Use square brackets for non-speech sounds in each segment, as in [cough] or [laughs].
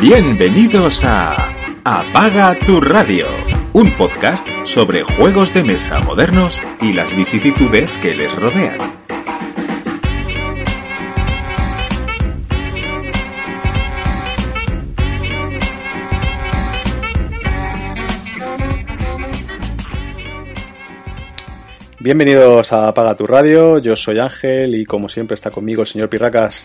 Bienvenidos a Apaga tu radio, un podcast sobre juegos de mesa modernos y las vicisitudes que les rodean. Bienvenidos a Apaga tu radio, yo soy Ángel y como siempre está conmigo el señor Pirracas.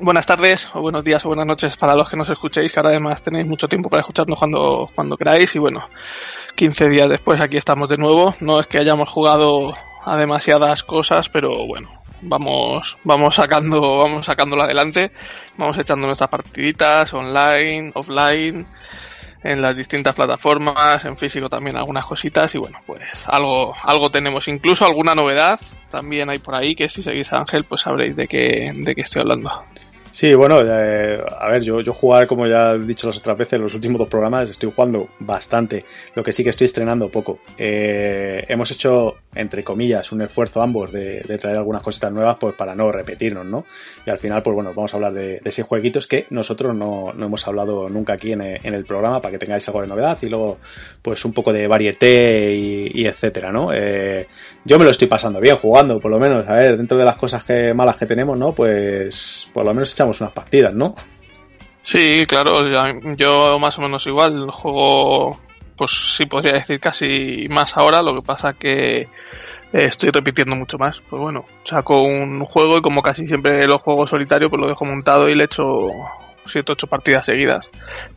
Buenas tardes, o buenos días, o buenas noches para los que nos escuchéis, que ahora además tenéis mucho tiempo para escucharnos cuando, cuando queráis. Y bueno, 15 días después aquí estamos de nuevo. No es que hayamos jugado a demasiadas cosas, pero bueno, vamos, vamos sacando, vamos sacándolo adelante, vamos echando nuestras partiditas online, offline, en las distintas plataformas, en físico también algunas cositas y bueno, pues algo, algo tenemos, incluso alguna novedad también hay por ahí que si seguís a Ángel pues sabréis de qué, de qué estoy hablando. Sí, bueno, eh, a ver, yo, yo jugar, como ya he dicho las otras veces, los últimos dos programas estoy jugando bastante, lo que sí que estoy estrenando poco. Eh, hemos hecho, entre comillas, un esfuerzo ambos de, traer algunas cositas nuevas pues para no repetirnos, ¿no? Y al final, pues bueno, vamos a hablar de, de seis jueguitos que nosotros no, no hemos hablado nunca aquí en, en, el programa para que tengáis algo de novedad y luego, pues un poco de varieté y, y etcétera, ¿no? Eh, yo me lo estoy pasando bien jugando, por lo menos, a ver, dentro de las cosas que, malas que tenemos, ¿no? Pues por lo menos echamos unas partidas, ¿no? Sí, claro, yo más o menos igual, juego, pues sí podría decir casi más ahora, lo que pasa que estoy repitiendo mucho más. Pues bueno, saco un juego y como casi siempre lo juego solitario, pues lo dejo montado y le echo 7 8 partidas seguidas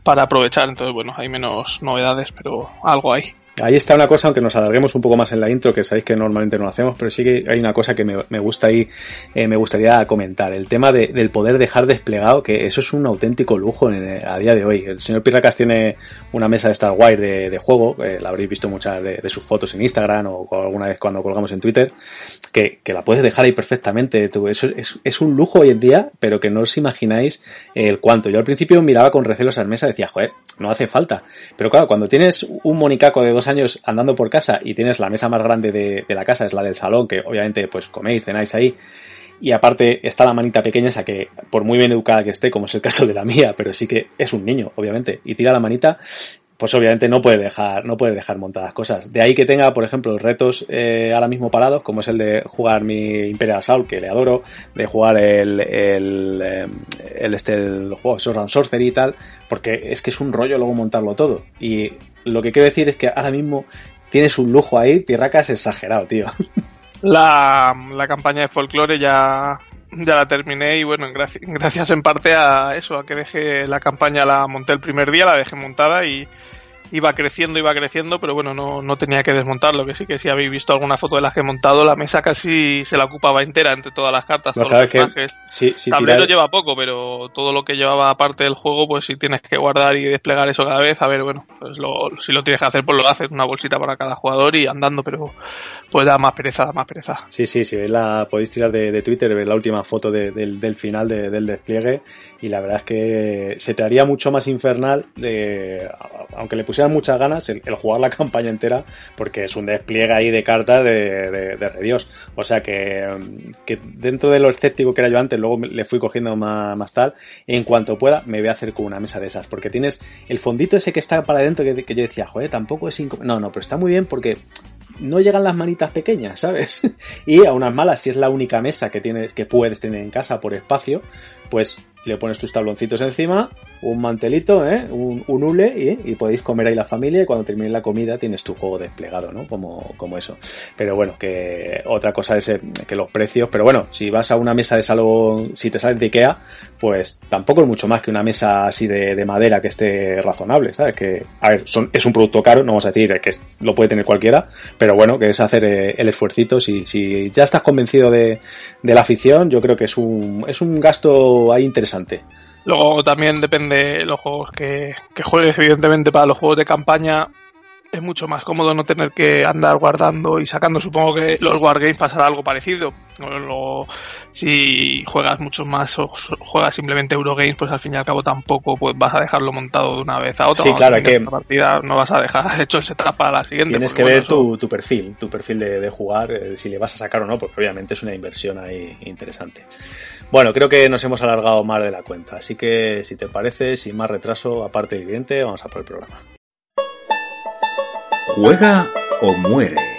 para aprovechar. Entonces, bueno, hay menos novedades, pero algo hay. Ahí está una cosa, aunque nos alarguemos un poco más en la intro, que sabéis que normalmente no hacemos, pero sí que hay una cosa que me, gusta ahí, eh, me gustaría comentar. El tema de, del poder dejar desplegado, que eso es un auténtico lujo en, a día de hoy. El señor Pirracas tiene una mesa de Star Wars de, juego, eh, la habréis visto muchas de, sus fotos en Instagram o, alguna vez cuando colgamos en Twitter, que, que la puedes dejar ahí perfectamente. Tú, eso es, es, un lujo hoy en día, pero que no os imagináis el cuánto. Yo al principio miraba con recelo esa mesa y decía, joder, no hace falta. Pero claro, cuando tienes un monicaco de dos años andando por casa y tienes la mesa más grande de, de, la casa, es la del salón, que obviamente pues coméis, cenáis ahí, y aparte está la manita pequeña, esa que por muy bien educada que esté, como es el caso de la mía, pero sí que es un niño, obviamente, y tira la manita, pues obviamente no puede dejar, no puede dejar montadas cosas. De ahí que tenga, por ejemplo, retos eh, ahora mismo parados, como es el de jugar mi Imperial Assault, que le adoro, de jugar el, el, eh, el este, el juego Sword Sorcery y tal, porque es que es un rollo luego montarlo todo. Y lo que quiero decir es que ahora mismo tienes un lujo ahí, Pirracas exagerado, tío. [laughs] La, la campaña de folclore ya, ya la terminé y bueno, gracias, gracias en parte a eso, a que dejé la campaña, la monté el primer día, la dejé montada y iba creciendo, iba creciendo, pero bueno, no, no tenía que desmontarlo, que sí que si habéis visto alguna foto de las que he montado, la mesa casi se la ocupaba entera entre todas las cartas, no, todos los personajes. Sí, sí, Tablero lleva poco, pero todo lo que llevaba aparte del juego, pues si tienes que guardar y desplegar eso cada vez, a ver, bueno, pues lo, si lo tienes que hacer, pues lo haces, una bolsita para cada jugador y andando, pero pues da más pereza, da más pereza. Sí, sí, sí, la podéis tirar de, de Twitter, ver la última foto de, del, del, final de, del despliegue y la verdad es que se te haría mucho más infernal, de, aunque le pusieran muchas ganas, el, jugar la campaña entera, porque es un despliegue ahí de cartas de, de, de Dios. O sea que, que, dentro de lo escéptico que era yo antes, luego le fui cogiendo más, más tal, en cuanto pueda me voy a hacer con una mesa de esas, porque tienes el fondito ese que está para adentro que, que yo decía, joder, tampoco es... No, no, pero está muy bien porque no llegan las manitas pequeñas, ¿sabes? [laughs] y a unas malas, si es la única mesa que tienes, que puedes tener en casa por espacio, pues le pones tus tabloncitos encima, un mantelito, ¿eh? un, hule y, podéis comer ahí la familia y cuando termine la comida tienes tu juego desplegado, ¿no? Como, como eso. Pero bueno, que otra cosa es que los precios, pero bueno, si vas a una mesa de salón, si te sales de Ikea, pues tampoco es mucho más que una mesa así de, de madera que esté razonable, ¿sabes? Que, a ver, son, es un producto caro, no vamos a decir que lo puede tener cualquiera, pero bueno, que es hacer el esfuercito. Si, si ya estás convencido de, de la afición, yo creo que es un, es un gasto ahí interesante. Luego también depende de los juegos que, que, juegues, evidentemente para los juegos de campaña es mucho más cómodo no tener que andar guardando y sacando. Supongo que los Wargames pasará algo parecido. si juegas mucho más o juegas simplemente Eurogames, pues al fin y al cabo tampoco pues vas a dejarlo montado de una vez a otra. Sí, claro, que partida no vas a dejar [laughs] hecho ese para la siguiente. Tienes que ver tu, perfil, tu perfil de, jugar, eh, si le vas a sacar o no, porque obviamente es una inversión ahí interesante. Bueno, creo que nos hemos alargado más de la cuenta, así que si te parece, sin más retraso, aparte evidente, vamos a por el programa. Juega o muere.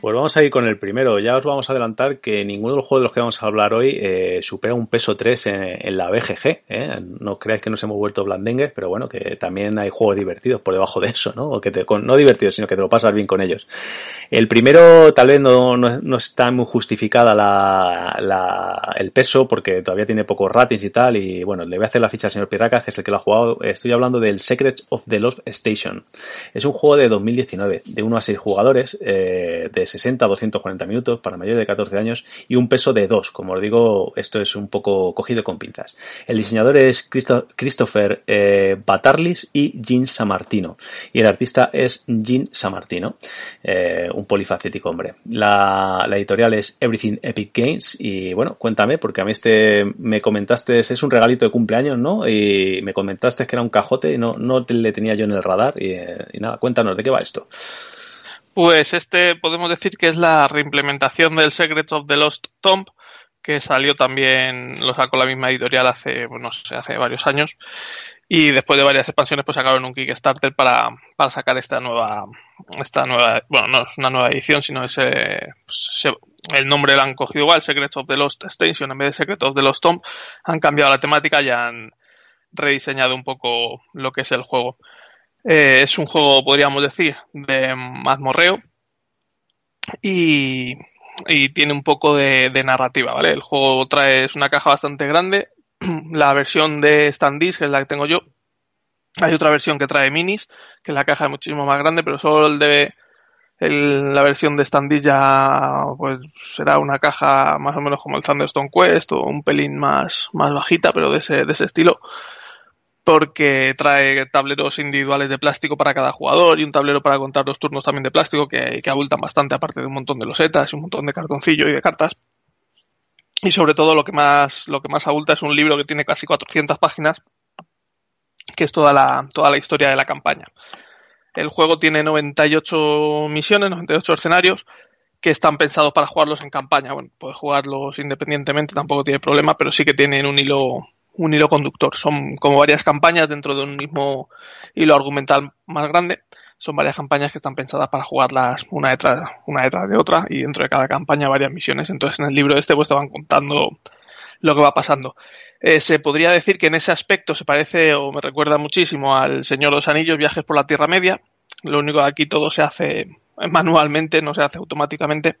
Pues vamos a ir con el primero. Ya os vamos a adelantar que ninguno de los juegos de los que vamos a hablar hoy eh, supera un peso 3 en, la BGG. ¿eh? No creáis que nos hemos vuelto blandengues, pero bueno, que también hay juegos divertidos por debajo de eso, ¿no? O que te, no divertidos, sino que te lo pasas bien con ellos. El primero tal vez no, no, está muy justificada la, el peso porque todavía tiene pocos ratings y tal. Y bueno, le voy a hacer la ficha al señor Pirracas, que es el que lo ha jugado. Estoy hablando del Secrets of the Lost Station. Es un juego de 2019, de 1 a 6 jugadores, eh, de 60 a 240 minutos para mayores de 14 años y un peso de 2. Como os digo, esto es un poco cogido con pinzas. El diseñador es Christopher eh, Batarlis y Jean Samartino. Y el artista es Jean Samartino, eh, un polifacético hombre. La, editorial es Everything Epic Games y bueno, cuéntame, porque a mí este me comentaste, es un regalito de cumpleaños, ¿no? Y me comentaste que era un cajote y no, no le tenía yo en el radar y, y nada, cuéntanos, ¿de qué va esto? Pues este podemos decir que es la reimplementación del Secrets of the Lost Tomb, que salió también, lo sacó la misma editorial hace, sé, hace varios años. Y después de varias expansiones, pues sacaron un Kickstarter para, para sacar esta nueva, esta nueva, bueno, no es una nueva edición, sino es, pues, el nombre lo han cogido igual, Secrets of the Lost Station, en vez de Secrets of the Lost Tomb, han cambiado la temática y han rediseñado un poco lo que es el juego. Eh, es un juego, podríamos decir, de mazmorreo y, tiene un poco de, narrativa, ¿vale? El juego trae una caja bastante grande. [clears throat] La versión de Standis, que es la que tengo yo, hay otra versión que trae minis, que la caja es muchísimo más grande, pero solo el de la versión de Standis ya pues será una caja más o menos como el Thunderstone Quest o un pelín más, más bajita, pero de ese, de ese estilo porque trae tableros individuales de plástico para cada jugador y un tablero para contar los turnos también de plástico que, que abultan bastante, aparte de un montón de losetas y un montón de cartoncillo y de cartas. Y sobre todo lo que más, lo que más abulta es un libro que tiene casi 400 páginas, que es toda la, toda la historia de la campaña. El juego tiene 98 misiones, 98 escenarios, que están pensados para jugarlos en campaña. Bueno, puedes jugarlos independientemente, tampoco tiene problema, pero sí que tienen un hilo, un hilo conductor. Son como varias campañas dentro de un mismo hilo argumental más grande. Son varias campañas que están pensadas para jugarlas una detrás, una detrás de otra y dentro de cada campaña varias misiones. Entonces en el libro este pues van contando lo que va pasando. Eh, se podría decir que en ese aspecto se parece o me recuerda muchísimo al Señor de los Anillos, Viajes por la Tierra Media. Lo único que aquí todo se hace manualmente, no se hace automáticamente,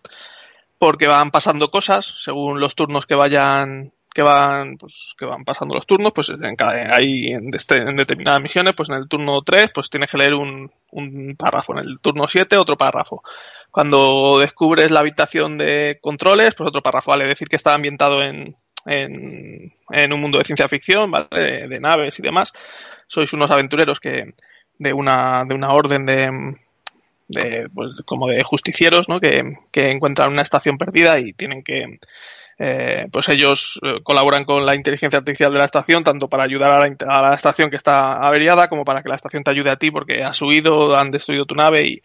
porque van pasando cosas según los turnos que vayan que van pues que van pasando los turnos pues en cada, ahí en, determinadas misiones pues en el turno 3 pues tienes que leer un, un párrafo en el turno 7 otro párrafo cuando descubres la habitación de controles pues otro párrafo vale decir que está ambientado en, en, en un mundo de ciencia ficción ¿vale? de, de, naves y demás sois unos aventureros que de una de una orden de, de pues, como de justicieros ¿no? que, que encuentran una estación perdida y tienen que eh, pues ellos eh, colaboran con la inteligencia artificial de la estación, tanto para ayudar a la, estación que está averiada, como para que la estación te ayude a ti, porque has subido, han destruido tu nave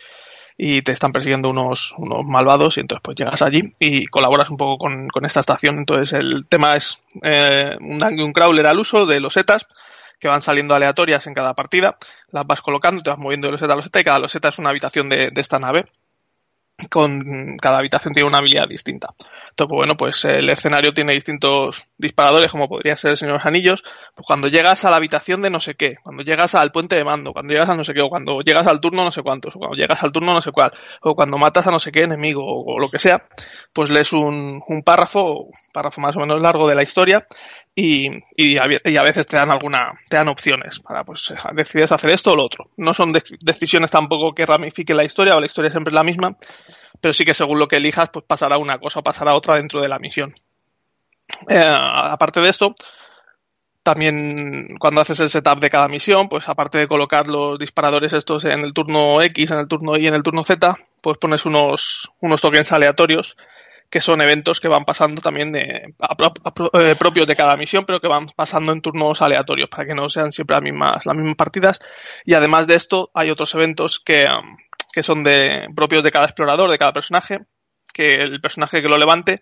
y, te están persiguiendo unos, unos malvados, y entonces pues llegas allí y colaboras un poco con, con esta estación. Entonces el tema es eh, un dungeon crawler al uso de los ETAs, que van saliendo aleatorias en cada partida, las vas colocando, te vas moviendo de loseta a loseta y cada loseta es una habitación de, de esta nave con cada habitación tiene una habilidad distinta. Entonces, pues bueno, pues el escenario tiene distintos disparadores, como podría ser el Señor de los Anillos. Pues cuando llegas a la habitación de no sé qué, cuando llegas al puente de mando, cuando llegas a no sé qué, o cuando llegas al turno no sé cuántos, o cuando llegas al turno no sé cuál, o cuando matas a no sé qué enemigo, o, lo que sea, pues lees un, un párrafo, un párrafo más o menos largo de la historia, y, y, a, veces te dan alguna, te dan opciones para, pues, decides hacer esto o lo otro. No son decisiones tampoco que ramifiquen la historia, o la historia siempre es la misma, pero sí que según lo que elijas, pues pasará una cosa o pasará otra dentro de la misión. Eh, aparte de esto, también cuando haces el setup de cada misión, pues aparte de colocar los disparadores estos en el turno X, en el turno Y, en el turno Z, pues pones unos, unos tokens aleatorios que son eventos que van pasando también de, eh, propios de cada misión, pero que van pasando en turnos aleatorios para que no sean siempre las mismas, las mismas partidas. Y además de esto, hay otros eventos que, um, que son de, propios de cada explorador, de cada personaje, que el personaje que lo levante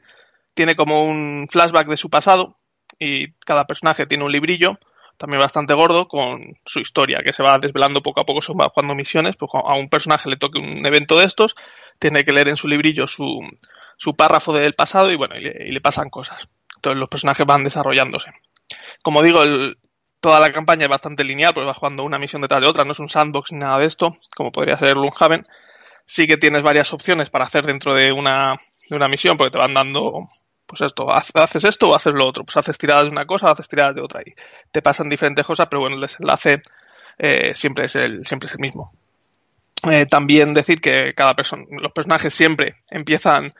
tiene como un flashback de su pasado y cada personaje tiene un librillo también bastante gordo con su historia que se va desvelando poco a poco según va misiones pues a un personaje le toque un evento de estos tiene que leer en su librillo su, su párrafo del pasado y bueno y le, pasan cosas entonces los personajes van desarrollándose como digo el, toda la campaña es bastante lineal, pues vas jugando una misión detrás de otra, no es un sandbox ni nada de esto, como podría ser Gloomhaven. Sí que tienes varias opciones para hacer dentro de una, de una misión, porque te van dando, pues esto, haces esto o haces lo otro, pues haces tiradas de una cosa haces tiradas de otra y te pasan diferentes cosas, pero bueno, el desenlace eh, siempre, es el, siempre es el mismo. Eh, también decir que cada persona, los personajes siempre empiezan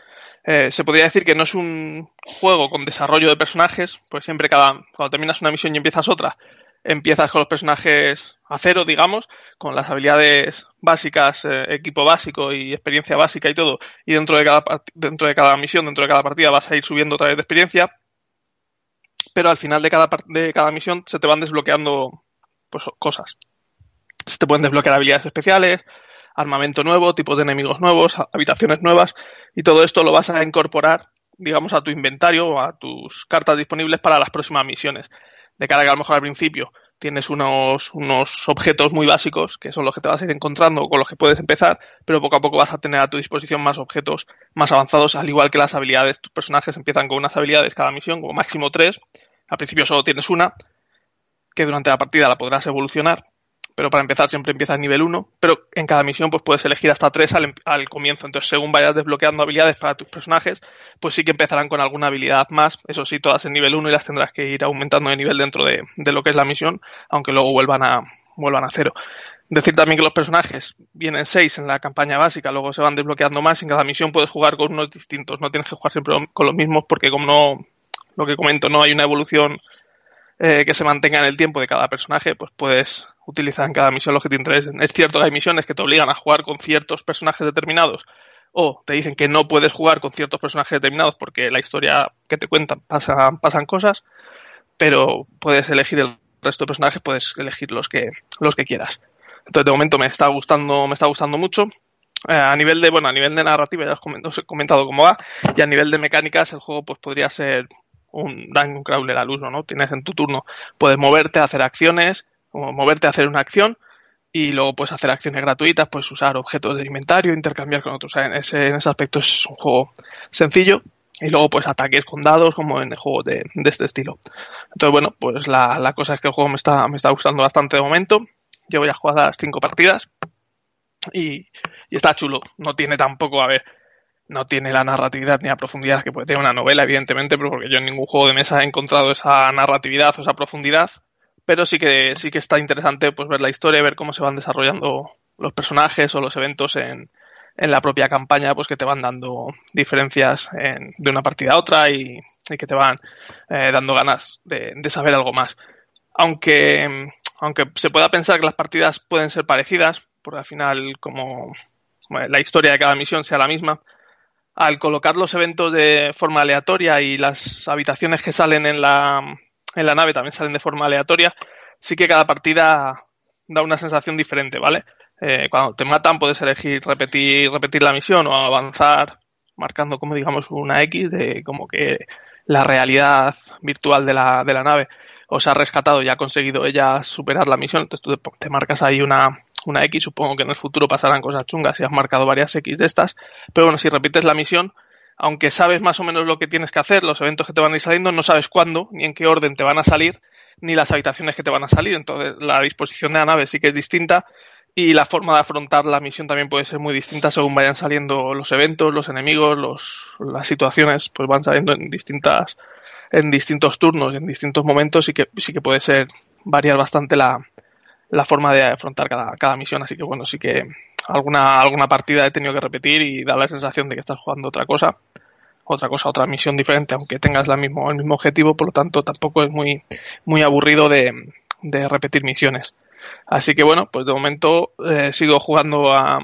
eh, se podría decir que no es un juego con desarrollo de personajes, pues siempre cada, cuando terminas una misión y empiezas otra, empiezas con los personajes a cero, digamos, con las habilidades básicas, eh, equipo básico y experiencia básica y todo, y dentro de cada dentro de cada misión, dentro de cada partida vas a ir subiendo otra vez de experiencia, pero al final de cada de cada misión se te van desbloqueando pues cosas. Se te pueden desbloquear habilidades especiales, armamento nuevo, tipos de enemigos nuevos, habitaciones nuevas, y todo esto lo vas a incorporar, digamos, a tu inventario o a tus cartas disponibles para las próximas misiones. De cara a que a lo mejor al principio tienes unos, unos objetos muy básicos, que son los que te vas a ir encontrando con los que puedes empezar, pero poco a poco vas a tener a tu disposición más objetos más avanzados, al igual que las habilidades. Tus personajes empiezan con unas habilidades cada misión, como máximo tres. Al principio solo tienes una, que durante la partida la podrás evolucionar pero para empezar siempre empiezas nivel 1, pero en cada misión pues puedes elegir hasta 3 al, al, comienzo, entonces según vayas desbloqueando habilidades para tus personajes, pues sí que empezarán con alguna habilidad más, eso sí, todas en nivel 1 y las tendrás que ir aumentando de nivel dentro de, de lo que es la misión, aunque luego vuelvan a, vuelvan a cero. Decir también que los personajes vienen 6 en la campaña básica, luego se van desbloqueando más. En cada misión puedes jugar con unos distintos, no tienes que jugar siempre con los mismos porque como no, lo que comento, no hay una evolución eh, que se mantenga en el tiempo de cada personaje, pues puedes utilizar en cada misión lo que te interesen. Es cierto que hay misiones que te obligan a jugar con ciertos personajes determinados o te dicen que no puedes jugar con ciertos personajes determinados porque la historia que te cuentan pasa, pasan cosas, pero puedes elegir el resto de personajes, puedes elegir los que, los que quieras. Entonces de momento me está gustando, me está gustando mucho. Eh, a nivel de, bueno, a nivel de narrativa ya os he comentado cómo va, y a nivel de mecánicas el juego pues podría ser un Dungeon Crawler al uso, ¿no? Tienes en tu turno, puedes moverte, hacer acciones, o moverte a hacer una acción, y luego puedes hacer acciones gratuitas, puedes usar objetos de inventario, intercambiar con otros. en, ese, en ese aspecto es un juego sencillo. Y luego pues ataques con dados como en el juego de, de este estilo. Entonces bueno, pues la, la, cosa es que el juego me está, me está gustando bastante de momento. Yo voy a jugar cinco partidas. Y, y está chulo. No tiene tampoco, a ver, no tiene la narratividad ni la profundidad que puede tener una novela, evidentemente, porque yo en ningún juego de mesa he encontrado esa narratividad o esa profundidad. Pero sí que, sí que está interesante pues ver la historia ver cómo se van desarrollando los personajes o los eventos en, en la propia campaña, pues que te van dando diferencias en, de una partida a otra y, y que te van eh, dando ganas de, de, saber algo más. Aunque, aunque se pueda pensar que las partidas pueden ser parecidas, porque al final como la historia de cada misión sea la misma, al colocar los eventos de forma aleatoria y las habitaciones que salen en la, en la nave también salen de forma aleatoria, sí que cada partida da una sensación diferente, ¿vale? Eh, cuando te matan puedes elegir repetir, repetir la misión o avanzar marcando como digamos una X de como que la realidad virtual de la, de la nave os ha rescatado y ha conseguido ella superar la misión, entonces tú te marcas ahí una, una X, supongo que en el futuro pasarán cosas chungas si has marcado varias X de estas, pero bueno, si repites la misión, aunque sabes más o menos lo que tienes que hacer, los eventos que te van a ir saliendo, no sabes cuándo ni en qué orden te van a salir, ni las habitaciones que te van a salir, entonces la disposición de la nave sí que es distinta y la forma de afrontar la misión también puede ser muy distinta según vayan saliendo los eventos, los enemigos, los, las situaciones, pues van saliendo en distintas, en distintos turnos, en distintos momentos y que sí que puede ser variar bastante la, la forma de afrontar cada, cada misión. Así que bueno, sí que alguna, alguna partida he tenido que repetir y da la sensación de que estás jugando otra cosa, otra cosa, otra misión diferente, aunque tengas la mismo, el mismo objetivo, por lo tanto tampoco es muy, muy aburrido de, de repetir misiones. Así que bueno, pues de momento eh, sigo jugando a.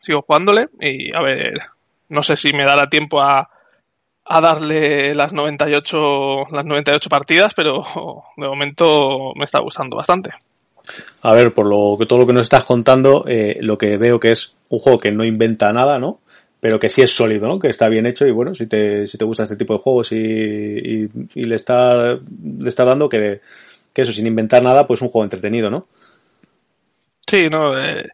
Sigo jugándole y a ver, no sé si me dará tiempo a, a darle las 98, las 98 partidas, pero [laughs] de momento me está gustando bastante. A ver, por lo que todo lo que nos estás contando, eh, lo que veo que es un juego que no inventa nada, ¿no? Pero que sí es sólido, ¿no? Que está bien hecho y bueno, si te, si te gusta este tipo de juegos y, le está, le está dando que, que eso, sin inventar nada, pues un juego entretenido, ¿no? Sí, no, eh,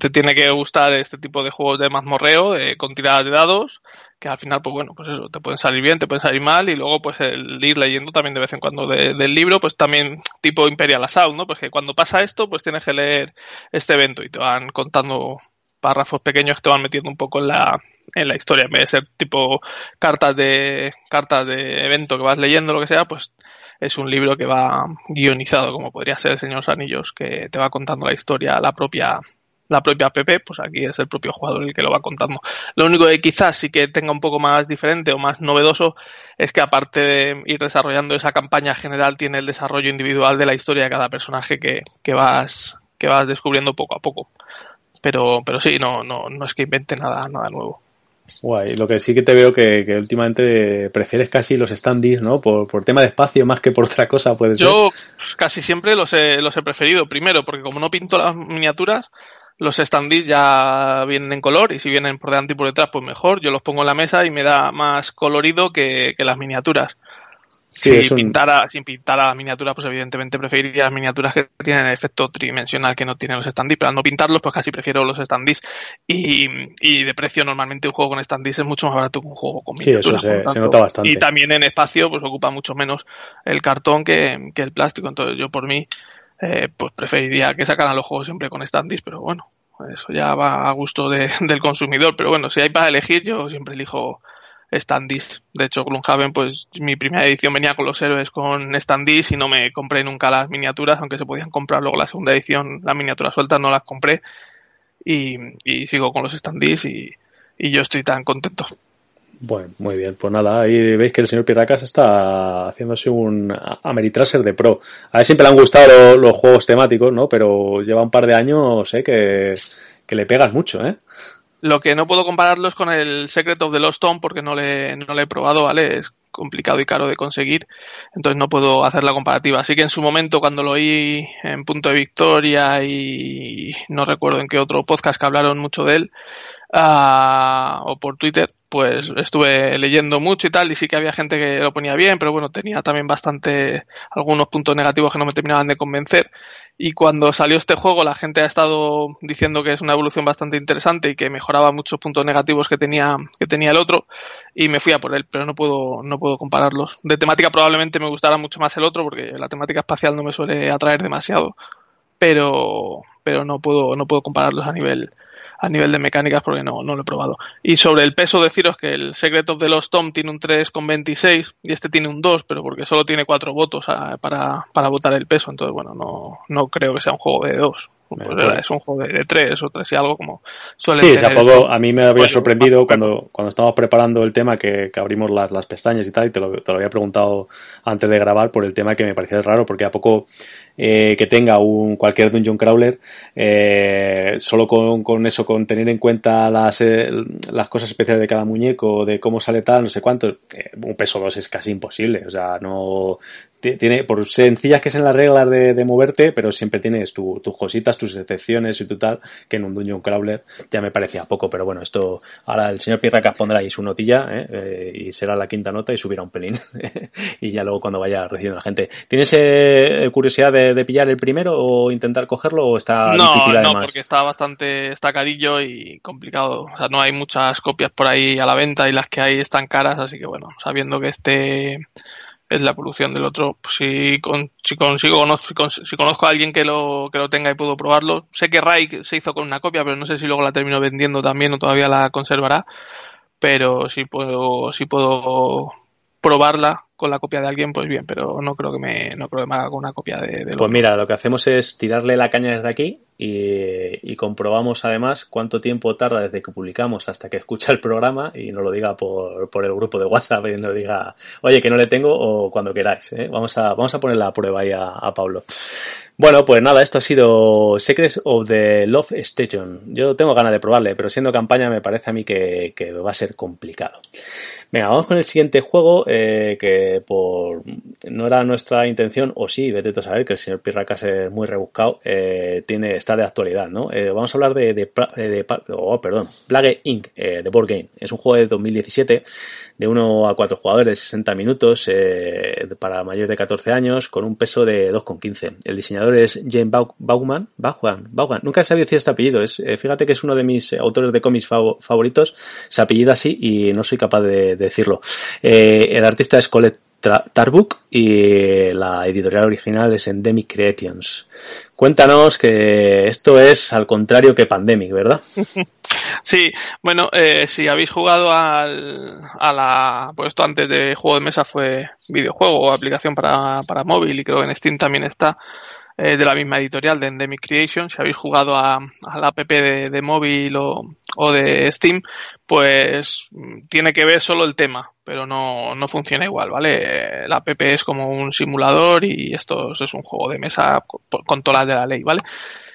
te tiene que gustar este tipo de juegos de mazmorreo eh, con tiradas de dados, que al final, pues bueno, pues eso, te pueden salir bien, te pueden salir mal, y luego pues el ir leyendo también de vez en cuando del libro, pues también tipo Imperial Assault, ¿no? Pues que cuando pasa esto, pues tienes que leer este evento y te van contando párrafos pequeños que te van metiendo un poco en la, en la historia, en vez de ser tipo cartas de, cartas de evento que vas leyendo, lo que sea, pues es un libro que va guionizado, como podría ser El Señor de los Anillos, que te va contando la historia, la propia la propia PP, pues aquí es el propio jugador el que lo va contando. Lo único que quizás sí que tenga un poco más diferente o más novedoso es que aparte de ir desarrollando esa campaña general, tiene el desarrollo individual de la historia de cada personaje que, que vas, que vas descubriendo poco a poco. Pero, pero sí, no, no, no es que invente nada, nada nuevo. Guay, lo que sí que te veo que, que últimamente prefieres casi los standees, ¿no? Por, por, tema de espacio más que por otra cosa, puede ser. Yo pues, casi siempre los he, los he preferido. Primero, porque como no pinto las miniaturas, los standees ya vienen en color y si vienen por delante y por detrás, pues mejor. Yo los pongo en la mesa y me da más colorido que, que las miniaturas. Sí, si, un... pintara, sin pintar a las miniaturas, pues evidentemente preferiría las miniaturas que tienen el efecto tridimensional que no tienen los standees, pero al no pintarlos, pues casi prefiero los standees. Y, y de precio, normalmente un juego con standees es mucho más barato que un juego con miniaturas. Sí, eso se, se, nota bastante. Y también en espacio, pues ocupa mucho menos el cartón que, que el plástico. Entonces, yo por mí, eh, pues preferiría que sacaran los juegos siempre con standees, pero bueno, eso ya va a gusto de, [laughs] del consumidor. Pero bueno, si hay para elegir, yo siempre elijo standees. De hecho, Gloomhaven, pues mi primera edición venía con los héroes con standees y no me compré nunca las miniaturas, aunque se podían comprar luego la segunda edición, las miniaturas sueltas no las compré y, y sigo con los standees y, y, yo estoy tan contento. Bueno, muy bien, pues nada, ahí veis que el señor Pirracas está haciéndose un Ameritraser de pro. A él siempre le han gustado los, juegos temáticos, ¿no? Pero lleva un par de años, sé que, que le pegas mucho, ¿eh? Lo que no puedo compararlo es con el Secret of the Lost Tomb porque no le, no le he probado, ¿vale? Es complicado y caro de conseguir, entonces no puedo hacer la comparativa. Así que en su momento, cuando lo oí en Punto de Victoria y no recuerdo en qué otro podcast que hablaron mucho de él, uh, o por Twitter, pues estuve leyendo mucho y tal, y sí que había gente que lo ponía bien, pero bueno, tenía también bastante algunos puntos negativos que no me terminaban de convencer. Y cuando salió este juego, la gente ha estado diciendo que es una evolución bastante interesante y que mejoraba muchos puntos negativos que tenía, que tenía el otro, y me fui a por él, pero no puedo, no puedo compararlos. De temática probablemente me gustara mucho más el otro, porque la temática espacial no me suele atraer demasiado, pero, pero no puedo, no puedo compararlos a nivel, a nivel de mecánicas porque no, no lo he probado. Y sobre el peso deciros que el Secret of the Lost Tom tiene un 3,26 y este tiene un 2, pero porque solo tiene 4 votos a, para, para votar el peso, entonces bueno, no, no creo que sea un juego de 2. Pues era, es un juego de, de, tres o tres y algo como suele Sí, tampoco, a mí me había sorprendido cuando, cuando estábamos preparando el tema que, que abrimos las, las, pestañas y tal, y te lo, te lo, había preguntado antes de grabar por el tema que me parecía raro, porque a poco eh, que tenga un cualquier Dungeon Crawler, eh, solo con, con, eso, con tener en cuenta las, eh, las cosas especiales de cada muñeco, de cómo sale tal, no sé cuánto, eh, un peso 2 es casi imposible, o sea, no tiene, por sencillas que sean las reglas de, moverte, pero siempre tienes tus cositas, tus excepciones y tu tal, que en un Dungeon Crawler ya me parecía poco, pero bueno, esto, ahora el señor Pirracas pondrá ahí su notilla, ¿eh? Eh, y será la quinta nota y subirá un pelín, [laughs] y ya luego cuando vaya recibiendo la gente. ¿Tienes eh, curiosidad de, pillar el primero o intentar cogerlo o está no, difícil además? No, porque está bastante, está carillo y complicado, o sea, no hay muchas copias por ahí a la venta y las que hay están caras, así que bueno, sabiendo que este es la evolución del otro. Pues si, con, si consigo si, conozco a alguien que lo, que lo tenga y puedo probarlo. Sé que Rai se hizo con una copia, pero no sé si luego la termino vendiendo también o todavía la conservará. Pero si puedo, si puedo probarla con la copia de alguien, pues bien, pero no creo que me, no creo que me haga con una copia de, Pues mira, lo que hacemos es tirarle la caña desde aquí y, comprobamos además cuánto tiempo tarda desde que publicamos hasta que escucha el programa y nos lo diga por, por el grupo de WhatsApp y nos diga, oye, que no le tengo o cuando queráis. ¿eh? Vamos, a, vamos a poner la prueba ahí a, Pablo. Bueno, pues nada, esto ha sido Secrets of the Love Station. Yo tengo ganas de probarle, pero siendo campaña me parece a mí que, va a ser complicado. Venga, vamos con el siguiente juego, eh, que por no era nuestra intención, o sí, vete a saber que el señor Pirracas es muy rebuscado, eh, tiene, está de actualidad, ¿no? Eh, vamos a hablar de, de, de, oh, perdón, Plague Inc., de Board Game. Es un juego de 2017 de 1 a 4 jugadores de 60 minutos para mayores de 14 años con un peso de 2,15. El diseñador es James Bauman, Bauman, Bauman, nunca he sabido decir este apellido, es, fíjate que es uno de mis autores de cómics favoritos, se apellida así y no soy capaz de decirlo. Eh, el artista es Colette Tarbuk y la editorial original es Endemic Creations. Cuéntanos que esto es al contrario que Pandemic, ¿verdad? [laughs] Sí, bueno, eh, si habéis jugado al, a la, pues esto antes de juego de mesa fue videojuego o aplicación para, para móvil y creo que en Steam también está, eh, de la misma editorial de Endemic Creation. Si habéis jugado a, la app de, móvil o, o, de Steam, pues tiene que ver solo el tema, pero no, no funciona igual, ¿vale? La app es como un simulador y esto es un juego de mesa con, todas las de la ley, ¿vale?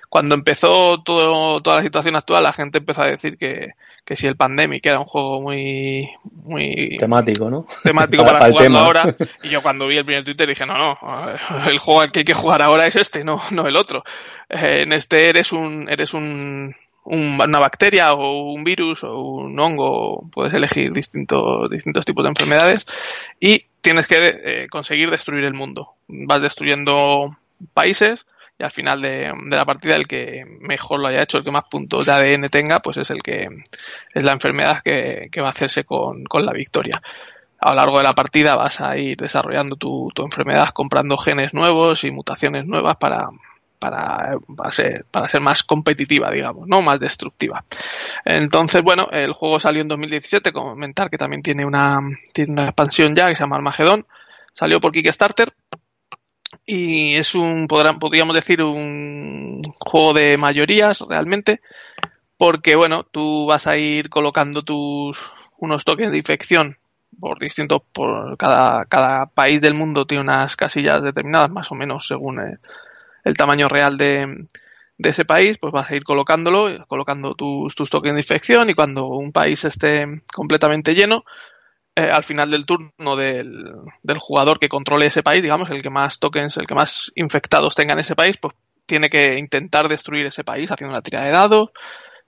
Cuando empezó todo, toda la situación actual, la gente empezó a decir que, que si el Pandemic era un juego muy muy temático, ¿no? Temático [laughs] para, jugarlo ahora. [laughs] Y yo cuando vi el primer Twitter dije, no, no, el juego al que hay que jugar ahora es este, no, no el otro. Eh, en este eres un, eres un, una bacteria o un virus o un hongo, puedes elegir distintos, distintos tipos de enfermedades y tienes que eh, conseguir destruir el mundo. Vas destruyendo países y al final de, la partida el que mejor lo haya hecho, el que más puntos de ADN tenga, pues es el que es la enfermedad que, va a hacerse con, la victoria. A lo largo de la partida vas a ir desarrollando tu, enfermedad comprando genes nuevos y mutaciones nuevas para, para, ser, para ser más competitiva, digamos, no más destructiva. Entonces, bueno, el juego salió en 2017, comentar que también tiene una, tiene una expansión ya que se llama Armagedón. Salió por Kickstarter y es un, podríamos decir, un juego de mayorías realmente, porque bueno, tú vas a ir colocando tus unos tokens de infección por distintos, por cada, cada país del mundo tiene unas casillas determinadas, más o menos según el, tamaño real de, ese país, pues vas a ir colocándolo, colocando tus, tus tokens de infección y cuando un país esté completamente lleno, eh, al final del turno del, del, jugador que controle ese país, digamos, el que más tokens, el que más infectados tenga en ese país, pues tiene que intentar destruir ese país haciendo una tira de dados,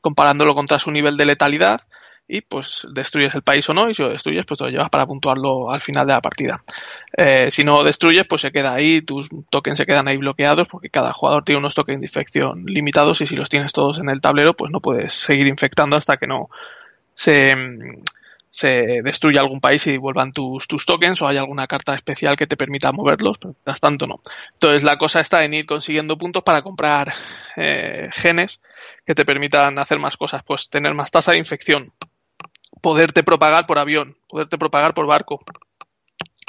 comparándolo contra su nivel de letalidad y pues destruyes el país o no y si lo destruyes pues lo llevas para puntuarlo al final de la partida. Eh, si no destruyes pues se queda ahí, tus tokens se quedan ahí bloqueados porque cada jugador tiene unos tokens de infección limitados y si los tienes todos en el tablero pues no puedes seguir infectando hasta que no se se destruye algún país y vuelvan tus, tus tokens o hay alguna carta especial que te permita moverlos, pero mientras tanto no. Entonces la cosa está en ir consiguiendo puntos para comprar eh, genes que te permitan hacer más cosas, pues tener más tasa de infección, poderte propagar por avión, poderte propagar por barco,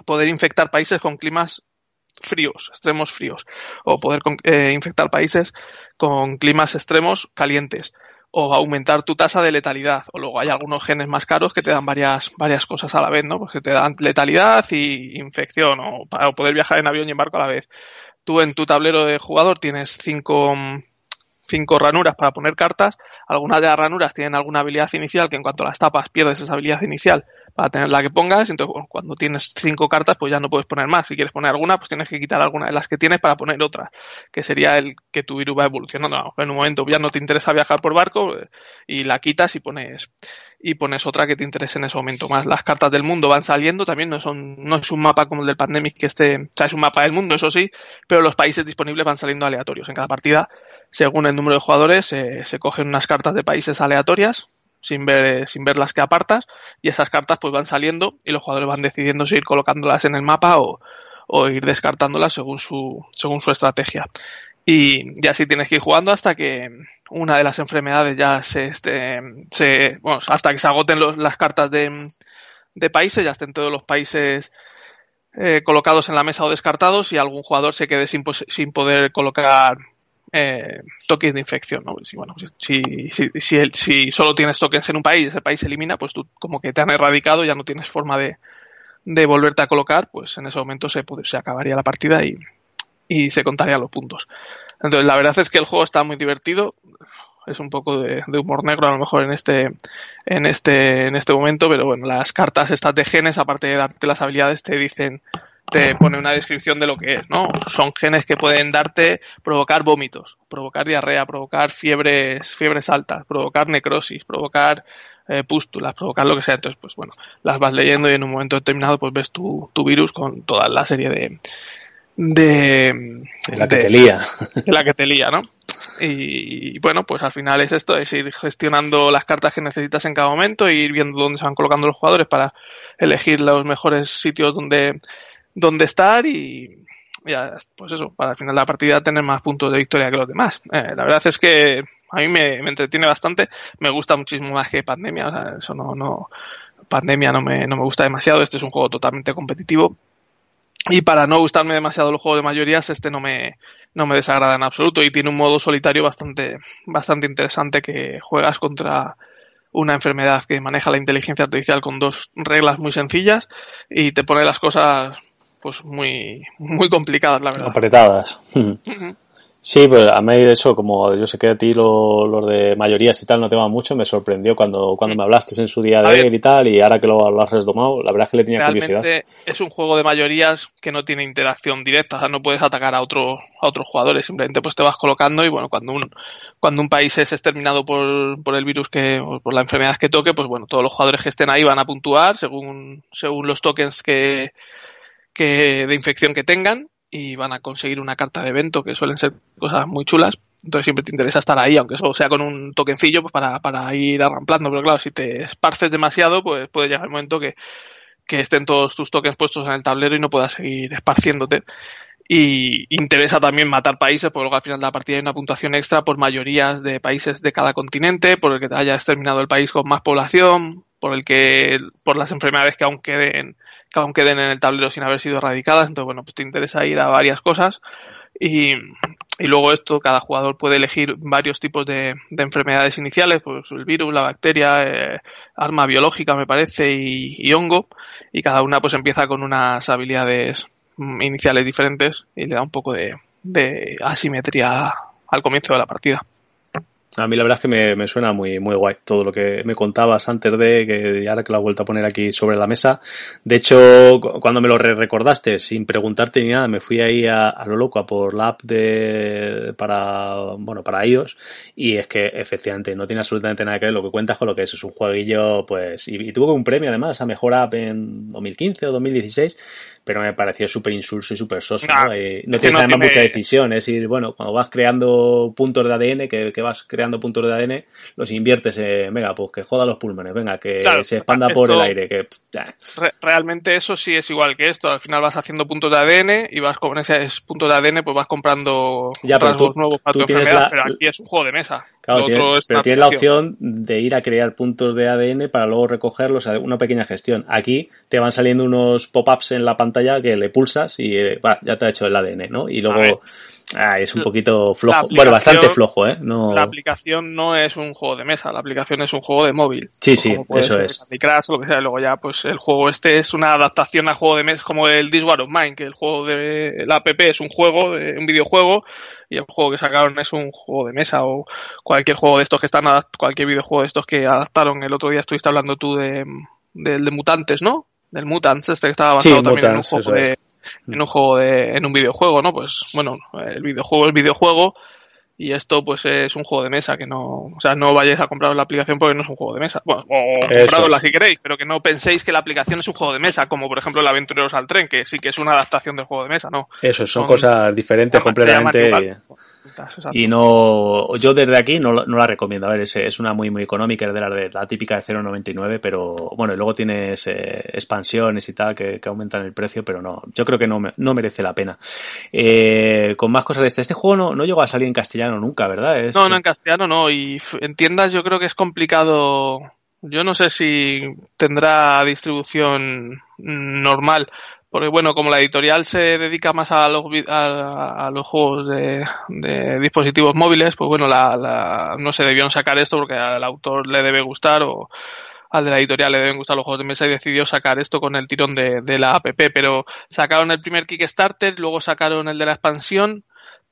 poder infectar países con climas fríos, extremos fríos, o poder eh, infectar países con climas extremos calientes o aumentar tu tasa de letalidad. O luego hay algunos genes más caros que te dan varias, varias cosas a la vez, ¿no? Porque te dan letalidad y infección, o para poder viajar en avión y en barco a la vez. Tú en tu tablero de jugador tienes cinco, cinco ranuras para poner cartas. Algunas de las ranuras tienen alguna habilidad inicial que en cuanto las tapas pierdes esa habilidad inicial para tener la que pongas. Entonces, cuando tienes cinco cartas, pues ya no puedes poner más. Si quieres poner alguna, pues tienes que quitar alguna de las que tienes para poner otra, que sería el que tu virus va evolucionando. En un momento ya no te interesa viajar por barco eh, y la quitas y pones y pones otra que te interese en ese momento. Más las cartas del mundo van saliendo, también no son no es un mapa como el del Pandemic que esté, o sea, es un mapa del mundo, eso sí, pero los países disponibles van saliendo aleatorios. En cada partida, según el número de jugadores, se cogen unas cartas de países aleatorias sin ver, sin ver las que apartas, y esas cartas pues van saliendo y los jugadores van decidiendo si ir colocándolas en el mapa o, o ir descartándolas según su, según su estrategia. Y así tienes que ir jugando hasta que una de las enfermedades ya se, este, se bueno, hasta que se agoten las cartas de, de países, ya estén todos los países eh, colocados en la mesa o descartados y algún jugador se quede sin, sin poder colocar eh, tokens de infección, ¿no? Si, bueno, si, si, si, si, solo tienes tokens en un país, ese país se elimina, pues tú como que te han erradicado, ya no tienes forma de, de volverte a colocar, pues en ese momento se, se acabaría la partida y, y se contarían los puntos. Entonces, la verdad es que el juego está muy divertido. Es un poco de, de, humor negro a lo mejor en este, en este, en este momento, pero bueno, las cartas estas de genes, aparte de darte las habilidades, te dicen te pone una descripción de lo que es, ¿no? Son genes que pueden darte, provocar vómitos, provocar diarrea, provocar fiebres, fiebres altas, provocar necrosis, provocar eh, pústulas, provocar lo que sea. Entonces, pues bueno, las vas leyendo y en un momento determinado pues ves tu, tu virus con toda la serie de... De, de la que te lía. De la que te lía, ¿no? Y bueno, pues al final es esto, es ir gestionando las cartas que necesitas en cada momento e ir viendo dónde se van colocando los jugadores para elegir los mejores sitios donde dónde estar y ya, pues eso, para al final de la partida tener más puntos de victoria que los demás. Eh, la verdad es que a mí me, entretiene bastante, me gusta muchísimo más que Pandemia, o sea, eso no, no, Pandemia no me, no me gusta demasiado, este es un juego totalmente competitivo. Y para no gustarme demasiado los juegos de mayorías, este no me, no me desagrada en absoluto y tiene un modo solitario bastante, bastante interesante que juegas contra, una enfermedad que maneja la inteligencia artificial con dos reglas muy sencillas y te pone las cosas pues muy, muy complicadas, la verdad. Apretadas. Sí, pues a mí de eso, como yo sé que a ti los de mayorías y tal no te van mucho, me sorprendió cuando, cuando me hablaste en su día de él y tal, y ahora que lo, has redomado, la verdad es que le tenía curiosidad. Es un juego de mayorías que no tiene interacción directa, o sea, no puedes atacar a, otro, a otros jugadores, simplemente pues te vas colocando y bueno, cuando un, cuando un país es exterminado por, por el virus que, o por la enfermedad que toque, pues bueno, todos los jugadores que estén ahí van a puntuar según, según los tokens que, que, de infección que tengan y van a conseguir una carta de evento que suelen ser cosas muy chulas. Entonces siempre te interesa estar ahí, aunque eso sea con un tokencillo pues para, para ir arramplando. Pero claro, si te esparces demasiado, pues puede llegar el momento que, que estén todos tus tokens puestos en el tablero y no puedas seguir esparciéndote. Y interesa también matar países, porque luego al final de la partida hay una puntuación extra por mayorías de países de cada continente, por el que te haya exterminado el país con más población, por el que, por las enfermedades que aún queden que aún queden en el tablero sin haber sido erradicadas. Entonces, bueno, pues te interesa ir a varias cosas. Y, y luego esto, cada jugador puede elegir varios tipos de, de enfermedades iniciales, pues el virus, la bacteria, eh, arma biológica me parece y, y, hongo, y cada una pues empieza con unas habilidades mm, iniciales diferentes y le da un poco de, de asimetría al comienzo de la partida. A mí la verdad es que me, me, suena muy, muy guay todo lo que me contabas antes de que ahora que lo he vuelto a poner aquí sobre la mesa. De hecho, cuando me lo recordaste, sin preguntarte ni nada, me fui ahí a, a, lo loco a por la app de, para, bueno, para iOS y es que efectivamente no tiene absolutamente nada que ver lo que cuentas con lo que es. Es un jueguillo, pues, y, y tuvo un premio además a mejor app en 2015 o 2016 pero me pareció súper insulso y súper soso. No, ¿no? Eh, no tienes no además tiene... mucha decisión. Es decir, bueno, cuando vas creando puntos de ADN, que, que, vas creando puntos de ADN, los inviertes en, venga, pues que joda los pulmones, venga, que claro, se expanda por el aire. que Re Realmente eso sí es igual que esto. Al final vas haciendo puntos de ADN y vas con esos puntos de ADN, pues vas comprando ya, tú, nuevos para tú tu enfermedad, la... pero aquí es un juego de mesa. Claro, pero tienes la opción de ir a crear puntos de ADN para luego recogerlos, una pequeña gestión. Aquí te van saliendo unos pop-ups en la pantalla que le pulsas y eh, bah, ya te ha hecho el ADN, ¿no? Y luego Ah, es un poquito flojo. Bueno, bastante flojo, ¿eh? No... La aplicación no es un juego de mesa, la aplicación es un juego de móvil. Sí, sí, eso es. Crash, lo que sea. Luego ya, pues el juego este es una adaptación a juego de mesa, como el This War of Mine, que el juego de la app es un juego, un videojuego, y el juego que sacaron es un juego de mesa o cualquier juego de estos que están, cualquier videojuego de estos que adaptaron. El otro día estuviste hablando tú de, del de Mutantes, ¿no? Del Mutants, este que estaba basado también en un juego de en un juego de, en un videojuego, ¿no? Pues bueno, el videojuego es videojuego y esto pues es un juego de mesa que no, o sea, no vayáis a comprar la aplicación porque no es un juego de mesa. Bueno, o compradosla si queréis, pero que no penséis que la aplicación es un juego de mesa, como por ejemplo el Aventureros al Tren, que sí que es una adaptación del juego de mesa, ¿no? Eso, son, cosas diferentes completamente. Y no, yo desde aquí no, no la recomiendo. A ver, es, es, una muy, muy económica, es de la, de la típica de 0,99, pero bueno, y luego tienes eh, expansiones y tal que, que, aumentan el precio, pero no, yo creo que no, no merece la pena. Eh, con más cosas de este, este juego no, no llegó a salir en castellano nunca, ¿verdad? Es, no, no en castellano no, y en tiendas yo creo que es complicado. Yo no sé si tendrá distribución normal porque bueno, como la editorial se dedica más a los, a, los juegos de, dispositivos móviles, pues bueno, la, no se debieron sacar esto porque al autor le debe gustar o al de la editorial le deben gustar los juegos de mesa y decidió sacar esto con el tirón de, de la app, pero sacaron el primer Kickstarter, luego sacaron el de la expansión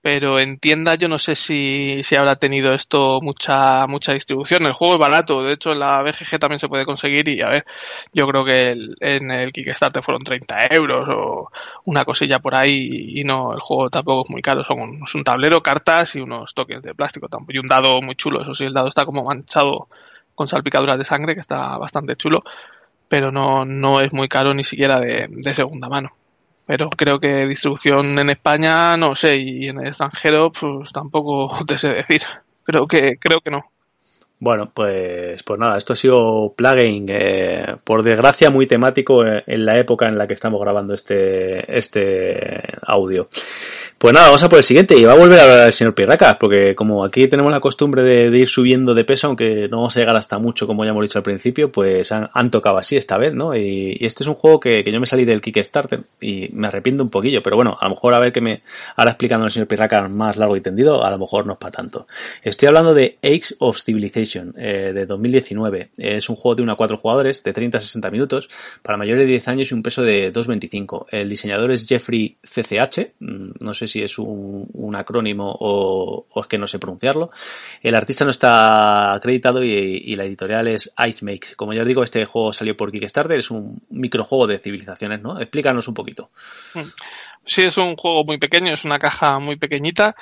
pero en tienda yo no sé si, si habrá tenido esto mucha mucha distribución. El juego es barato, de hecho la BGG también se puede conseguir y a ver, yo creo que en el Kickstarter fueron 30 euros o una cosilla por ahí y no, el juego tampoco es muy caro, son un, un tablero, cartas y unos tokens de plástico y un dado muy chulo, eso sí, el dado está como manchado con salpicaduras de sangre que está bastante chulo, pero no, no es muy caro ni siquiera de, de segunda mano pero creo que distribución en España no sé y en el extranjero pues tampoco [laughs] te sé decir. Creo que creo que no bueno, pues, pues nada, esto ha sido plugin, eh, por desgracia muy temático en la época en la que estamos grabando este, este audio. Pues nada, vamos a por el siguiente y va a volver a hablar el señor Pirracas, porque como aquí tenemos la costumbre de, ir subiendo de peso, aunque no vamos a llegar hasta mucho, como ya hemos dicho al principio, pues han, tocado así esta vez, ¿no? Y, este es un juego que, yo me salí del Kickstarter y me arrepiento un poquillo, pero bueno, a lo mejor a ver que me ahora explicando el señor Pirracas más largo y tendido, a lo mejor no es para tanto. Estoy hablando de Age of Civilization, eh, de 2019. Es un juego de 1 a 4 jugadores, de 30 a 60 minutos, para mayores de 10 años y un peso de 2.25. El diseñador es Jeffrey CCH, mm, no sé si es un, acrónimo o, es que no sé pronunciarlo. El artista no está acreditado y, la editorial es Ice Makes. Como ya os digo, este juego salió por Kickstarter, es un microjuego de civilizaciones, ¿no? Explícanos un poquito. Sí, es un juego muy pequeño, es una caja muy pequeñita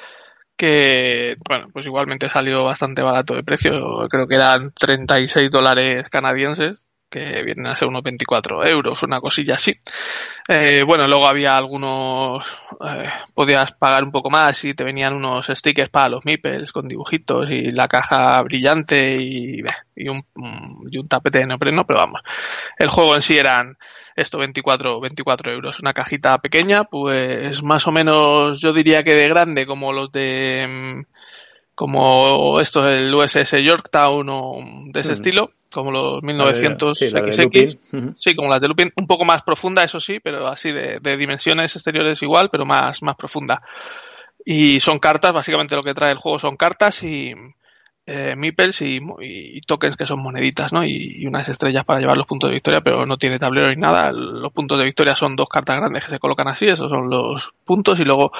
que, bueno, pues igualmente salió bastante barato de precio, creo que eran 36 dólares canadienses, que vienen a ser unos 24 euros, una cosilla así. Eh, bueno, luego había algunos, eh, podías pagar un poco más y te venían unos stickers para los meeples con dibujitos y la caja brillante y, y, un, y un tapete de neopreno, pero vamos, el juego en sí eran esto 24, 24 euros. Una cajita pequeña, pues más o menos yo diría que de grande como los de mm, como esto el USS Yorktown o de ese estilo como los 1900 sí, XX, sí, como las de Lupin, un poco más profunda, eso sí, pero así de, dimensiones exteriores igual, pero más, más profunda. Y son cartas, básicamente lo que trae el juego son cartas y eh, meeples y, tokens que son moneditas, ¿no? Y, unas estrellas para llevar los puntos de victoria, pero no tiene tablero ni nada. Los puntos de victoria son dos cartas grandes que se colocan así, esos son los puntos y luego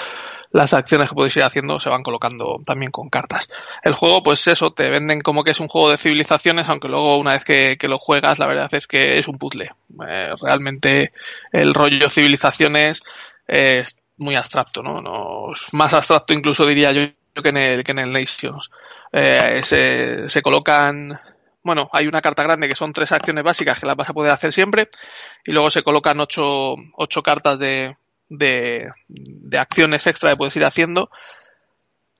las acciones que podéis ir haciendo se van colocando también con cartas. El juego, pues eso, te venden como que es un juego de civilizaciones, aunque luego una vez que, lo juegas, la verdad es que es un puzzle. Eh, realmente el rollo civilizaciones es muy abstracto, ¿no? ¿no? Más abstracto incluso diría yo que en el, que en el Nations. Eh, se, colocan bueno, hay una carta grande que son tres acciones básicas que las vas a poder hacer siempre y luego se colocan ocho, ocho cartas de, de, de acciones extra que puedes ir haciendo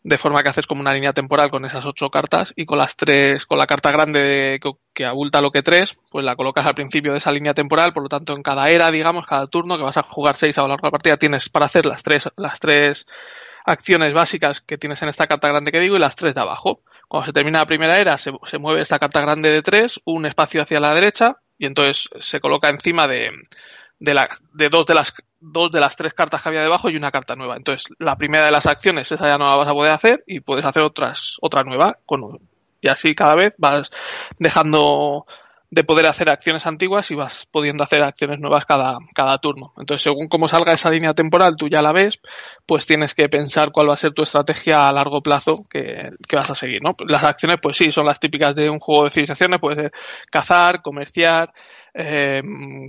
de forma que haces como una línea temporal con esas ocho cartas y con las tres, con la carta grande que, que, abulta lo que tres, pues la colocas al principio de esa línea temporal, por lo tanto en cada era, digamos, cada turno que vas a jugar seis a lo largo de la partida tienes para hacer las tres, las tres acciones básicas que tienes en esta carta grande que digo y las tres de abajo. Cuando se termina la primera era se, mueve esta carta grande de tres, un espacio hacia la derecha y entonces se coloca encima de, de, la, de dos de las dos de las tres cartas que había debajo y una carta nueva. Entonces, la primera de las acciones, esa ya no la vas a poder hacer y puedes hacer otras, otra nueva. Con, y así cada vez vas dejando de poder hacer acciones antiguas y vas pudiendo hacer acciones nuevas cada, cada turno. Entonces, según cómo salga esa línea temporal, tú ya la ves, pues tienes que pensar cuál va a ser tu estrategia a largo plazo que, que vas a seguir, ¿no? Las acciones, pues sí, son las típicas de un juego de civilizaciones, puede ser cazar, comerciar, eh,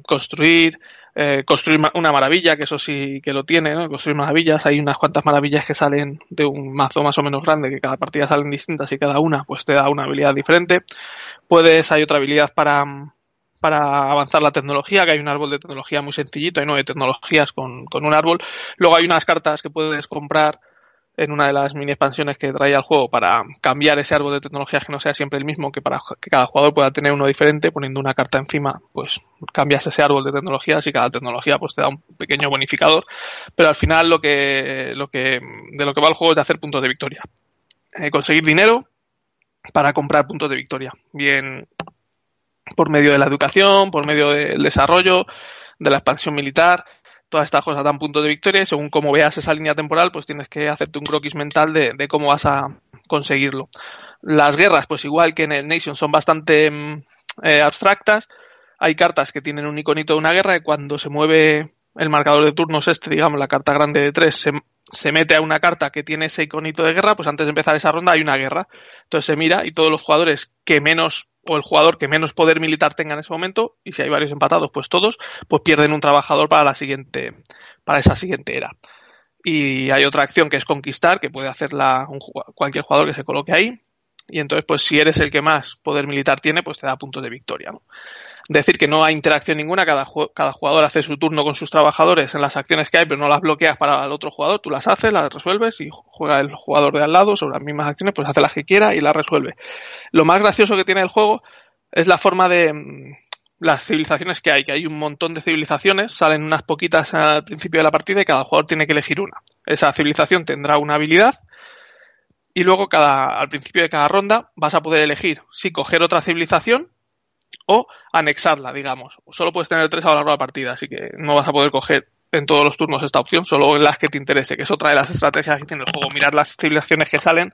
construir, eh, construir una maravilla, que eso sí que lo tiene, ¿no? Construir maravillas, hay unas cuantas maravillas que salen de un mazo más o menos grande, que cada partida salen distintas y cada una pues te da una habilidad diferente. Puedes, hay otra habilidad para, para avanzar la tecnología, que hay un árbol de tecnología muy sencillito, hay nueve tecnologías con, con un árbol. Luego hay unas cartas que puedes comprar en una de las mini expansiones que trae al juego para cambiar ese árbol de tecnologías que no sea siempre el mismo, que para que cada jugador pueda tener uno diferente, poniendo una carta encima, pues cambias ese árbol de tecnologías y cada tecnología pues te da un pequeño bonificador, pero al final lo que, lo que, de lo que va el juego es de hacer puntos de victoria. Eh, conseguir dinero para comprar puntos de victoria, bien por medio de la educación, por medio del desarrollo, de la expansión militar, todas estas cosas dan puntos de victoria y según cómo veas esa línea temporal, pues tienes que hacerte un croquis mental de, cómo vas a conseguirlo. Las guerras, pues igual que en el Nation, son bastante mm, eh, abstractas. Hay cartas que tienen un iconito de una guerra y cuando se mueve el marcador de turnos este, digamos, la carta grande de tres, se, se mete a una carta que tiene ese iconito de guerra, pues antes de empezar esa ronda hay una guerra. Entonces se mira y todos los jugadores que menos o el jugador que menos poder militar tenga en ese momento, y si hay varios empatados, pues todos, pues pierden un trabajador para la siguiente, para esa siguiente era. Y hay otra acción que es conquistar, que puede hacerla un, cualquier jugador que se coloque ahí. Y entonces, pues si eres el que más poder militar tiene, pues te da puntos de victoria. ¿no? Decir que no hay interacción ninguna, cada, cada jugador hace su turno con sus trabajadores en las acciones que hay, pero no las bloqueas para el otro jugador, tú las haces, las resuelves y juega el jugador de al lado sobre las mismas acciones, pues hace las que quiera y las resuelve. Lo más gracioso que tiene el juego es la forma de mm, las civilizaciones que hay, que hay un montón de civilizaciones, salen unas poquitas al principio de la partida y cada jugador tiene que elegir una. Esa civilización tendrá una habilidad y luego cada, al principio de cada ronda vas a poder elegir si coger otra civilización o anexarla, digamos. Solo puedes tener tres a lo largo de la partida, así que no vas a poder coger en todos los turnos esta opción, solo en las que te interese, que es otra de las estrategias que tiene el juego, mirar las civilizaciones que salen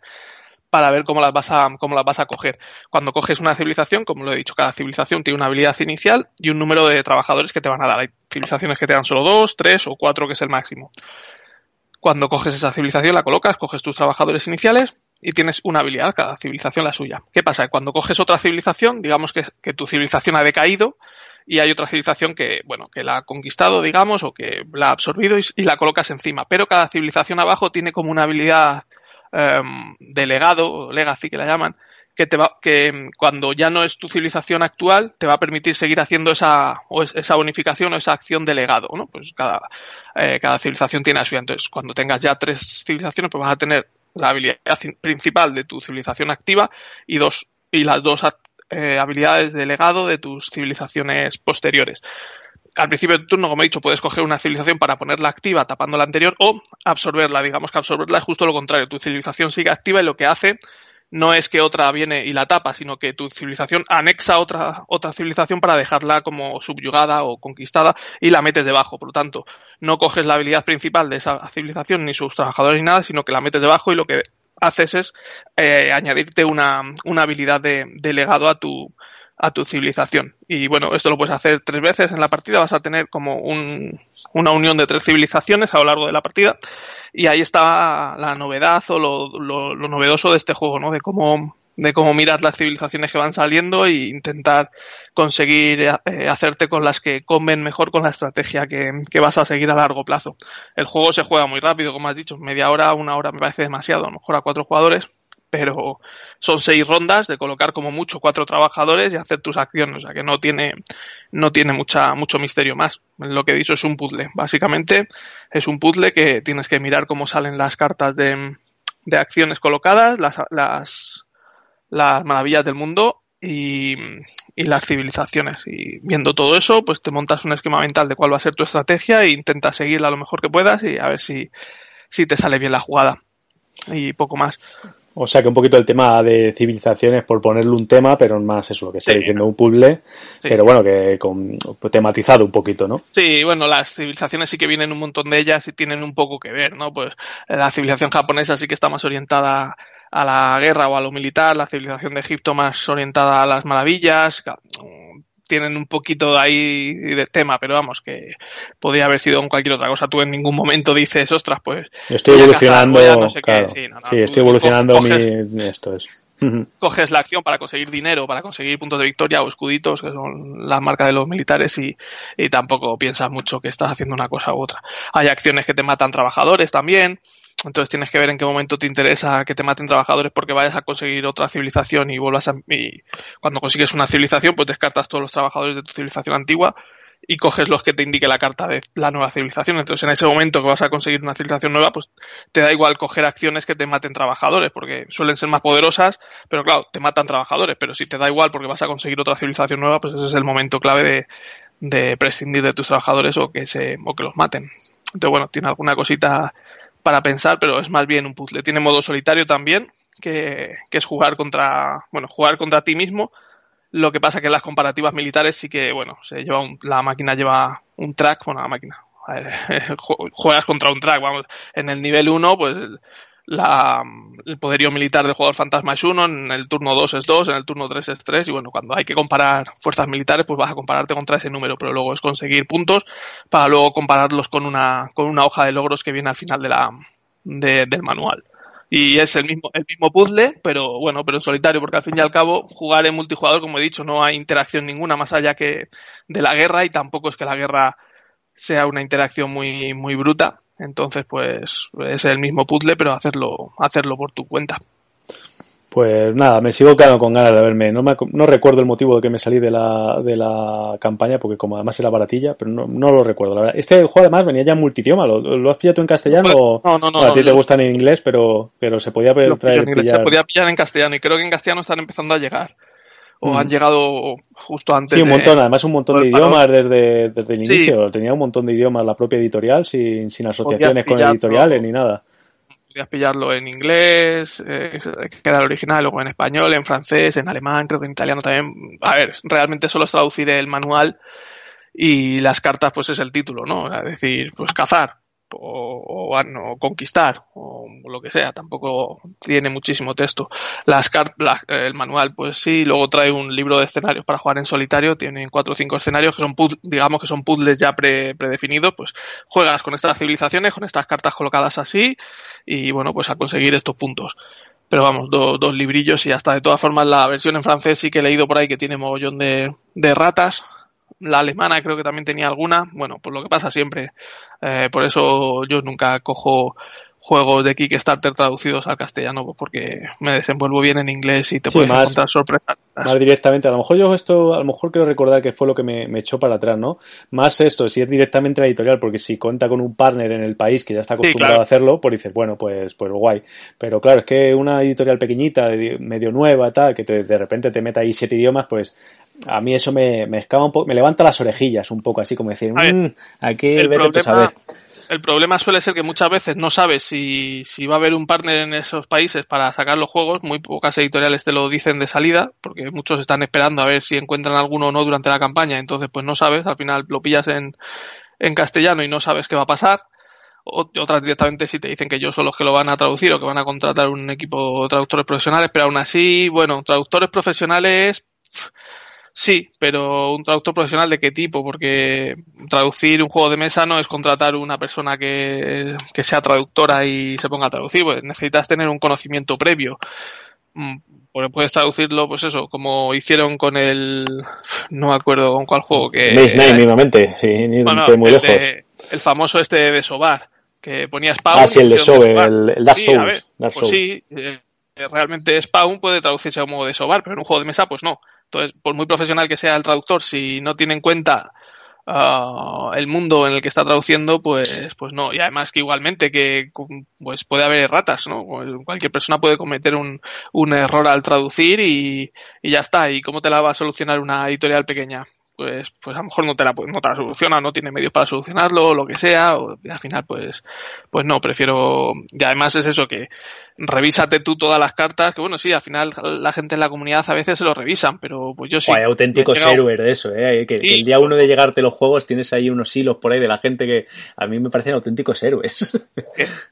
para ver cómo las vas a, cómo las vas a coger. Cuando coges una civilización, como lo he dicho, cada civilización tiene una habilidad inicial y un número de trabajadores que te van a dar. Hay civilizaciones que te dan solo dos, tres o cuatro, que es el máximo. Cuando coges esa civilización, la colocas, coges tus trabajadores iniciales y tienes una habilidad, cada civilización la suya. ¿Qué pasa? Cuando coges otra civilización, digamos que, tu civilización ha decaído y hay otra civilización que, bueno, que la ha conquistado, digamos, o que la ha absorbido y, la colocas encima. Pero cada civilización abajo tiene como una habilidad um, de legado, o legacy que la llaman, que te va, que em, cuando ya no es tu civilización actual, te va a permitir seguir haciendo esa, o esa bonificación o esa acción de legado, ¿no? Pues cada, eh, cada civilización tiene la suya. Entonces, cuando tengas ya tres civilizaciones, pues vas a tener la habilidad principal de tu civilización activa y dos y las dos eh, habilidades de legado de tus civilizaciones posteriores. Al principio del turno, como he dicho, puedes coger una civilización para ponerla activa tapando la anterior o absorberla. Digamos que absorberla es justo lo contrario. Tu civilización sigue activa y lo que hace no es que otra viene y la tapa, sino que tu civilización anexa otra, otra civilización para dejarla como subyugada o conquistada y la metes debajo. Por lo tanto, no coges la habilidad principal de esa civilización ni sus trabajadores ni nada, sino que la metes debajo y lo que haces es eh, añadirte una, una habilidad de, de legado a tu, a tu civilización. Y bueno, esto lo puedes hacer tres veces en la partida, vas a tener como un, una unión de tres civilizaciones a lo largo de la partida. Y ahí está la novedad o lo, lo, novedoso de este juego, ¿no? De cómo, de cómo mirar las civilizaciones que van saliendo e intentar conseguir eh, hacerte con las que comen mejor con la estrategia que, que, vas a seguir a largo plazo. El juego se juega muy rápido, como has dicho, media hora, una hora me parece demasiado, a lo mejor a cuatro jugadores, pero son seis rondas de colocar como mucho cuatro trabajadores y hacer tus acciones, o sea que no tiene, no tiene mucha, mucho misterio más. Lo que he dicho es un puzzle. Básicamente es un puzzle que tienes que mirar cómo salen las cartas de, de acciones colocadas, las, las, las maravillas del mundo y, y, las civilizaciones. Y viendo todo eso, pues te montas un esquema mental de cuál va a ser tu estrategia e intentas seguirla lo mejor que puedas y a ver si, si te sale bien la jugada. Y poco más. O sea que un poquito el tema de civilizaciones, por ponerle un tema, pero más eso, lo que está diciendo, un puzzle, pero bueno, que con, tematizado un poquito, ¿no? Sí, bueno, las civilizaciones sí que vienen un montón de ellas y tienen un poco que ver, ¿no? Pues la civilización japonesa sí que está más orientada a la guerra o a lo militar, la civilización de Egipto más orientada a las maravillas, tienen un poquito ahí de tema, pero vamos, que podría haber sido en cualquier otra cosa. Tú en ningún momento dices, ostras, pues. Estoy evolucionando. Sí, estoy evolucionando mi. Esto es. Coges la acción para conseguir dinero, para conseguir puntos de victoria o escuditos, que son la marca de los militares, y, y tampoco piensas mucho que estás haciendo una cosa u otra. Hay acciones que te matan trabajadores también. Entonces tienes que ver en qué momento te interesa que te maten trabajadores porque vayas a conseguir otra civilización y vuelvas a... Y cuando consigues una civilización, pues descartas todos los trabajadores de tu civilización antigua y coges los que te indique la carta de la nueva civilización. Entonces, en ese momento que vas a conseguir una civilización nueva, pues te da igual coger acciones que te maten trabajadores, porque suelen ser más poderosas, pero claro, te matan trabajadores. Pero si te da igual porque vas a conseguir otra civilización nueva, pues ese es el momento clave de, de prescindir de tus trabajadores o que se o que los maten. Entonces, bueno, tiene alguna cosita para pensar, pero es más bien un puzzle. Tiene modo solitario también, que, es jugar contra, bueno, jugar contra ti mismo. Lo que pasa que en las comparativas militares sí que, bueno, se lleva la máquina lleva un track, bueno, la máquina, [laughs] juegas contra un track, vamos, en el nivel 1, pues la, el poderío militar del jugador fantasma es 1, en el turno 2 es 2, en el turno 3 es 3, y bueno, cuando hay que comparar fuerzas militares, pues vas a compararte contra ese número, pero luego es conseguir puntos para luego compararlos con una, con una hoja de logros que viene al final de la, del manual. Y es el mismo, el mismo puzzle, pero bueno, pero en solitario, porque al fin y al cabo, jugar en multijugador, como he dicho, no hay interacción ninguna más allá que de la guerra, y tampoco es que la guerra sea una interacción muy, muy bruta entonces, pues es el mismo puzzle, pero hacerlo, hacerlo por tu cuenta. Pues nada, me sigo quedando con ganas de verme. No, me, no recuerdo el motivo de que me salí de la, de la campaña, porque como además era baratilla, pero no, no lo recuerdo. La verdad. Este juego además venía ya en multidioma. ¿Lo, has pillado tú en castellano? No, no, no. a ti te gustan en inglés, pero, pero se podía traer. Se podía pillar en castellano y creo que en castellano están empezando a llegar o han llegado justo antes. Sí, un montón, además un montón de idiomas desde, desde el inicio. Tenía un montón de idiomas la propia editorial sin, sin asociaciones con editoriales ni nada. Podías pillarlo en inglés, eh, que era el original, luego en español, en francés, en alemán, creo que en italiano también. A ver, realmente solo es traducir el manual y las cartas, pues es el título, ¿no? Es decir, pues cazar o, o, conquistar o lo que sea, tampoco tiene muchísimo texto. Las cartas, el manual, pues sí, luego trae un libro de escenarios para jugar en solitario, tiene cuatro o cinco escenarios que son, digamos que son puzzles ya predefinidos, pues juegas con estas civilizaciones, con estas cartas colocadas así y bueno, pues a conseguir estos puntos. Pero vamos, dos librillos y hasta de todas formas la versión en francés sí que he leído por ahí que tiene mogollón de, de ratas, la alemana creo que también tenía alguna. Bueno, pues lo que pasa siempre. Eh, por eso yo nunca cojo juegos de Kickstarter traducidos al castellano pues porque me desenvuelvo bien en inglés y te puedes encontrar sorpresas. Más directamente, a lo mejor yo esto, a lo mejor quiero recordar que fue lo que me, echó para atrás, ¿no? Más esto, si es directamente la editorial, porque si cuenta con un partner en el país que ya está acostumbrado a hacerlo, pues dices, bueno, pues, pues guay. Pero claro, es que una editorial pequeñita, medio nueva, tal, que de repente te meta ahí siete idiomas, pues a mí eso me, me escama un poco, me levanta las orejillas un poco, así como decir, mmm, hay que ver saber. El problema suele ser que muchas veces no sabes si, si va a haber un partner en esos países para sacar los juegos, muy pocas editoriales te lo dicen de salida, porque muchos están esperando a ver si encuentran alguno o no durante la campaña, entonces pues no sabes, al final lo pillas en, en castellano y no sabes qué va a pasar. O otras directamente si te dicen que yo son los que lo van a traducir o que van a contratar un equipo de traductores profesionales, pero aún así, bueno, traductores profesionales Sí, pero un traductor profesional de qué tipo, porque traducir un juego de mesa no es contratar una persona que, sea traductora y se ponga a traducir, pues necesitas tener un conocimiento previo. Mm, porque puedes traducirlo, pues eso, como hicieron con el. No me acuerdo con cuál juego. que mismamente, sí, ni muy lejos. el famoso este de Sobar, que ponía Spawn. Ah, sí, el de Sobar, el, Dark Souls. pues sí, eh, realmente Spawn puede traducirse como de Sobar, pero en un juego de mesa, pues no. Entonces, por muy profesional que sea el traductor, si no tiene en cuenta uh, el mundo en el que está traduciendo, pues, pues no. Y además que igualmente que pues puede haber ratas, ¿no? Cualquier persona puede cometer un, un error al traducir y, y ya está. ¿Y cómo te la va a solucionar una editorial pequeña? Pues, pues a lo mejor no te la, no te la soluciona, no tiene medios para solucionarlo, o lo que sea, o al final, pues, pues no, prefiero, y además es eso que revísate tú todas las cartas, que bueno, sí, al final la gente en la comunidad a veces se lo revisan, pero pues yo sí. hay auténticos héroes de eso, ¿eh? Que, el día uno de llegarte los juegos tienes ahí unos hilos por ahí de la gente que a mí me parecen auténticos héroes.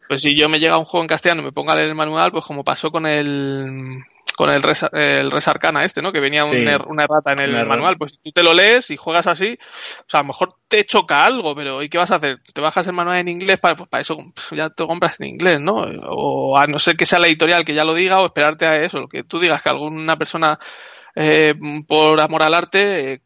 Pues si yo me llega un juego en castellano y me pongo a leer el manual, pues como pasó con el con el res, el Resarcana este, ¿no? Que venía er, una errata en el manual. Pues tú te lo lees y juegas así, o sea, a lo mejor te choca algo, pero ¿y qué vas a hacer? ¿Te bajas el manual en inglés? Para, pues para eso ya te compras en inglés, ¿no? O a no ser que sea la editorial que ya lo diga o esperarte a eso, que tú digas que alguna persona eh, por amor al arte, eh,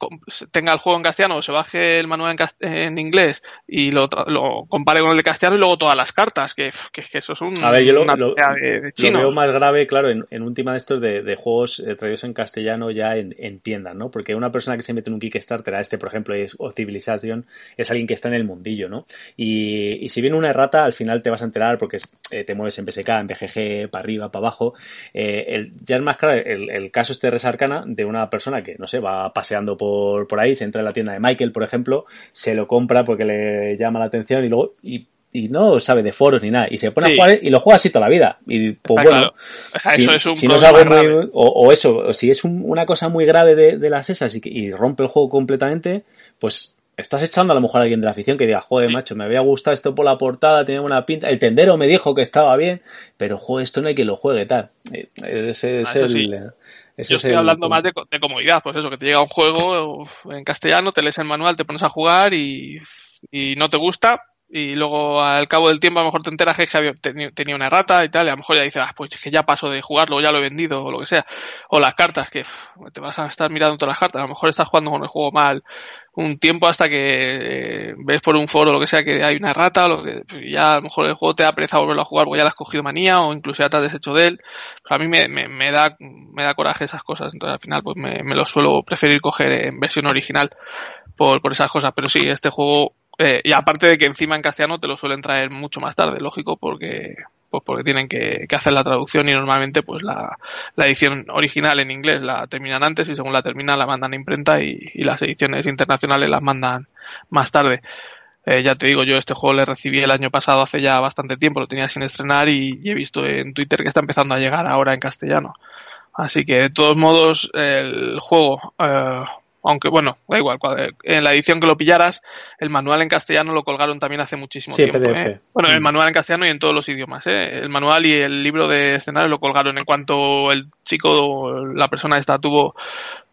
tenga el juego en castellano o se baje el manual en, inglés y lo, lo, compare con el de castellano y luego todas las cartas, que, que, eso es un, a ver, yo lo, lo, veo más grave, claro, en, en, un tema de estos de, de juegos eh, traídos en castellano ya en, en, tiendas, ¿no? Porque una persona que se mete en un Kickstarter, a este por ejemplo, es, o Civilization, es alguien que está en el mundillo, ¿no? Y, y si viene una errata, al final te vas a enterar porque te mueves en PSK, en BGG, para arriba, para abajo. El, ya es más claro, el, el caso este de Resarcana de una persona que, no sé, va paseando por, por ahí, se entra en la tienda de Michael, por ejemplo, se lo compra porque le llama la atención y luego, y, no sabe de foros ni nada, y se pone a jugar y lo juega así toda la vida. Y pues bueno, si, no es algo muy, o, eso, si es una cosa muy grave de, de las esas y, y rompe el juego completamente, pues estás echando a lo mejor a alguien de la afición que diga, joder, macho, me había gustado esto por la portada, tenía una pinta, el tendero me dijo que estaba bien, pero joder, esto no hay que lo juegue tal. Eh, ese es ah, el... Yo estoy hablando más de, comodidad, pues eso, que te llega un juego en castellano, te lees el manual, te pones a jugar y, y no te gusta, y luego al cabo del tiempo a lo mejor te enteras que tenía una rata y tal, y a lo mejor ya dices, ah, pues es que ya paso de jugarlo, ya lo he vendido o lo que sea. O las cartas, que te vas a estar mirando todas las cartas, a lo mejor estás jugando con el juego mal un tiempo hasta que eh, ves por un foro o lo que sea que hay una rata, o lo que ya a lo mejor el juego te ha aprezado volverlo a jugar porque ya le has cogido manía o incluso ya te has deshecho de él. a mí me, me, da, me da coraje esas cosas, entonces al final pues me, me lo suelo preferir coger en versión original por, por esas cosas, pero sí, este juego eh, y aparte de que encima en castellano te lo suelen traer mucho más tarde, lógico, porque pues porque tienen que, hacer la traducción y normalmente pues la, edición original en inglés la terminan antes y según la terminan la mandan a imprenta y, las ediciones internacionales las mandan más tarde. Eh, ya te digo, yo este juego le recibí el año pasado hace ya bastante tiempo, lo tenía sin estrenar y, he visto en Twitter que está empezando a llegar ahora en castellano. Así que de todos modos el juego eh, aunque bueno, da igual, en la edición que lo pillaras, el manual en castellano lo colgaron también hace muchísimo tiempo. ¿eh? Bueno, el mm. manual en castellano y en todos los idiomas. ¿eh? El manual y el libro de escenario lo colgaron en cuanto el chico, la persona esta tuvo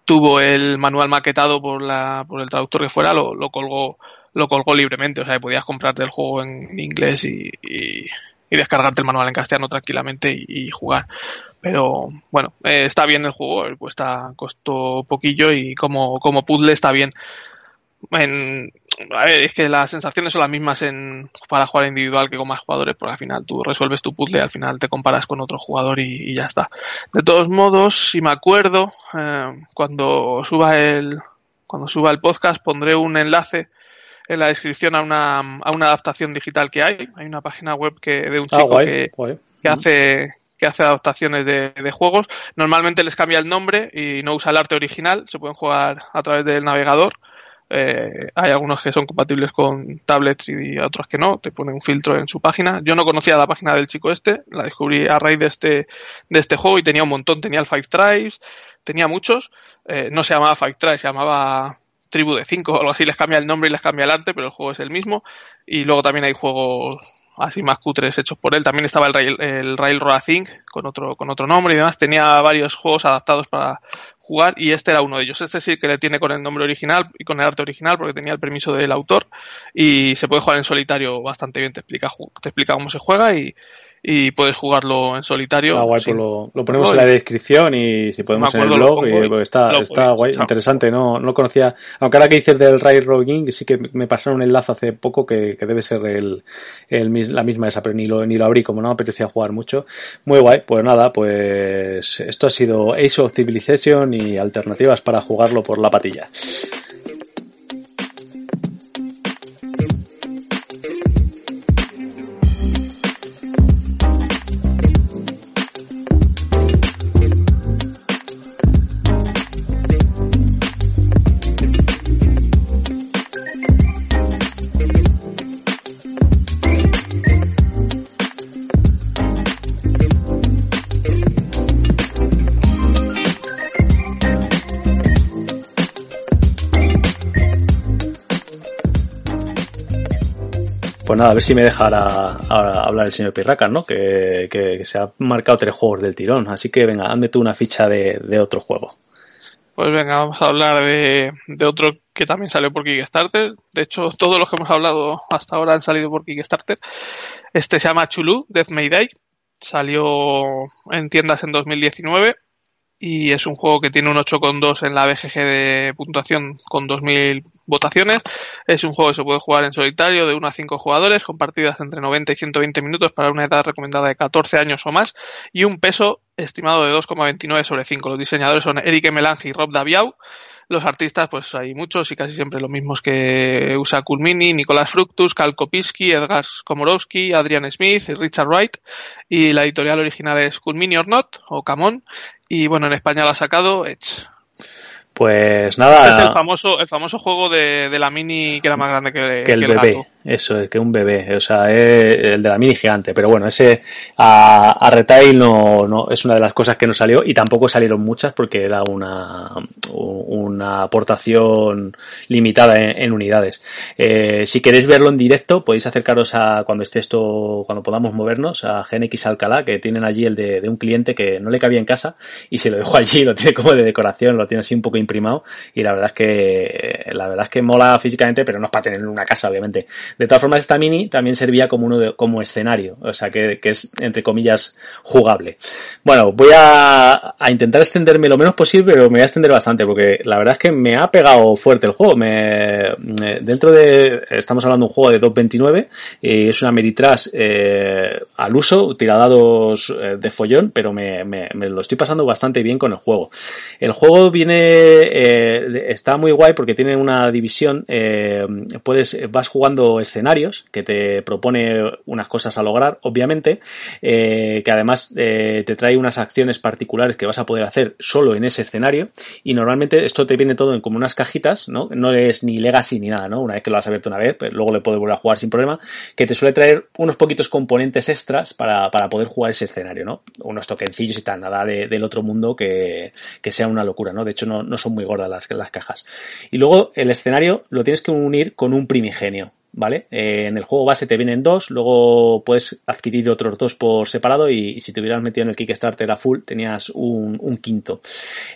tuvo el manual maquetado por la por el traductor que fuera, lo, lo colgó lo colgó libremente, o sea, podías comprarte el juego en inglés y, y descargarte el manual en castellano tranquilamente y, jugar. Pero bueno, eh, está bien el juego, eh, cuesta, costó poquillo y como, como puzzle está bien. En, a ver, es que las sensaciones son las mismas en, para jugar individual que con más jugadores, porque al final tú resuelves tu puzzle, al final te comparas con otro jugador y, ya está. De todos modos, si me acuerdo, eh, cuando suba el, cuando suba el podcast pondré un enlace en la descripción a una, a una adaptación digital que hay. Hay una página web que de un ah, chico que, que, hace que hace adaptaciones de, de, juegos. Normalmente les cambia el nombre y no usa el arte original. Se pueden jugar a través del navegador. Eh, hay algunos que son compatibles con tablets y otros que no. Te pone un filtro en su página. Yo no conocía la página del chico este. La descubrí a raíz de este, de este juego y tenía un montón. Tenía el Five Tribes, tenía muchos. Eh, no se llamaba Five Tribes, se llamaba tribu de 5 o algo así, les cambia el nombre y les cambia el arte, pero el juego es el mismo. Y luego también hay juegos así más cutres hechos por él. También estaba el, Rail, el Railroad Think con otro, con otro nombre y demás. Tenía varios juegos adaptados para jugar y este era uno de ellos. Este sí que le tiene con el nombre original y con el arte original porque tenía el permiso del autor y se puede jugar en solitario bastante bien. Te explica, te explica cómo se juega y, y puedes jugarlo en solitario. Ah, guay, pues lo, ponemos en la descripción y si podemos en el blog. y, pues está, está guay, interesante. No, no conocía, aunque ahora que dices del Railroad King, sí que me pasaron un enlace hace poco que, que debe ser el, el, la misma esa, pero ni lo, ni lo abrí, como no me apetecía jugar mucho. Muy guay, pues nada, pues esto ha sido Ace of Civilization y alternativas para jugarlo por la patilla. Pues nada, a ver si me dejará hablar el señor Pirraca, ¿no? Que, se ha marcado tres juegos del tirón. Así que venga, hazme tú una ficha de, otro juego. Pues venga, vamos a hablar de, otro que también salió por Kickstarter. De hecho, todos los que hemos hablado hasta ahora han salido por Kickstarter. Este se llama Chulu, Death May Die. Salió en tiendas en 2019 y es un juego que tiene un 8,2 en la BGG de puntuación con 2.000 votaciones. Es un juego que se puede jugar en solitario de 1 a 5 jugadores con partidas entre 90 y 120 minutos para una edad recomendada de 14 años o más y un peso estimado de 2,29 sobre 5. Los diseñadores son Eric Melange y Rob Daviau. Los artistas, pues hay muchos y casi siempre los mismos que usa Kulmini, Nicolás Fructus, Cal Kopiski, Edgar Komorowski, Adrian Smith y Richard Wright. Y la editorial original es Kulmini or Not, o Camon. Y bueno, en España lo ha sacado Edge. Pues nada. Es el famoso, el famoso juego de, la mini que era más grande que, que el, bebé. Eso, es que un bebé, o sea, es el de la mini gigante. Pero bueno, ese a, a, retail no, no es una de las cosas que no salió y tampoco salieron muchas porque era una, una aportación limitada en, unidades. Eh, si queréis verlo en directo, podéis acercaros a cuando esté esto, cuando podamos movernos, a GNX Alcalá, que tienen allí el de, de un cliente que no le cabía en casa y se lo dejó allí, lo tiene como de decoración, lo tiene así un poco imprimado y la verdad es que, la verdad es que mola físicamente, pero no es para tener en una casa, obviamente. De todas formas, esta mini también servía como uno de, como escenario, o sea que, que, es entre comillas jugable. Bueno, voy a, a, intentar extenderme lo menos posible, pero me voy a extender bastante porque la verdad es que me ha pegado fuerte el juego. Me, dentro de, estamos hablando de un juego de 2.29 y es una Meritrash eh, al uso, tiradados eh, de follón, pero me, lo estoy pasando bastante bien con el juego. El juego viene, eh, está muy guay porque tiene una división, puedes, vas jugando escenarios que te propone unas cosas a lograr, obviamente, eh, que además eh, te trae unas acciones particulares que vas a poder hacer solo en ese escenario y normalmente esto te viene todo en como unas cajitas, ¿no? No es ni legacy ni nada, ¿no? Una vez que lo has abierto una vez, pues luego le puedes volver a jugar sin problema, que te suele traer unos poquitos componentes extras para, para poder jugar ese escenario, ¿no? Unos toquencillos y tal, nada de, del otro mundo que, que, sea una locura, ¿no? De hecho, no, no son muy gordas las, las cajas. Y luego el escenario lo tienes que unir con un primigenio. ¿Vale? Eh, en el juego base te vienen dos, luego puedes adquirir otros dos por separado y, si te hubieras metido en el Kickstarter a full tenías un, quinto.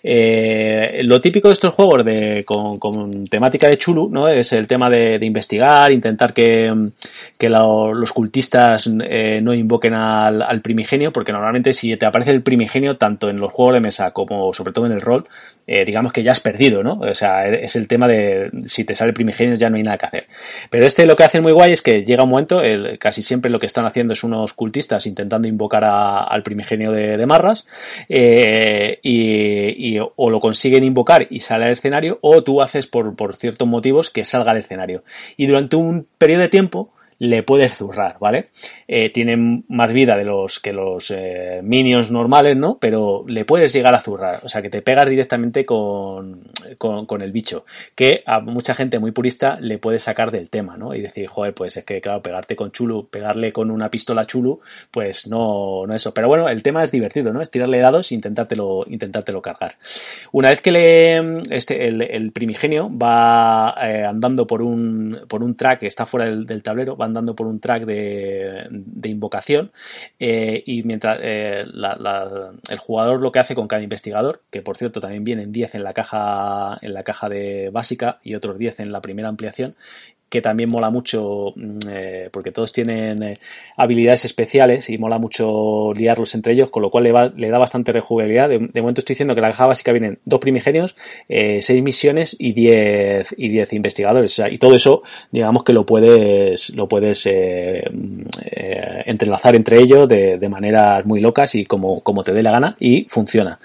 Eh, lo típico de estos juegos de, con, con, temática de Chulu, ¿no? Es el tema de, de investigar, intentar que, que lo, los cultistas eh, no invoquen al, al, primigenio, porque normalmente si te aparece el primigenio, tanto en los juegos de mesa como sobre todo en el rol, eh, digamos que ya has perdido, ¿no? O sea, es el tema de si te sale primigenio ya no hay nada que hacer. Pero este lo que hacen muy guay es que llega un momento, el, casi siempre lo que están haciendo es unos cultistas intentando invocar al primigenio de, de Marras, eh, y, y, o lo consiguen invocar y sale al escenario, o tú haces por, por ciertos motivos que salga al escenario. Y durante un periodo de tiempo, le puedes zurrar, ¿vale? Eh, tienen más vida de los que los eh, minions normales, ¿no? Pero le puedes llegar a zurrar, o sea que te pegas directamente con, con, con, el bicho, que a mucha gente muy purista le puede sacar del tema, ¿no? Y decir, joder, pues es que claro, pegarte con Chulu, pegarle con una pistola Chulu, pues no, no eso. Pero bueno, el tema es divertido, ¿no? Es tirarle dados e intentártelo, intentártelo cargar. Una vez que le, este, el, el primigenio va eh, andando por un, por un track que está fuera del, del tablero, va andando por un track de, invocación eh, y mientras eh, el jugador lo que hace con cada investigador, que por cierto también vienen 10 en la caja en la caja de básica y otros 10 en la primera ampliación que también mola mucho mm, eh, porque todos tienen eh, habilidades especiales y mola mucho liarlos entre ellos, con lo cual le, va, le da bastante rejugabilidad. De, momento estoy diciendo que la caja básica vienen dos primigenios, eh, seis misiones y diez, y diez investigadores. O sea, y todo eso, digamos que lo puedes, lo puedes eh, eh, entrelazar entre ellos de, de maneras muy locas y como, como te dé la gana y funciona.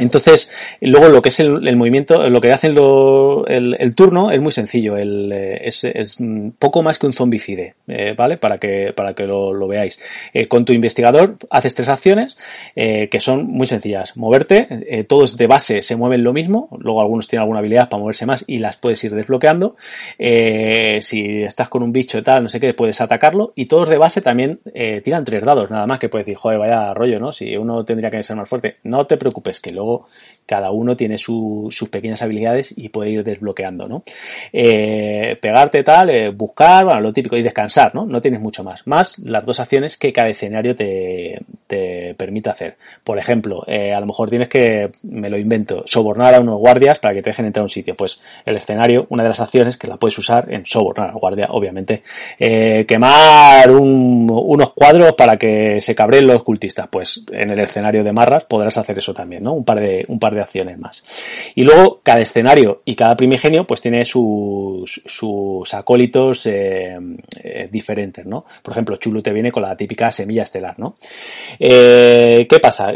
Entonces, luego lo que es el, movimiento, lo que hacen el, turno es muy sencillo, el, es, es, poco más que un zombicide, eh, ¿vale? Para que, para que lo, veáis. Eh, con tu investigador haces tres acciones eh, que son muy sencillas. Moverte, eh, todos de base se mueven lo mismo, luego algunos tienen alguna habilidad para moverse más y las puedes ir desbloqueando. Eh, si estás con un bicho y tal, no sé qué, puedes atacarlo y todos de base también tiran tres dados, nada más que puedes decir, joder, vaya rollo, ¿no? Si uno tendría que ser más fuerte, no te preocupes, que luego luego cada uno tiene sus pequeñas habilidades y puede ir desbloqueando, ¿no? Eh, pegarte tal, eh, buscar, bueno, lo típico y descansar, ¿no? No tienes mucho más. Más las dos acciones que cada escenario te, te permite hacer. Por ejemplo, eh, a lo mejor tienes que, me lo invento, sobornar a unos guardias para que te dejen entrar a un sitio. Pues el escenario, una de las acciones que la puedes usar en sobornar a la guardia, obviamente. quemar unos cuadros para que se cabreen los cultistas. Pues en el escenario de marras podrás hacer eso también, ¿no? Un par de, un par de acciones más. Y luego cada escenario y cada primigenio pues tiene sus, sus acólitos eh, eh, diferentes, ¿no? Por ejemplo, Chulu te viene con la típica semilla estelar, ¿no? Eh, ¿Qué pasa?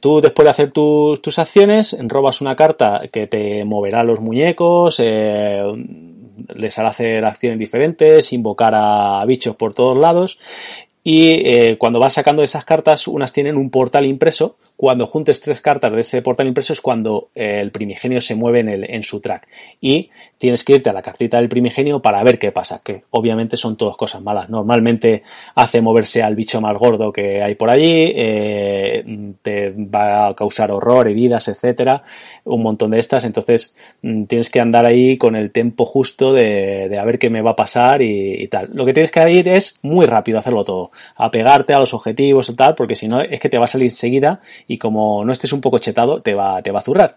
tú después de hacer tus, tus acciones robas una carta que te moverá los muñecos, les hará hacer acciones diferentes, invocar a bichos por todos lados y cuando vas sacando esas cartas, unas tienen un portal impreso cuando juntes tres cartas de ese portal impreso es cuando eh, el primigenio se mueve en, el, en su track. Y tienes que irte a la cartita del primigenio para ver qué pasa, que obviamente son todas cosas malas. Normalmente hace moverse al bicho más gordo que hay por allí, eh, te va a causar horror, heridas, etcétera, un montón de estas. Entonces mm, tienes que andar ahí con el tempo justo de, de a ver qué me va a pasar y, tal. Lo que tienes que ir es muy rápido hacerlo todo, a pegarte a los objetivos y tal, porque si no es que te va a salir enseguida y como no estés un poco chetado, te va, te va a zurrar.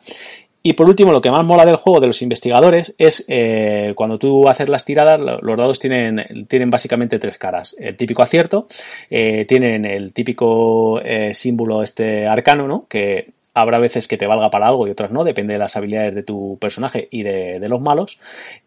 Y por último, lo que más mola del juego de los investigadores es eh, cuando tú haces las tiradas, los dados tienen, tienen básicamente tres caras. El típico acierto, eh, tienen el típico eh, símbolo este arcano, ¿no? Que habrá veces que te valga para algo y otras no, depende de las habilidades de tu personaje y de, los malos.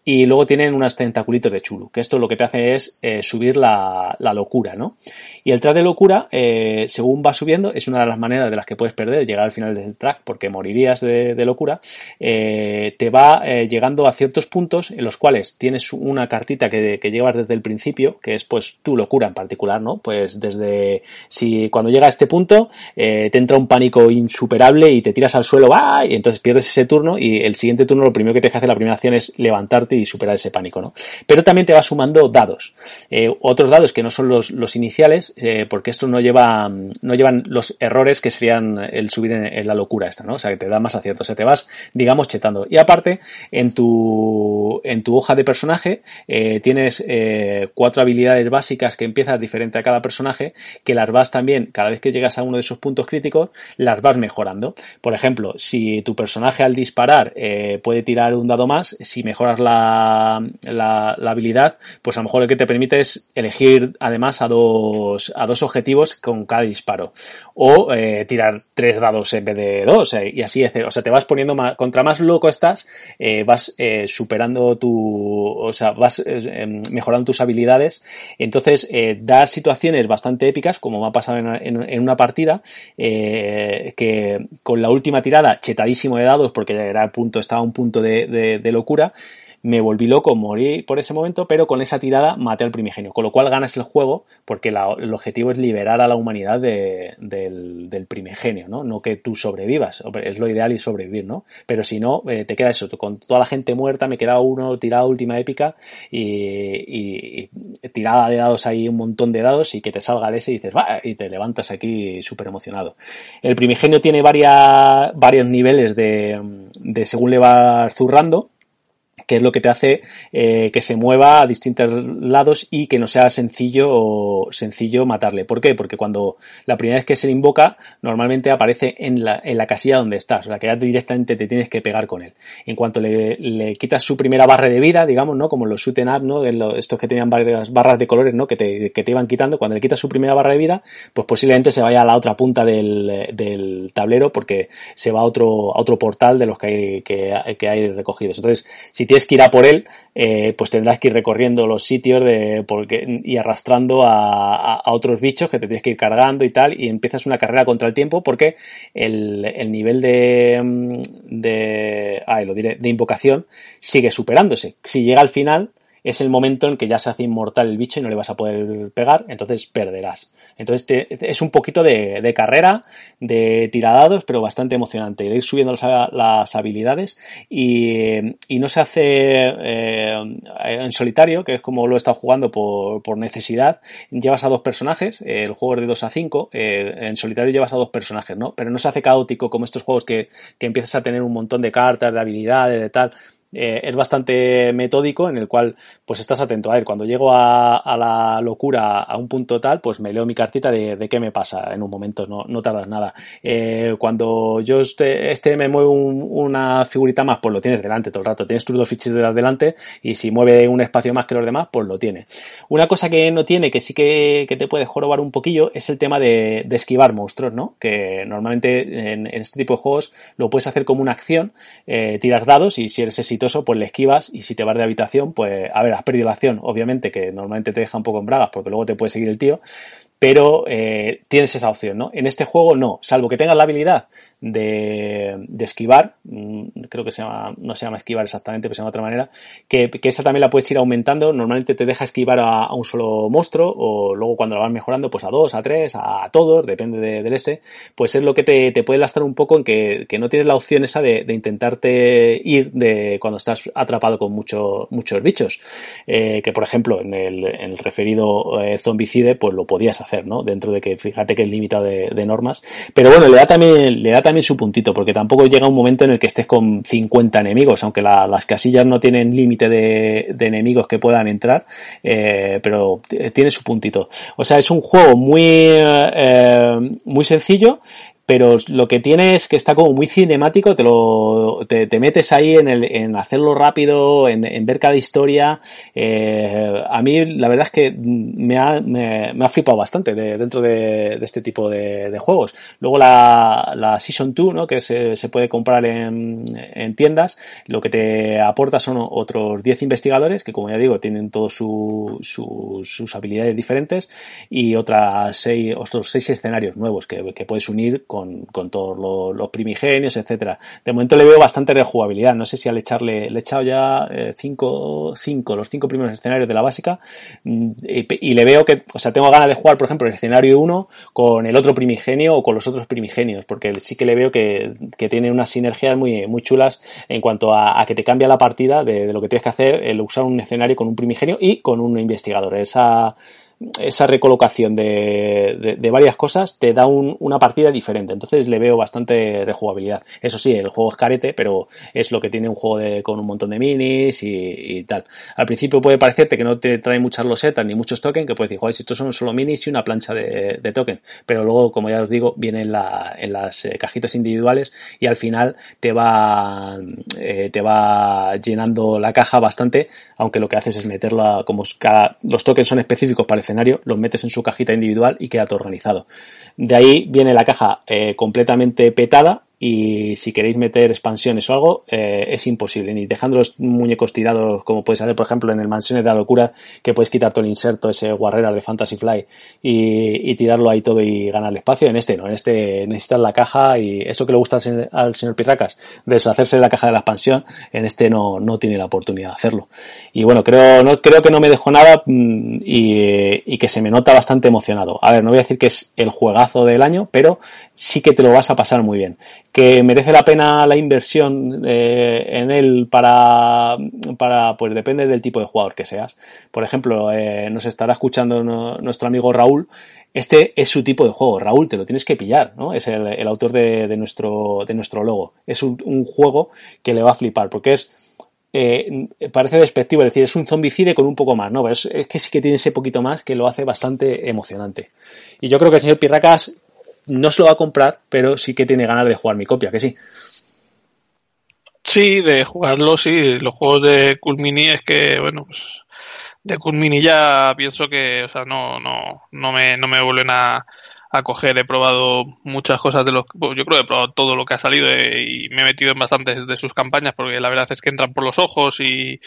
Y luego tienen unas tentaculitos de chulu, que esto lo que te hace es eh, subir la, locura, ¿no? Y el track de locura, eh, según va subiendo, es una de las maneras de las que puedes perder, llegar al final del track, porque morirías de, locura, eh, te va llegando a ciertos puntos en los cuales tienes una cartita que, que, llevas desde el principio, que es pues tu locura en particular, ¿no? Pues desde, si cuando llega a este punto, te entra un pánico insuperable y te tiras al suelo, ¡ah! y entonces pierdes ese turno y el siguiente turno lo primero que te hace la primera acción es levantarte y superar ese pánico, ¿no? Pero también te va sumando dados. Eh, otros dados que no son los, los iniciales, eh, porque esto no lleva, no llevan los errores que serían el subir en, la locura esta, ¿no? O sea, que te da más acierto. O sea, te vas, digamos, chetando. Y aparte, en tu, en tu hoja de personaje, eh, tienes eh, cuatro habilidades básicas que empiezas diferente a cada personaje, que las vas también, cada vez que llegas a uno de esos puntos críticos, las vas mejorando. Por ejemplo, si tu personaje al disparar eh, puede tirar un dado más, si mejoras la la, habilidad, pues a lo mejor lo que te permite es elegir además a dos, a dos objetivos con cada disparo. O eh, tirar tres dados en vez de dos, eh, y así es. O sea, te vas poniendo más, contra más loco estás, eh, vas eh, superando tu, o sea, vas em, mejorando tus habilidades. Entonces, da situaciones bastante épicas, como me ha pasado en, en, una partida, que con la última tirada, chetadísimo de dados, porque era el punto, estaba un punto de, de, de locura, me volví loco, morí por ese momento, pero con esa tirada maté al primigenio, con lo cual ganas el juego porque la, el objetivo es liberar a la humanidad de, del, del, primigenio, ¿no? No que tú sobrevivas, es lo ideal y sobrevivir, ¿no? Pero si no, eh, te queda eso, con toda la gente muerta, me queda uno tirado última épica y, tirada de dados ahí, un montón de dados y que te salga el ese y dices, va, y te levantas aquí súper emocionado. El primigenio tiene varios niveles de, de según le vas zurrando, que es lo que te hace eh, que se mueva a distintos lados y que no sea sencillo sencillo matarle. ¿Por qué? Porque cuando la primera vez que se le invoca, normalmente aparece en la, en la casilla donde estás, o sea que ya directamente te tienes que pegar con él. En cuanto le, quitas su primera barra de vida, digamos, ¿no? Como los shoot up, ¿no? Estos que tenían varias barras de colores, ¿no? Que te, que te iban quitando, cuando le quitas su primera barra de vida, pues posiblemente se vaya a la otra punta del, del tablero porque se va a otro, a otro portal de los que hay, que, que hay recogidos. Entonces, si tienes que ir por él, eh, pues tendrás que ir recorriendo los sitios de, porque, y arrastrando a, a, otros bichos que te tienes que ir cargando y tal, y empiezas una carrera contra el tiempo porque el, el nivel de, de, ay, lo diré, de invocación sigue superándose. Si llega al final, es el momento en que ya se hace inmortal el bicho y no le vas a poder pegar, entonces perderás. Entonces es un poquito de, carrera, de tiradados, pero bastante emocionante, de ir subiendo las, habilidades y, no se hace eh, en solitario, que es como lo he estado jugando por, necesidad, llevas a dos personajes, el juego es de 2 a 5, eh, en solitario llevas a dos personajes, ¿no? Pero no se hace caótico como estos juegos que, que empiezas a tener un montón de cartas, de habilidades, de tal eh, es bastante metódico en el cual pues estás atento. A ver cuando llego a, la locura a un punto tal pues me leo mi cartita de, qué me pasa en un momento no, tardas nada. Eh, cuando yo este, este me mueve una figurita más pues lo tienes delante todo el rato. Tienes tus dos fichas de delante y si mueve un espacio más que los demás pues lo tiene. Una cosa que no tiene que sí que, te puede jorobar un poquillo es el tema de, esquivar monstruos no que normalmente en, este tipo de juegos lo puedes hacer como una acción eh, tiras dados y si eres ese pues le esquivas y si te vas de habitación, pues, a ver, has perdido la acción, obviamente, que normalmente te deja un poco en bragas porque luego te puede seguir el tío, pero eh, tienes esa opción, ¿no? En este juego no, salvo que tengas la habilidad de, esquivar, mm, creo que se llama, no se llama esquivar exactamente, pero se llama de otra manera, que, esa también la puedes ir aumentando, normalmente te deja esquivar a, un solo monstruo, o luego cuando la vas mejorando, pues a dos, a tres, a, todos, depende del este, pues es lo que te, puede lastrar un poco en que, no tienes la opción esa de, intentarte ir de cuando estás atrapado con muchos muchos bichos, eh, que por ejemplo en el, referido eh, zombicide, pues lo podías hacer, ¿no? Dentro de que fíjate que es limitado de, de normas, pero bueno, le da también, le da también su puntito, porque tampoco llega un momento en el que estés con 50 enemigos, aunque las casillas no tienen límite de, enemigos que puedan entrar, eh, pero tiene su puntito. O sea, es un juego muy, eh, muy sencillo pero lo que tiene es que está como muy cinemático, te lo te, te metes ahí en, el, en hacerlo rápido, en, ver cada historia. Eh, a mí la verdad es que me ha, me, ha flipado bastante de, dentro de, este tipo de, juegos. Luego la, la Season 2, ¿no? que se, se puede comprar en, en, tiendas, lo que te aporta son otros 10 investigadores que como ya digo tienen todos su, sus habilidades diferentes y otras seis, otros seis escenarios nuevos que, que puedes unir con con, todos los, primigenios, etcétera. De momento le veo bastante rejugabilidad. No sé si al echarle, le he echado ya eh, cinco, cinco, los cinco primeros escenarios de la básica mm, y, le veo que, o sea, tengo ganas de jugar, por ejemplo, el escenario 1 con el otro primigenio o con los otros primigenios, porque sí que le veo que, tiene unas sinergias muy, muy chulas en cuanto a, que te cambia la partida de, de, lo que tienes que hacer el usar un escenario con un primigenio y con un investigador. Esa esa recolocación de, de, varias cosas te da una partida diferente. Entonces le veo bastante rejugabilidad. Eso sí, el juego es carete, pero es lo que tiene un juego de, con un montón de minis y, tal. Al principio puede parecerte que no te trae muchas losetas ni muchos tokens, que puedes decir, joder, si estos son solo minis y una plancha de, de token. Pero luego, como ya os digo, viene en, la, en las eh, cajitas individuales y al final te va, eh, te va llenando la caja bastante, aunque lo que haces es meterla como cada, los tokens son específicos para los metes en su cajita individual y queda todo organizado. De ahí viene la caja eh, completamente petada y si queréis meter expansiones o algo, eh, es imposible. Ni dejando los muñecos tirados, como puedes hacer, por ejemplo, en el Mansiones de la Locura, que puedes quitar todo el inserto, ese guarrera de Fantasy Fly, y, tirarlo ahí todo y ganar espacio. En este no, en este necesitas la caja y eso que le gusta al, señor, Pirracas, deshacerse de la caja de la expansión, en este no, no tiene la oportunidad de hacerlo. Y bueno, creo, no, creo que no me dejó nada mm, y, y que se me nota bastante emocionado. A ver, no voy a decir que es el juegazo del año, pero sí que te lo vas a pasar muy bien que merece la pena la inversión eh, en él para, para, pues depende del tipo de jugador que seas. Por ejemplo, eh, nos estará escuchando nuestro amigo Raúl. Este es su tipo de juego. Raúl, te lo tienes que pillar, ¿no? Es el, autor de, nuestro, de nuestro logo. Es un, juego que le va a flipar porque es, eh, parece despectivo, es decir, es un zombicide con un poco más, ¿no? es, es, que sí que tiene ese poquito más que lo hace bastante emocionante. Y yo creo que el señor Pirracas no se lo va a comprar, pero sí que tiene ganas de jugar mi copia, que sí. Sí, de jugarlo, sí. Los juegos de Culmini es que, bueno, pues de Culmini ya pienso que, o sea, no, no, no me, no me vuelven a, a coger. He probado muchas cosas de los. Yo creo que he probado todo lo que ha salido eh, y me he metido en bastantes de sus campañas porque la verdad es que entran por los ojos y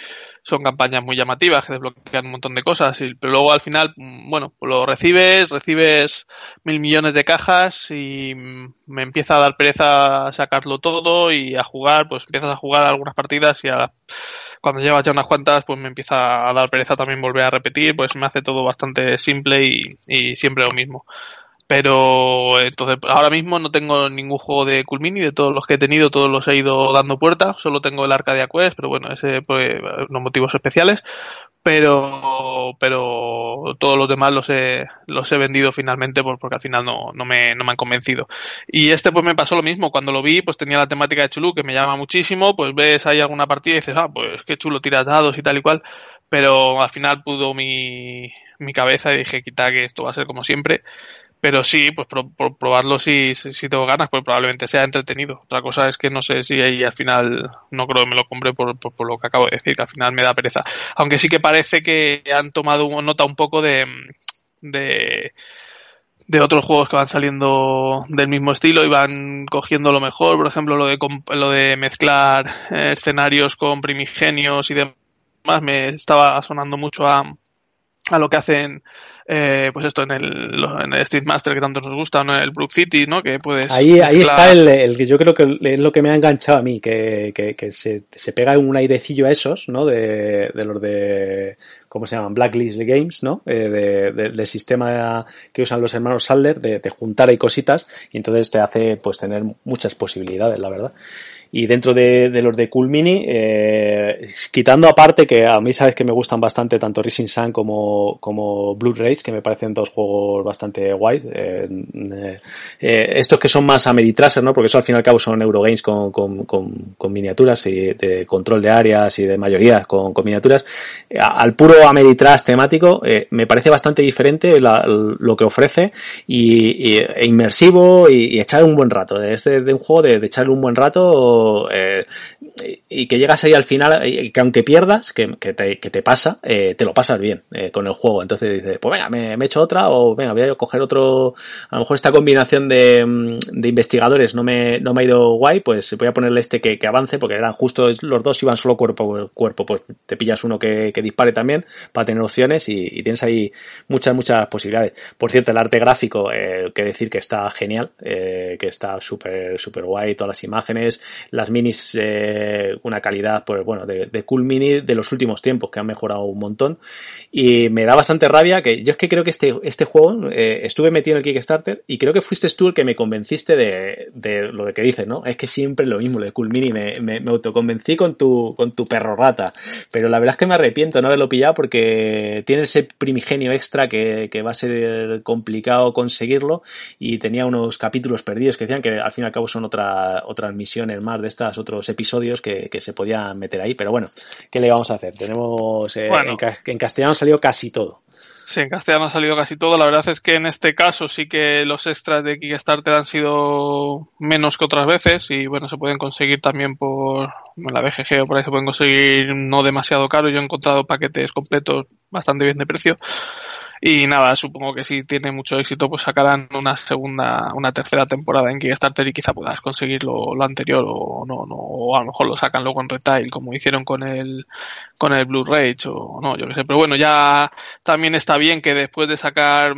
son campañas muy llamativas que desbloquean un montón de cosas. Y, pero luego al final, mm, bueno, lo recibes, recibes mil millones de cajas y mm, me empieza a dar pereza sacarlo todo y a jugar. Pues empiezas a jugar algunas partidas y a cuando llevas ya unas cuantas, pues me empieza a dar pereza también volver a repetir, pues me hace todo bastante simple y siempre lo mismo. Pero entonces ahora mismo no tengo ningún juego de Culmini, de todos los que he tenido, todos los he ido dando puerta, solo tengo el Arcadia Quest, pero bueno, ese pues unos motivos especiales, pero pero todos los demás los he, los he vendido finalmente porque al final no, no, me, no me han convencido. Y este pues me pasó lo mismo, cuando lo vi pues tenía la temática de Chulú que me llama muchísimo, pues ves ahí alguna partida y dices, ah, pues qué chulo tiras dados y tal y cual, pero al final pudo mi, mi cabeza y dije, quita que esto va a ser como siempre pero sí, pues por, probarlo si, si, tengo ganas, pues probablemente sea entretenido. Otra cosa es que no sé si ahí al final no creo que me lo compre por, por, lo que acabo de decir, que al final me da pereza. Aunque sí que parece que han tomado nota un poco de, de, de otros juegos que van saliendo del mismo estilo y van cogiendo lo mejor, por ejemplo, lo de, lo de mezclar eh, escenarios con primigenios y demás, me estaba sonando mucho a, a lo que hacen eh, pues esto en el, en el Street Master que tanto nos gusta, ¿no? el Brook City, ¿no? Que puedes ahí, ahí está el, el, que yo creo que es lo que me ha enganchado a mí, que, que, que se, se, pega un airecillo a esos, ¿no? De, de los de ¿cómo se llaman? Blacklist Games, ¿no? Eh, de, de, del sistema que usan los hermanos Salder de, de, juntar ahí cositas y entonces te hace pues tener muchas posibilidades, la verdad. Y dentro de, los de Cool Mini, eh, quitando aparte que a mí sabes que me gustan bastante tanto Rising Sun como, como Blue Rage, que me parecen dos juegos bastante guays. Eh, eh, estos que son más Ameritraser, ¿no? Porque eso al fin y al cabo son Eurogames con, con, con, miniaturas y de control de áreas y de mayoría con, con miniaturas. Al puro Ameritrash temático, eh, me parece bastante diferente lo que ofrece y, y e inmersivo y, echar un buen rato. Es de, de un juego de, de echarle un buen rato eh, y que llegas ahí al final y que aunque pierdas, que, que, te, que te, pasa, eh, te lo pasas bien eh, con el juego. Entonces dices, pues venga, me, me, hecho otra o venga, voy a coger otro, a lo mejor esta combinación de, mm, de investigadores no me, no me ha ido guay, pues voy a ponerle este que, que avance porque eran justo los dos iban solo cuerpo a cuerpo, pues te pillas uno que, dispare también para tener opciones y, y, tienes ahí muchas, muchas posibilidades. Por cierto, el arte gráfico, eh, que decir que está genial, eh, que está súper, súper guay, todas las imágenes, las minis eh, una calidad pues bueno de, de, cool mini de los últimos tiempos que han mejorado un montón. Y me da bastante rabia que yo es que creo que este, este juego eh, estuve metido en el Kickstarter y creo que fuiste tú el que me convenciste de, de lo que dices no es que siempre lo mismo lo de cool mini me, me, me autoconvencí con tu con tu perro rata. Pero la verdad es que me arrepiento no haberlo pillado porque tiene ese primigenio extra que, que va a ser complicado conseguirlo y tenía unos capítulos perdidos que decían que al fin y al cabo son otra, otras misiones más de estas otros episodios que, que, se podían meter ahí, pero bueno, ¿qué le vamos a hacer? Tenemos eh, bueno. en, en, castellano salió casi todo. Sí, en castellano ha salido casi todo. La verdad es que en este caso sí que los extras de Kickstarter han sido menos que otras veces y bueno, se pueden conseguir también por la BGG o por ahí se pueden conseguir no demasiado caro. Yo he encontrado paquetes completos bastante bien de precio. Y nada, supongo que si tiene mucho éxito, pues sacarán una segunda, una tercera temporada en Kickstarter y quizá puedas conseguir lo, lo anterior o no, no, o a lo mejor lo sacan luego en retail, como hicieron con el, con el Blue Rage o no, yo qué sé. Pero bueno, ya también está bien que después de sacar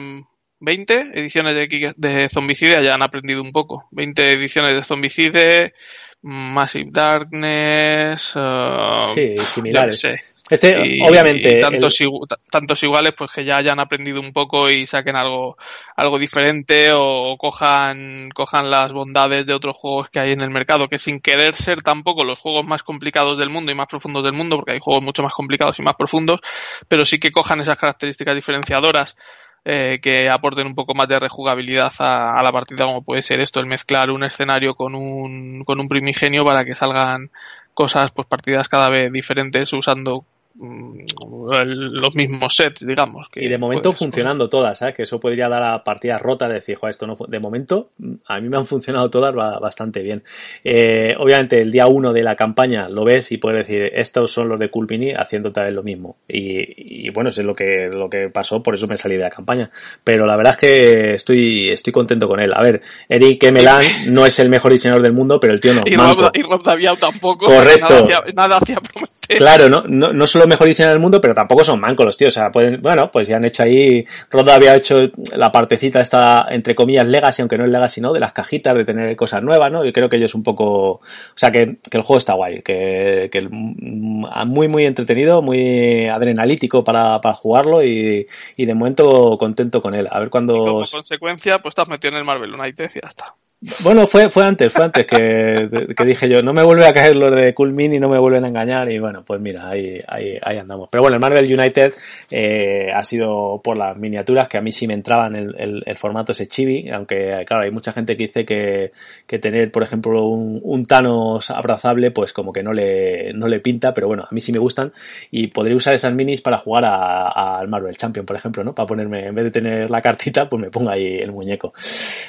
20 ediciones de, de Zombicide hayan aprendido un poco. 20 ediciones de Zombicide, Massive Darkness, uh, sí, similares. Sé. Este, y, obviamente. Y tantos, el... tantos, iguales, pues que ya hayan aprendido un poco y saquen algo, algo diferente o cojan, cojan las bondades de otros juegos que hay en el mercado, que sin querer ser tampoco los juegos más complicados del mundo y más profundos del mundo, porque hay juegos mucho más complicados y más profundos, pero sí que cojan esas características diferenciadoras eh, que aporten un poco más de rejugabilidad a, a, la partida, como puede ser esto, el mezclar un escenario con un, con un primigenio para que salgan cosas, pues partidas cada vez diferentes usando los mismos sets, digamos. Que y de momento puedes, funcionando todas, ¿sabes? Que eso podría dar a partidas rotas de decir, esto no de momento a mí me han funcionado todas bastante bien. Eh, obviamente el día uno de la campaña lo ves y puedes decir, estos son los de Culpini haciendo tal vez lo mismo. Y, y, bueno, eso es lo que, lo que pasó, por eso me salí de la campaña. Pero la verdad es que estoy, estoy contento con él. A ver, Eric Emelan no es el mejor diseñador del mundo, pero el tío no. [laughs] Y Rob, y Rob Daviau tampoco. Correcto. Nada hacía, nada hacía [laughs] Claro, no, no, no son los mejor diseño del mundo, pero tampoco son mancos los tíos. O sea, pueden, bueno, pues ya han hecho ahí. Roda había hecho la partecita esta, entre comillas, legacy, aunque no es legacy, ¿no? De las cajitas, de tener cosas nuevas, ¿no? Yo creo que ellos un poco. O sea, que, que el juego está guay, que, que muy, muy entretenido, muy adrenalítico para, para jugarlo y, y de momento contento con él. A ver cuando. como consecuencia, pues estás metido en el Marvel United y ya está. Bueno, fue, fue antes, fue antes que, dije yo, no me vuelve a caer lo de Cool Mini, no me vuelven a engañar y bueno, pues mira, ahí, ahí, ahí andamos. Pero bueno, el Marvel United eh, ha sido por las miniaturas que a mí sí me entraban el, el, el, formato ese chibi, aunque claro, hay mucha gente que dice que, que tener, por ejemplo, un, un, Thanos abrazable, pues como que no le, no le pinta, pero bueno, a mí sí me gustan y podría usar esas minis para jugar al Marvel Champion, por ejemplo, ¿no? Para ponerme, en vez de tener la cartita, pues me pongo ahí el muñeco.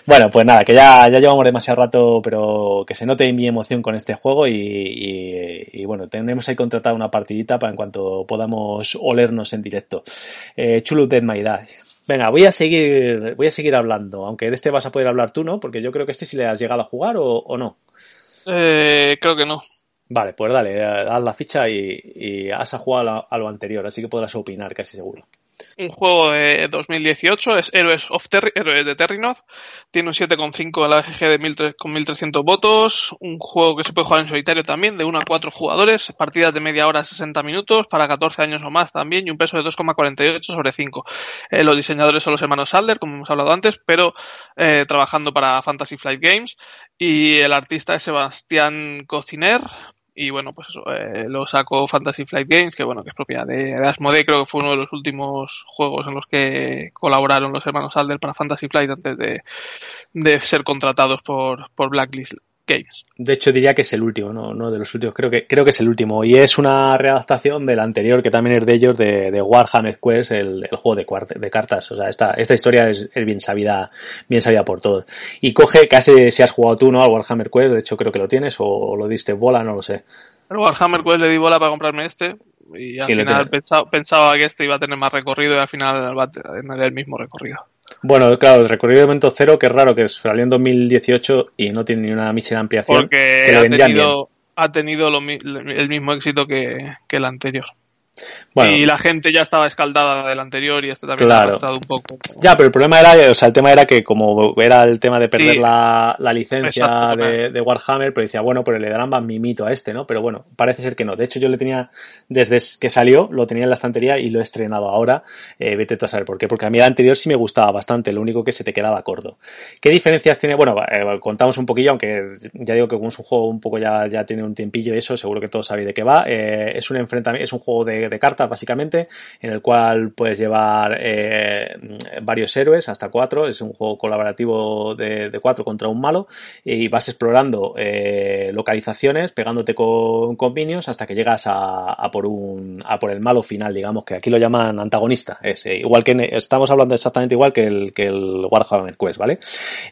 Bueno, pues nada, que ya, ya llevamos demasiado rato, pero que se note mi emoción con este juego y, y, y bueno, tenemos ahí contratada una partidita para en cuanto podamos olernos en directo. Eh, Chulu Dead My Dad. Venga, voy a seguir, voy a seguir hablando, aunque de este vas a poder hablar tú, ¿no? Porque yo creo que este sí le has llegado a jugar o, o no. Eh, creo que no. Vale, pues dale, haz la ficha y, y has a, a lo anterior, así que podrás opinar casi seguro un juego de 2018, es Héroes, of Terri Héroes de Terrinoth, tiene un 7,5 a la GG de 1300, con 1300 votos, un juego que se puede jugar en solitario también, de 1 a 4 jugadores, partidas de media hora a 60 minutos, para 14 años o más también, y un peso de 2,48 sobre 5. Eh, los diseñadores son los hermanos Sadler, como hemos hablado antes, pero eh, trabajando para Fantasy Flight Games, y el artista es Sebastián Cociner, y bueno, pues eso, eh, lo sacó Fantasy Flight Games, que bueno, que es propiedad de, de Asmodee, creo que fue uno de los últimos juegos en los que colaboraron los hermanos Alder para Fantasy Flight antes de, de ser contratados por, por Blacklist Games. De hecho, diría que es el último, no, no de los últimos, creo que, creo que es el último. Y es una readaptación del anterior, que también es de ellos, de, de Warhammer Quest, el, el juego de, de, cartas. O sea, esta, esta historia es, es, bien sabida, bien sabida por todos. Y coge, casi si has jugado tú, ¿no? Al Warhammer Quest, de hecho creo que lo tienes, o lo diste bola, no lo sé. Warhammer Quest le di bola para comprarme este, y al sí, final pensaba, pensaba que este iba a tener más recorrido y al final va a tener el mismo recorrido. Bueno, claro, el recorrido de momento cero, que es raro que salió en 2018 y no tiene ni una misión de ampliación. Porque que ha, tenido, ha tenido lo, el mismo éxito que, que el anterior. Bueno, y la gente ya estaba escaldada del anterior y este también claro. ha un poco. Ya, pero el problema era, o sea, el tema era que como era el tema de perder sí. la, la, licencia Exacto, de, de, Warhammer, pero decía, bueno, pero le darán más mimito a este, ¿no? Pero bueno, parece ser que no. De hecho, yo le tenía, desde que salió, lo tenía en la estantería y lo he estrenado ahora. Eh, vete tú a saber por qué. Porque a mí el anterior sí me gustaba bastante, lo único que se te quedaba corto. ¿Qué diferencias tiene? Bueno, eh, contamos un poquillo, aunque ya digo que como es un juego un poco ya, ya tiene un tiempillo y eso, seguro que todos sabéis de qué va. Eh, es un enfrentamiento, es un juego de, de cartas, básicamente en el cual puedes llevar eh, varios héroes, hasta cuatro, es un juego colaborativo de, cuatro contra un malo, y vas explorando eh, localizaciones, pegándote con, con minions hasta que llegas a, por un, a por el malo final, digamos, que aquí lo llaman antagonista, es eh, igual que estamos hablando exactamente igual que el, que el Warhammer Quest, ¿vale?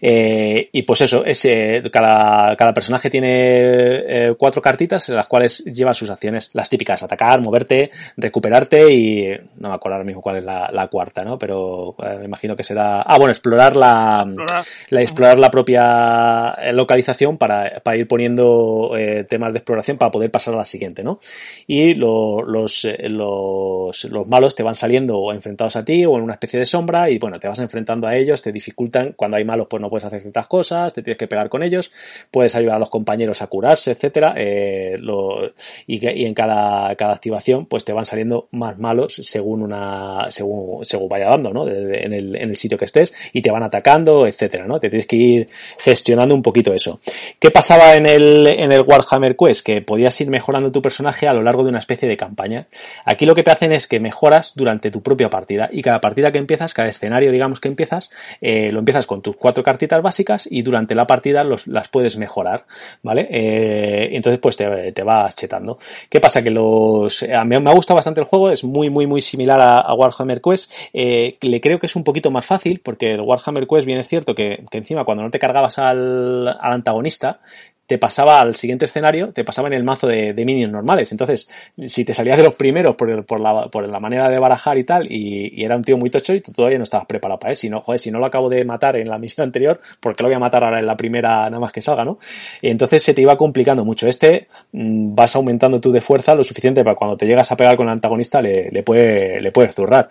Y pues eso, es, cada, cada personaje tiene cuatro cartitas en las cuales lleva sus acciones, las típicas, atacar, moverte, recuperarte y no me acuerdo ahora mismo cuál es la, la cuarta, ¿no? Pero eh, me imagino que será. Ah, bueno, explorar la, explorar, la, explorar la propia localización para, para ir poniendo eh, temas de exploración para poder pasar a la siguiente, ¿no? Y lo, los, eh, los, los malos te van saliendo enfrentados a ti o en una especie de sombra y bueno, te vas enfrentando a ellos, te dificultan. Cuando hay malos, pues no puedes hacer ciertas cosas, te tienes que pegar con ellos, puedes ayudar a los compañeros a curarse, etcétera. Eh, lo, y, que, y en cada, cada activación, pues te van saliendo más malos según una según, según vaya dando, ¿no? En, el, en el sitio que estés y te van atacando, etcétera, ¿no? Te tienes que ir gestionando un poquito eso. ¿Qué pasaba en el, en el Warhammer Quest? Que podías ir mejorando tu personaje a lo largo de una especie de campaña. Aquí lo que te hacen es que mejoras durante tu propia partida y cada partida que empiezas, cada escenario, digamos que empiezas, eh, lo empiezas con tus cuatro cartitas básicas y durante la partida los, las puedes mejorar, ¿vale? Eh, entonces pues te, te vas chetando. ¿Qué pasa? Que los, a mí me ha gustado bastante el juego, es muy, muy, muy similar a, Warhammer Quest. Eh, le creo que es un poquito más fácil, porque el Warhammer Quest bien es cierto que, que encima cuando no te cargabas al, al antagonista, te pasaba al siguiente escenario, te pasaba en el mazo de, minions normales. Entonces, si te salías de los primeros por, por, la, por la manera de barajar y tal, y, era un tío muy tocho y tú todavía no estabas preparado para eso. Si no, joder, si no lo acabo de matar en la [laughs] misión anterior, ¿por qué lo voy a matar ahora en la primera nada más que salga, no? Entonces se te iba complicando mucho. Este mm, vas aumentando tú de fuerza lo suficiente para cuando te llegas a pegar con el antagonista le, le, puede, le puedes zurrar.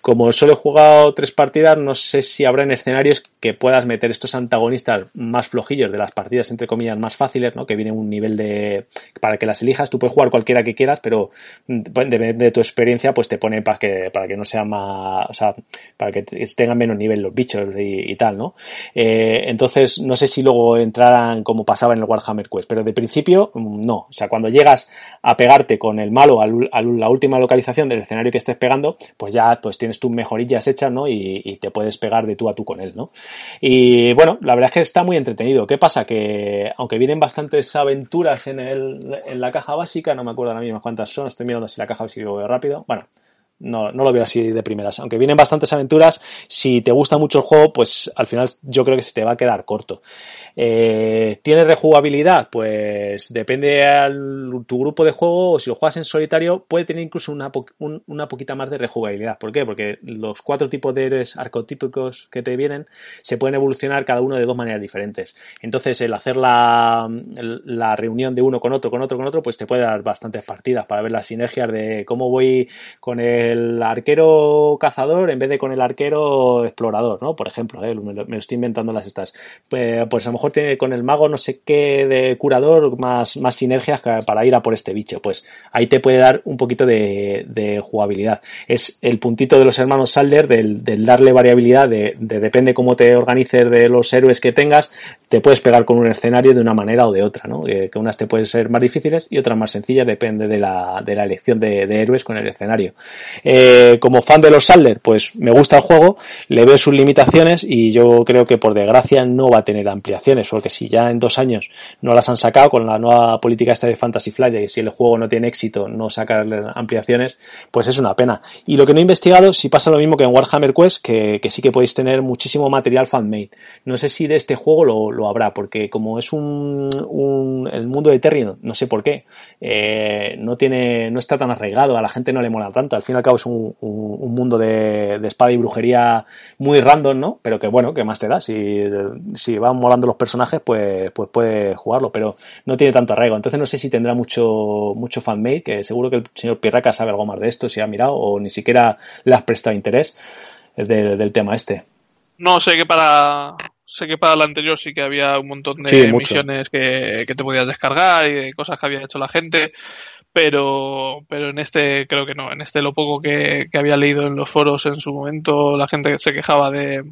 Como solo he jugado tres partidas, no sé si habrá en escenarios que puedas meter estos antagonistas más flojillos de las partidas, entre comillas, más fáciles, ¿no? Que viene un nivel de, para que las elijas, tú puedes jugar cualquiera que quieras, pero mm, depende de tu experiencia, pues te pone para que, para que no sea más, o sea, para que tengan menos nivel los bichos y, tal, ¿no? Eh, entonces, no sé si luego entraran como pasaba en el Warhammer Quest, pero de principio, mm, no. O sea, cuando llegas a pegarte con el malo a la última localización del escenario que estés pegando, pues ya, pues tienes tus mejorillas hechas, ¿no? Y, y te puedes pegar de tú a tú con él, ¿no? Y bueno, la verdad es que está muy entretenido. ¿Qué pasa? Que aunque vienen bastantes aventuras en, el, en la caja básica, no me acuerdo ahora mismo cuántas son, estoy mirando si la caja básica lo rápido. Bueno, no, no lo veo así de primeras. Aunque vienen bastantes aventuras, si te gusta mucho el juego, pues al final yo creo que se te va a quedar corto. Eh, ¿Tiene rejugabilidad? Pues depende de tu grupo de juego o si lo juegas en solitario puede tener incluso una, una poquita más de rejugabilidad. ¿Por qué? Porque los cuatro tipos de héroes arcotípicos que te vienen se pueden evolucionar cada uno de dos maneras diferentes. Entonces el hacer la, la reunión de uno con otro, con otro, con otro, pues te puede dar bastantes partidas para ver las sinergias de cómo voy con el arquero cazador en vez de con el arquero explorador, ¿no? Por ejemplo, ¿eh? me, estoy inventando las estas. Pues, pues a lo mejor tiene con el mago no sé qué de curador más, más sinergias para ir a por este bicho. Pues ahí te puede dar un poquito de, jugabilidad. Es el puntito de los hermanos Salder del, darle variabilidad de, depende cómo te organices de los héroes que tengas, te puedes pegar con un escenario de una manera o de otra, ¿no? Que, unas te pueden ser más difíciles y otras más sencillas, depende de la, de la elección de, héroes con el escenario. Eh, como fan de los Salder, pues me gusta el juego, le veo sus limitaciones y yo creo que por desgracia no va a tener ampliaciones porque si ya en dos años no las han sacado con la nueva política esta de Fantasy Flight, que si el juego no tiene éxito no sacar ampliaciones, pues es una pena. Y lo que no he investigado, si pasa lo mismo que en Warhammer Quest, que, sí que podéis tener muchísimo material fan-made. No sé si de este juego lo, habrá, porque como es un, el mundo de Terrion, no sé por qué, eh, no tiene, no está tan arraigado, a la gente no le mola tanto. Al fin y al cabo es un, mundo de, espada y brujería muy random, ¿no? Pero que bueno, que más te da? Si, si van molando los personajes pues, pues puede jugarlo, pero no tiene tanto arraigo. Entonces no sé si tendrá mucho, mucho fanmade, que seguro que el señor Pirraca sabe algo más de esto, si ha mirado, o ni siquiera le has prestado interés del tema este. No, sé que para sé que para la anterior sí que había un montón de misiones que, te podías descargar y de cosas que había hecho la gente, pero, pero en este creo que no. En este lo poco que había leído en los foros en su momento, la gente se quejaba de,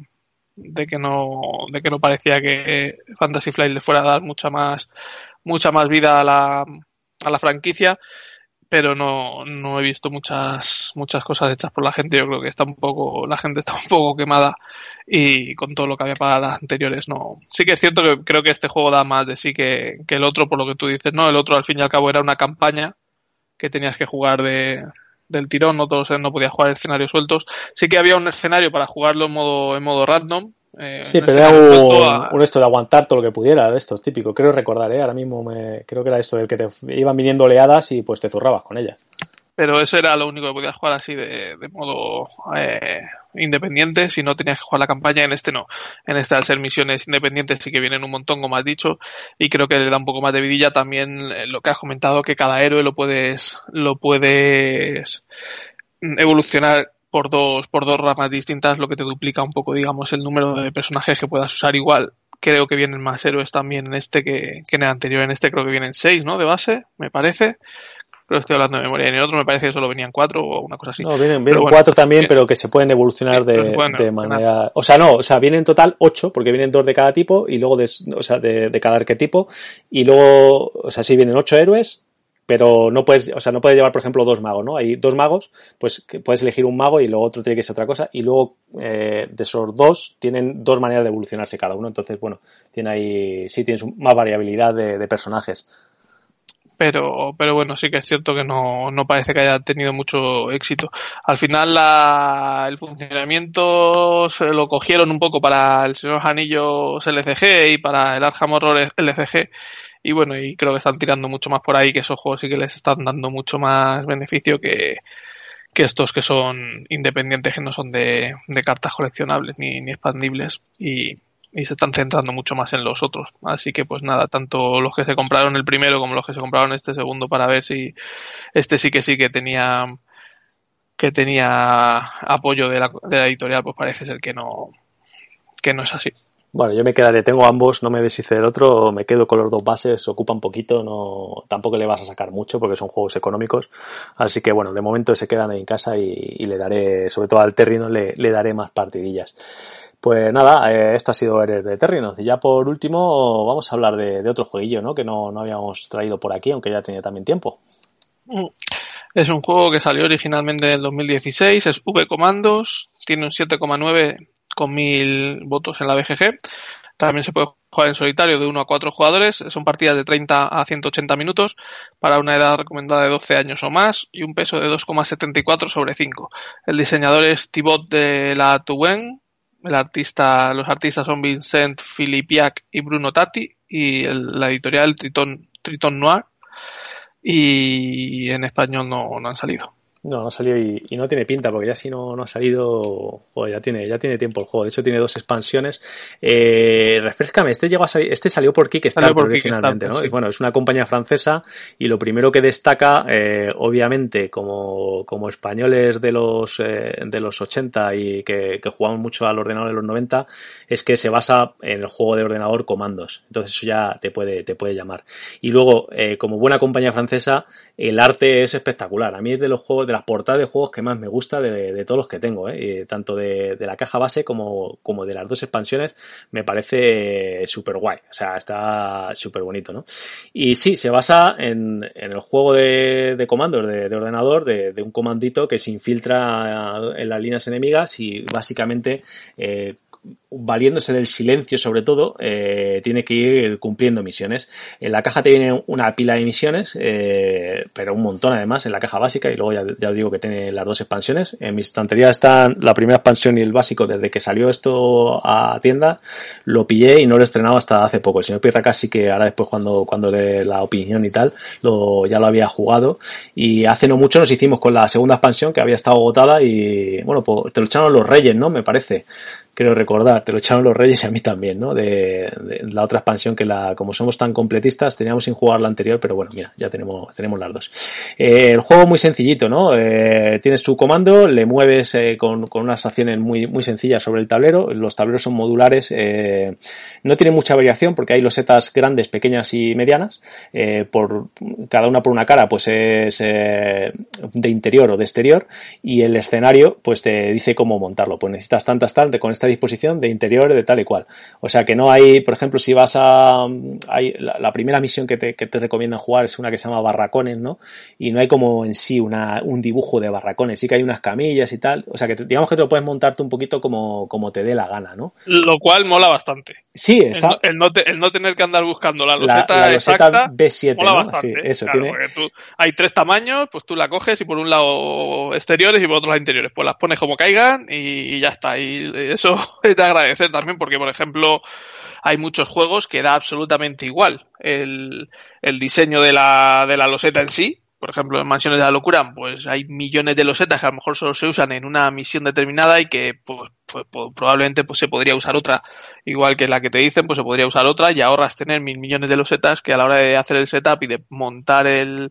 de que no de que no parecía que Fantasy Flight le fuera a dar mucha más mucha más vida a la, a la franquicia pero no, no he visto muchas muchas cosas hechas por la gente yo creo que está un poco la gente está un poco quemada y con todo lo que había para las anteriores no sí que es cierto que creo que este juego da más de sí que, que el otro por lo que tú dices no el otro al fin y al cabo era una campaña que tenías que jugar de, del tirón, no todos no podía jugar escenarios sueltos. Sí que había un escenario para jugarlo en modo, en modo random. Eh, sí, pero era un, esto de aguantar todo lo que pudiera, de esto, típico. Creo recordar, ¿eh? ahora mismo me, creo que era esto del que te iban viniendo oleadas y pues te zurrabas con ellas pero eso era lo único que podías jugar así de, modo eh, independiente, si no tenías que jugar la campaña, en este no. En este al ser misiones independientes sí que vienen un montón, como has dicho, y creo que le da un poco más de vidilla también eh, lo que has comentado, que cada héroe lo puedes, lo puedes evolucionar por dos, por dos ramas distintas, lo que te duplica un poco, digamos, el número de personajes que puedas usar igual. Creo que vienen más héroes también en este que, que en el anterior. En este creo que vienen seis, ¿no? De base, me parece pero estoy hablando de memoria. En el otro me parece que solo venían cuatro o una cosa así. No, vienen, cuatro también, pero que se pueden evolucionar de, manera. O sea, no, o sea, vienen en total ocho, porque vienen dos de cada tipo y luego de, o sea, de, de cada arquetipo. Y luego, o sea, sí vienen ocho héroes, pero no puedes, o sea, no puedes llevar, por ejemplo, dos magos, ¿no? Hay dos magos, pues que puedes elegir un mago y luego otro tiene que ser otra cosa, y luego eh, de esos dos tienen dos maneras de evolucionarse cada uno, entonces, bueno, tiene ahí, sí tienes más variabilidad de personajes. pero, pero bueno, sí que es cierto que no, no parece que haya tenido mucho éxito. Al final la, el funcionamiento se lo cogieron un poco para el Señor Anillos LCG y para el Arkham Horror LCG y bueno, y creo que están tirando mucho más por ahí, que esos juegos sí que les están dando mucho más beneficio que, que estos que son independientes, que no son de, de cartas coleccionables ni, ni expandibles. Y, y se están centrando mucho más en los otros. Así que pues nada, tanto los que se compraron el primero como los que se compraron este segundo para ver si este sí que sí que tenía que tenía apoyo de la, de la editorial, pues parece ser que no que no es así. Bueno, yo me quedaré, tengo ambos, no me deshice del otro, me quedo con los dos bases, ocupa un poquito, no, tampoco le vas a sacar mucho porque son juegos económicos, así que bueno, de momento se quedan en casa y, le daré, sobre todo al Terrino, le, daré más partidillas. Pues nada, eh, esto ha sido Eres de Terrinos. Y ya por último vamos a hablar de, de otro jueguillo, ¿no? Que no, no, habíamos traído por aquí, aunque ya tenía también tiempo. Mm. Es un juego que salió originalmente en el 2016, es V Comandos, tiene un 7,9 con mil votos en la BGG. También se puede jugar en solitario de 1 a 4 jugadores. Son partidas de 30 a 180 minutos para una edad recomendada de 12 años o más y un peso de 2,74 sobre 5. El diseñador es Thibaut de la Touen, el artista, los artistas son Vincent Filipiak y Bruno Tati y el, la editorial Triton, Noir y en español no han salido. No, no salió y, y, no tiene pinta, porque ya si no, no ha salido, joder, ya tiene, ya tiene tiempo el juego. De hecho, tiene dos expansiones. Eh, refrescame, este llegó a salir, este salió por Kickstarter por originalmente, ¿no? Sí. Y bueno, es una compañía francesa y lo primero que destaca, eh, obviamente, como, como españoles de los, eh, de los 80 y que, que jugamos mucho al ordenador de los 90, es que se basa en el juego de ordenador comandos. Entonces eso ya te puede, te puede llamar. Y luego, eh, como buena compañía francesa, el arte es espectacular. A mí es de los juegos, de las portadas de juegos que más me gusta de, de todos los que tengo, ¿eh? tanto de, de, la caja base como, como de las dos expansiones, me parece súper guay. O sea, está súper bonito, ¿no? Y sí, se basa en, en el juego de, de comandos de, de ordenador, de, de, un comandito que se infiltra en las líneas enemigas y básicamente eh, valiéndose del silencio sobre todo, eh, tiene que ir cumpliendo misiones. En la caja tiene una pila de misiones, eh, pero un montón además en la caja básica y luego ya, ya os digo que tiene las dos expansiones. En mi estantería están la primera expansión y el básico desde que salió esto a tienda, lo pillé y no lo he estrenado hasta hace poco. El señor Pirra casi que ahora después cuando, cuando de la opinión y tal, lo, ya lo había jugado y hace no mucho nos hicimos con la segunda expansión que había estado agotada y bueno, pues te lo echaron los reyes, ¿no? Me parece creo recordar, te lo echaron los Reyes y a mí también, ¿no? De, la otra expansión que la, como somos tan completistas, teníamos sin jugar la anterior, pero bueno, mira, ya tenemos, tenemos las dos. Eh, el juego muy sencillito, ¿no? Eh, tienes tu comando, le mueves eh, con, con, unas acciones muy, muy sencillas sobre el tablero, los tableros son modulares, eh, no tiene mucha variación porque hay losetas grandes, pequeñas y medianas, eh, por, cada una por una cara, pues es de interior o de exterior, y el escenario, pues te dice cómo montarlo, pues necesitas tantas, tantas, con esta disposición de interior de tal y cual. O sea que no hay, por ejemplo, si vas a... Hay, la, la primera misión que te, que te, recomiendan jugar es una que se llama barracones, ¿no? Y no hay como en sí una, un dibujo de barracones, sí que hay unas camillas y tal. O sea que digamos que te lo puedes montarte un poquito como, como te dé la gana, ¿no? Lo cual mola bastante. Sí, está... El, el, no, te, el no, tener que andar buscando la loseta, la, la loseta exacta, B7, mola ¿no? bastante. Sí, eso claro, tiene... tú, hay tres tamaños, pues tú la coges y por un lado exteriores y por otro lado interiores. Pues las pones como caigan y, y ya está. Y eso [laughs] es de agradecer también porque, por ejemplo, hay muchos juegos que da absolutamente igual el, el diseño de la, de la loseta en sí, por ejemplo, en Mansiones de la Locura, pues hay millones de losetas que a lo mejor solo se usan en una misión determinada y que pues, pues, probablemente pues, se podría usar otra, igual que la que te dicen, pues se podría usar otra y ahorras tener mil millones de losetas que a la hora de hacer el setup y de montar el,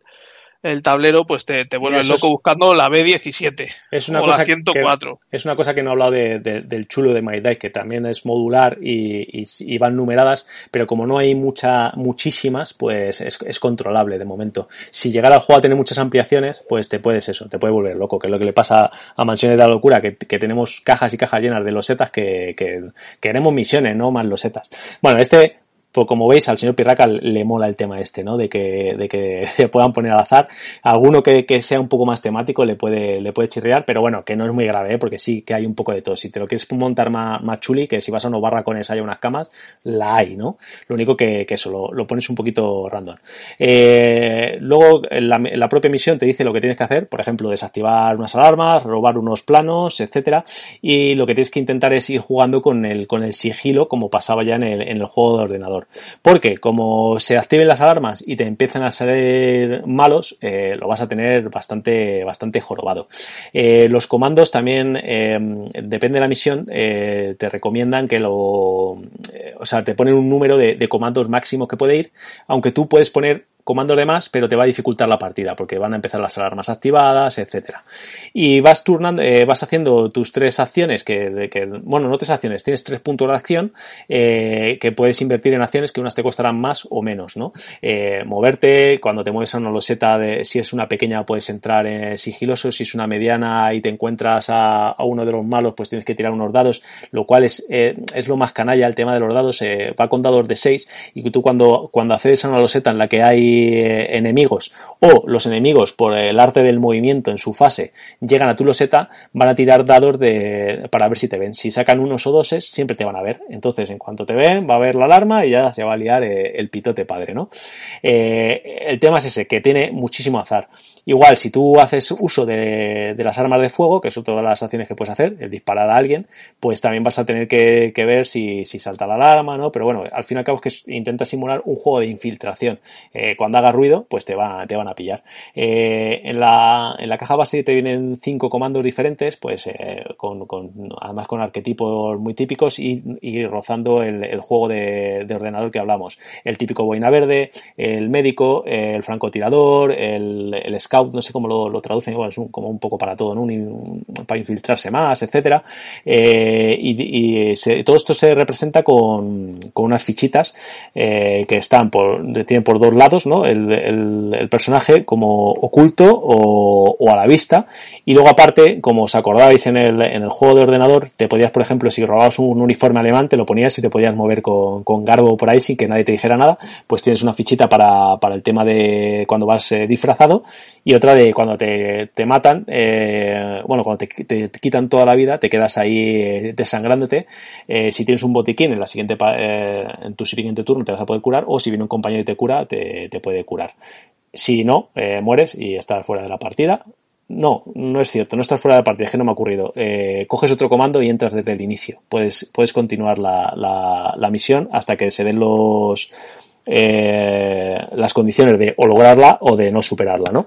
el tablero, pues te, te vuelves loco es, buscando la B17 es una o cosa la 104. Que, es una cosa que no he hablado de, de, del chulo de My Dice, que también es modular y, y, y, van numeradas, pero como no hay mucha, muchísimas, pues es, es, controlable de momento. Si llegara al juego a tener muchas ampliaciones, pues te puedes eso, te puede volver loco, que es lo que le pasa a Mansiones de la Locura, que, que tenemos cajas y cajas llenas de losetas que, que queremos misiones, no más losetas. Bueno, este pues como veis, al señor Pirraca le mola el tema este, ¿no? De que, de que [laughs] se puedan poner al azar. Alguno que, que, sea un poco más temático le puede, le puede chirriar, pero bueno, que no es muy grave, ¿eh? porque sí que hay un poco de todo. Si te lo quieres montar más, más chuli, que si vas a unos barracones hay unas camas, la hay, ¿no? Lo único que, que eso, lo, lo pones un poquito random. Eh, luego, la, la propia misión te dice lo que tienes que hacer, por ejemplo, desactivar unas alarmas, robar unos planos, etcétera, y lo que tienes que intentar es ir jugando con el, con el sigilo, como pasaba ya en el, en el juego de ordenador. Porque como se activen las alarmas y te empiezan a salir malos, eh, lo vas a tener bastante, bastante jorobado. Eh, los comandos también, eh, depende de la misión, te recomiendan que lo, o sea, te ponen un número de, de comandos máximos que puede ir, aunque tú puedes poner comando de más, pero te va a dificultar la partida porque van a empezar las alarmas activadas, etcétera. Y vas turnando, eh, vas haciendo tus tres acciones que, de, que, bueno, no tres acciones, tienes tres puntos de acción eh, que puedes invertir en acciones que unas te costarán más o menos, ¿no? Eh, moverte, cuando te mueves a una loseta, de, si es una pequeña puedes entrar en sigiloso, si es una mediana y te encuentras a, uno de los malos, pues tienes que tirar unos dados, lo cual es, eh, es lo más canalla el tema de los dados, eh, va con dados de 6 y tú cuando, cuando accedes a una loseta en la que hay enemigos o los enemigos por el arte del movimiento en su fase llegan a tu loseta, van a tirar dados de, para ver si te ven. Si sacan unos o doses, siempre te van a ver. Entonces, en cuanto te ven, va a ver la alarma y ya se va a liar eh, el pitote padre, ¿no? Eh, el tema es ese, que tiene muchísimo azar. Igual, si tú haces uso de, de, las armas de fuego, que son todas las acciones que puedes hacer, el disparar a alguien, pues también vas a tener que, que ver si, si, salta la alarma, ¿no? Pero bueno, al fin y al cabo es que intenta simular un juego de infiltración. Eh, cuando hagas ruido, pues te, va, te van a pillar. Eh, en, la, en la caja base te vienen cinco comandos diferentes, pues eh, con, además con arquetipos muy típicos y, y rozando el, el juego de, de, ordenador que hablamos. El típico boina verde, el médico, el francotirador, el, el no sé cómo lo, lo traducen, igual es un, como un poco para todo, un, un, para infiltrarse más, etcétera. Eh, y, todo esto se representa con, con unas fichitas eh, que están por, tienen por dos lados, ¿no? El, el, personaje como oculto o, o, a la vista. Y luego aparte, como os acordáis en el, en el juego de ordenador, te podías, por ejemplo, si robabas un uniforme alemán, te lo ponías y te podías mover con, con garbo por ahí sin que nadie te dijera nada, pues tienes una fichita para, para el tema de cuando vas eh, disfrazado y otra de cuando te, te matan, eh, bueno, cuando te, te, quitan toda la vida, te quedas ahí eh, desangrándote. Eh, si tienes un botiquín en la siguiente eh, en tu siguiente turno te vas a poder curar, o si viene un compañero y te cura, te, te puede curar. Si no, eh, mueres y estás fuera de la partida. No, no es cierto, no estás fuera de la partida, es que no me ha ocurrido. Eh, coges otro comando y entras desde el inicio. Puedes, puedes continuar la, la, la misión hasta que se den los, eh, las condiciones de o lograrla o de no superarla, ¿no?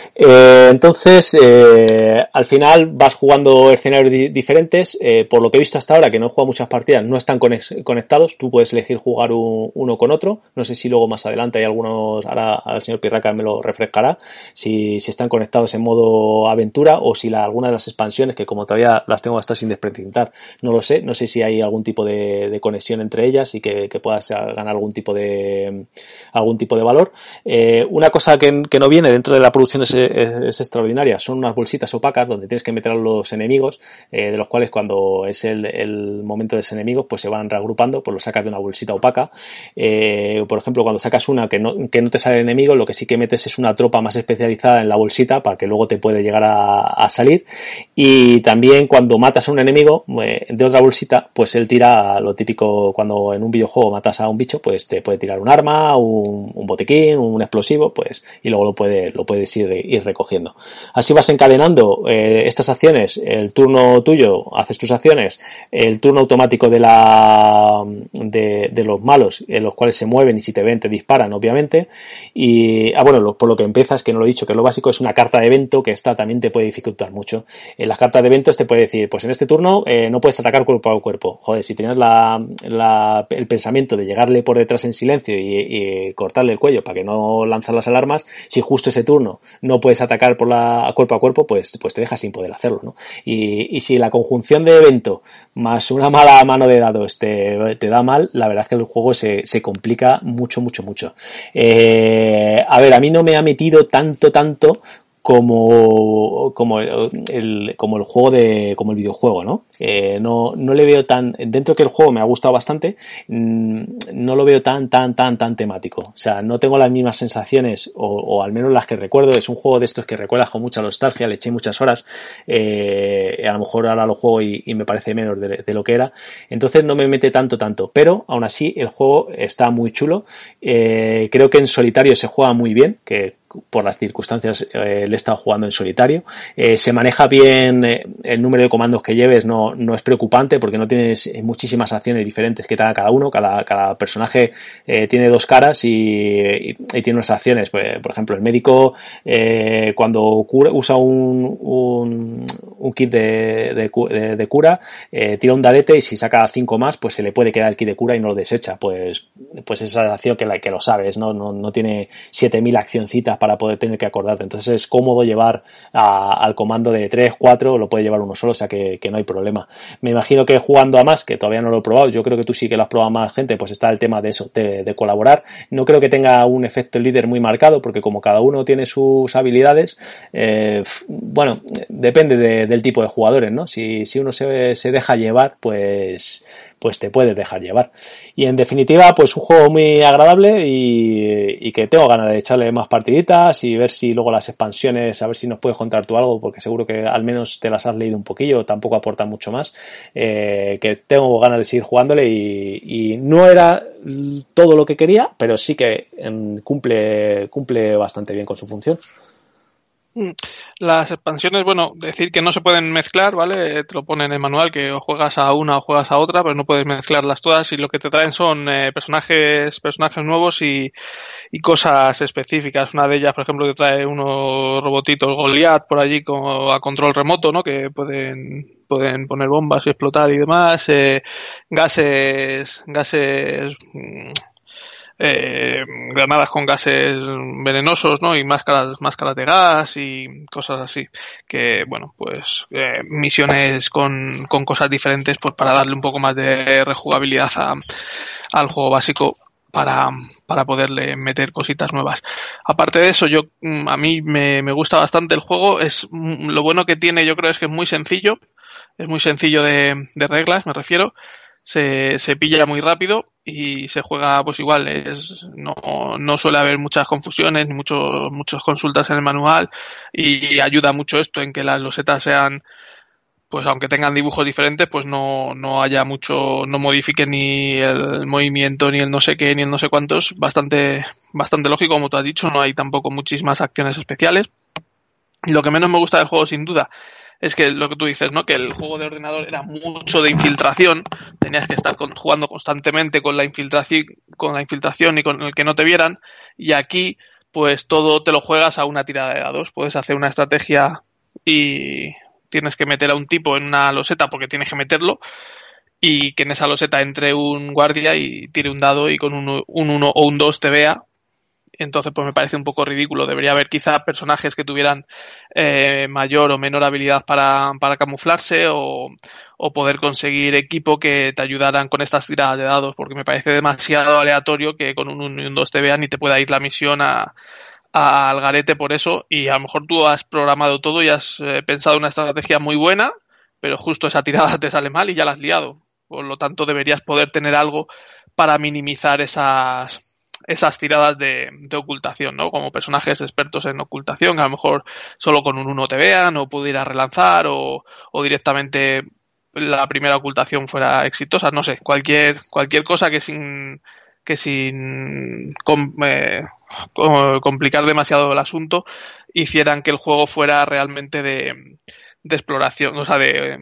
Eh, entonces, eh, al final vas jugando escenarios di diferentes. Eh, por lo que he visto hasta ahora, que no he jugado muchas partidas, no están conectados. Tú puedes elegir jugar un, uno con otro. No sé si luego más adelante hay algunos, ahora el señor Pirraca me lo refrescará, si, si están conectados en modo aventura o si la, alguna de las expansiones, que como todavía las tengo hasta sin despreciar, no lo sé. No sé si hay algún tipo de, de conexión entre ellas y que, que, puedas ganar algún tipo de, algún tipo de valor. Eh, una cosa que, que no viene dentro de la producción es es, es, extraordinaria. Son unas bolsitas opacas donde tienes que meter a los enemigos, eh, de los cuales cuando es el, el, momento de ese enemigo, pues se van reagrupando, pues lo sacas de una bolsita opaca. Eh, por ejemplo, cuando sacas una que no, que no te sale enemigo, lo que sí que metes es una tropa más especializada en la bolsita para que luego te puede llegar a, a salir. Y también cuando matas a un enemigo eh, de otra bolsita, pues él tira lo típico cuando en un videojuego matas a un bicho, pues te puede tirar un arma, un, un botiquín, un explosivo, pues, y luego lo puede, lo puedes ir, ir recogiendo. Así vas encadenando eh, estas acciones, el turno tuyo, haces tus acciones, el turno automático de la de, los malos, en los cuales se mueven y si te ven te disparan, obviamente. Y ah, bueno, por lo que empiezas, que no lo he dicho, que lo básico es una carta de evento que esta también te puede dificultar mucho. En las cartas de eventos te puede decir, pues en este turno eh, no puedes atacar cuerpo a cuerpo. Joder, si tenías la, el pensamiento de llegarle por detrás en silencio y, y cortarle el cuello para que no lanzar las alarmas, si justo ese turno no puedes atacar por la cuerpo a cuerpo, pues, pues te dejas sin poder hacerlo, ¿no? Y, y si la conjunción de evento más una mala mano de dados te, te da mal, la verdad es que el juego se, se complica mucho, mucho, mucho. Eh, a ver, a mí no me ha metido tanto, tanto como, como, el, como el juego de, como el videojuego, ¿no? No, no le veo tan, dentro que el juego me ha gustado bastante, mm, no lo veo tan, tan, tan, tan temático. O sea, no tengo las mismas sensaciones, o, al menos las que recuerdo, es un juego de estos que recuerdas con mucha nostalgia, le eché muchas horas, eh, a lo mejor ahora lo juego y, me parece menos de, de, lo que era, entonces no me mete tanto, tanto, pero aún así el juego está muy chulo, eh, creo que en solitario se juega muy bien, que por las circunstancias eh, le he estado jugando en solitario. Eh, se maneja bien eh, el número de comandos que lleves, no, no es preocupante porque no tienes muchísimas acciones diferentes que te cada uno. Cada, cada personaje eh, tiene dos caras y, y, y, tiene unas acciones. Pues, por ejemplo, el médico eh, cuando cura, usa un, un, un kit de, de, de cura, eh, tira un dadete y si saca cinco más, pues se le puede quedar el kit de cura y no lo desecha. Pues, pues esa acción que, la, que lo sabes, ¿no? No, no tiene 7000 accioncitas para poder tener que acordarte. Entonces es cómodo llevar a, al comando de 3, 4, lo puede llevar uno solo, o sea que, no hay problema. Me imagino que jugando a más, que todavía no lo he probado, yo creo que tú sí que lo has probado más gente, pues está el tema de eso, de, colaborar. No creo que tenga un efecto líder muy marcado, porque como cada uno tiene sus habilidades, eh, bueno, depende de, del tipo de jugadores, ¿no? Si, si uno se, se deja llevar, pues pues te puedes dejar llevar. Y en definitiva, pues un juego muy agradable y, que tengo ganas de echarle más partiditas y ver si luego las expansiones, a ver si nos puedes contar tú algo, porque seguro que al menos te las has leído un poquillo, tampoco aporta mucho más. Eh, que tengo ganas de seguir jugándole y, no era todo lo que quería, pero sí que eh, cumple, cumple bastante bien con su función. Mm. Las expansiones, bueno, decir que no se pueden mezclar, ¿vale? Te lo pone en el manual que o juegas a una o juegas a otra, pero no puedes mezclarlas todas y lo que te traen son eh, personajes, personajes nuevos y, y, cosas específicas. Una de ellas, por ejemplo, que trae unos robotitos Goliath por allí como a control remoto, ¿no? Que pueden, pueden poner bombas y explotar y demás. Eh, gases, gases, mm, eh, granadas con gases venenosos, ¿no? Y máscaras, máscaras de gas y cosas así. Que, bueno, pues eh, misiones con, con cosas diferentes, pues para darle un poco más de rejugabilidad a, al juego básico para, para poderle meter cositas nuevas. Aparte de eso, yo mm, a mí me, me gusta bastante el juego. Es mm, lo bueno que tiene, yo creo, es que es muy sencillo. Es muy sencillo de, de reglas, me refiero se, se pilla muy rápido y se juega pues igual. Es no, no suele haber muchas confusiones ni muchos muchas consultas en el manual y ayuda mucho esto en que las losetas sean pues aunque tengan dibujos diferentes pues no, no haya mucho no modifique ni el movimiento ni el no sé qué ni el no sé cuántos. Bastante bastante lógico como tú has dicho no hay tampoco muchísimas acciones especiales. Y lo que menos me gusta del juego sin duda es que lo que tú dices, ¿no? Que el juego de ordenador era mucho de infiltración, tenías que estar jugando constantemente con la infiltración, con la infiltración y con el que no te vieran, y aquí, pues todo te lo juegas a una tirada de dados, puedes hacer una estrategia y tienes que meter a un tipo en una loseta porque tienes que meterlo, y que en esa loseta entre un guardia y tire un dado y con un 1 un o un 2 te vea entonces pues me parece un poco ridículo. Debería haber quizá personajes que tuvieran eh, mayor o menor habilidad para, para camuflarse o, o, poder conseguir equipo que te ayudaran con estas tiradas de dados, porque me parece demasiado aleatorio que con un 1 y un 2 te vean y te pueda ir la misión a, al garete por eso y a lo mejor tú has programado todo y has eh, pensado una estrategia muy buena, pero justo esa tirada te sale mal y ya la has liado. Por lo tanto, deberías poder tener algo para minimizar esas, esas tiradas de, ocultación, ¿no? Como personajes expertos en ocultación, a lo mejor solo con un uno te vean, o pudiera relanzar, o, o directamente la primera ocultación fuera exitosa, no sé, cualquier, cualquier cosa que sin, que sin eh, complicar demasiado el asunto hicieran que el juego fuera realmente de, de exploración, o sea, de,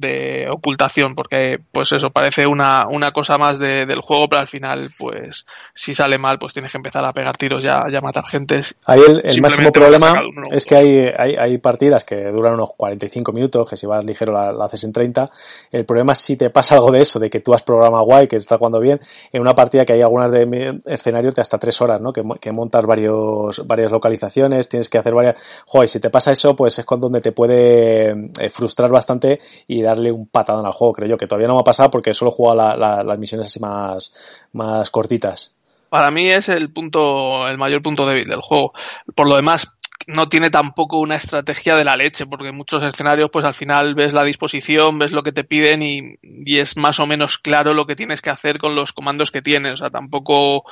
de, ocultación, porque pues eso parece una, una cosa más de, del juego, pero al final, pues, si sale mal, pues tienes que empezar a pegar tiros ya, ya matar gentes. Ahí el, el máximo problema es que hay, hay, hay, partidas que duran unos 45 minutos, que si vas ligero la, la, haces en 30. El problema es si te pasa algo de eso, de que tú has programado guay, que está jugando bien, en una partida que hay algunas de escenarios de hasta 3 horas, ¿no? Que, que montas varios, varias localizaciones, tienes que hacer varias, joder, si te pasa eso, pues es con donde te puede eh, frustrar bastante y darle un patadón al juego, creo yo, que todavía no me ha pasado porque solo juego la, la, las misiones así más, más cortitas. Para mí es el punto, el mayor punto débil del juego. Por lo demás, no tiene tampoco una estrategia de la leche, porque en muchos escenarios, pues al final ves la disposición, ves lo que te piden y, y, es más o menos claro lo que tienes que hacer con los comandos que tienes. O sea, tampoco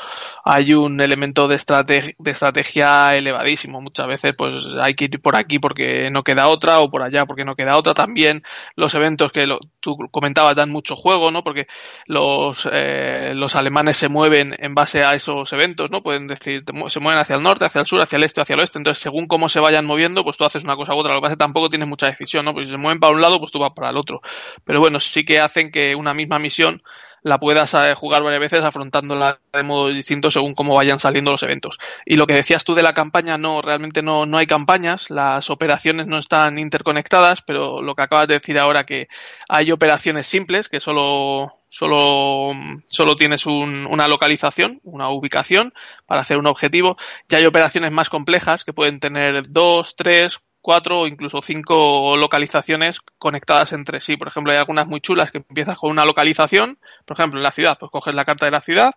hay un elemento de, estrate de estrategia elevadísimo. Muchas veces, pues hay que ir por aquí porque no queda otra o por allá porque no queda otra. También los eventos que lo, tú comentabas dan mucho juego, ¿no? Porque los, eh, los alemanes se mueven en base a esos eventos, ¿no? Pueden decir, se mueven hacia el norte, hacia el sur, hacia el este, hacia el oeste. Entonces, según cómo se vayan moviendo, pues tú haces una cosa u otra. Lo que pasa tampoco tienes mucha decisión, ¿no? Pues si se mueven para un lado, pues tú vas para el otro. Pero bueno, sí que hacen que una misma misión la puedas eh, jugar varias veces afrontándola de modo distinto según cómo vayan saliendo los eventos. Y lo que decías tú de la campaña, no, realmente no, no hay campañas, las operaciones no están interconectadas, pero lo que acabas de decir ahora que hay operaciones simples que solo solo, solo tienes un, una localización, una ubicación para hacer un objetivo. Ya hay operaciones más complejas que pueden tener dos, tres, cuatro o incluso cinco localizaciones conectadas entre sí. Por ejemplo, hay algunas muy chulas que empiezas con una localización, por ejemplo, en la ciudad, pues coges la carta de la ciudad,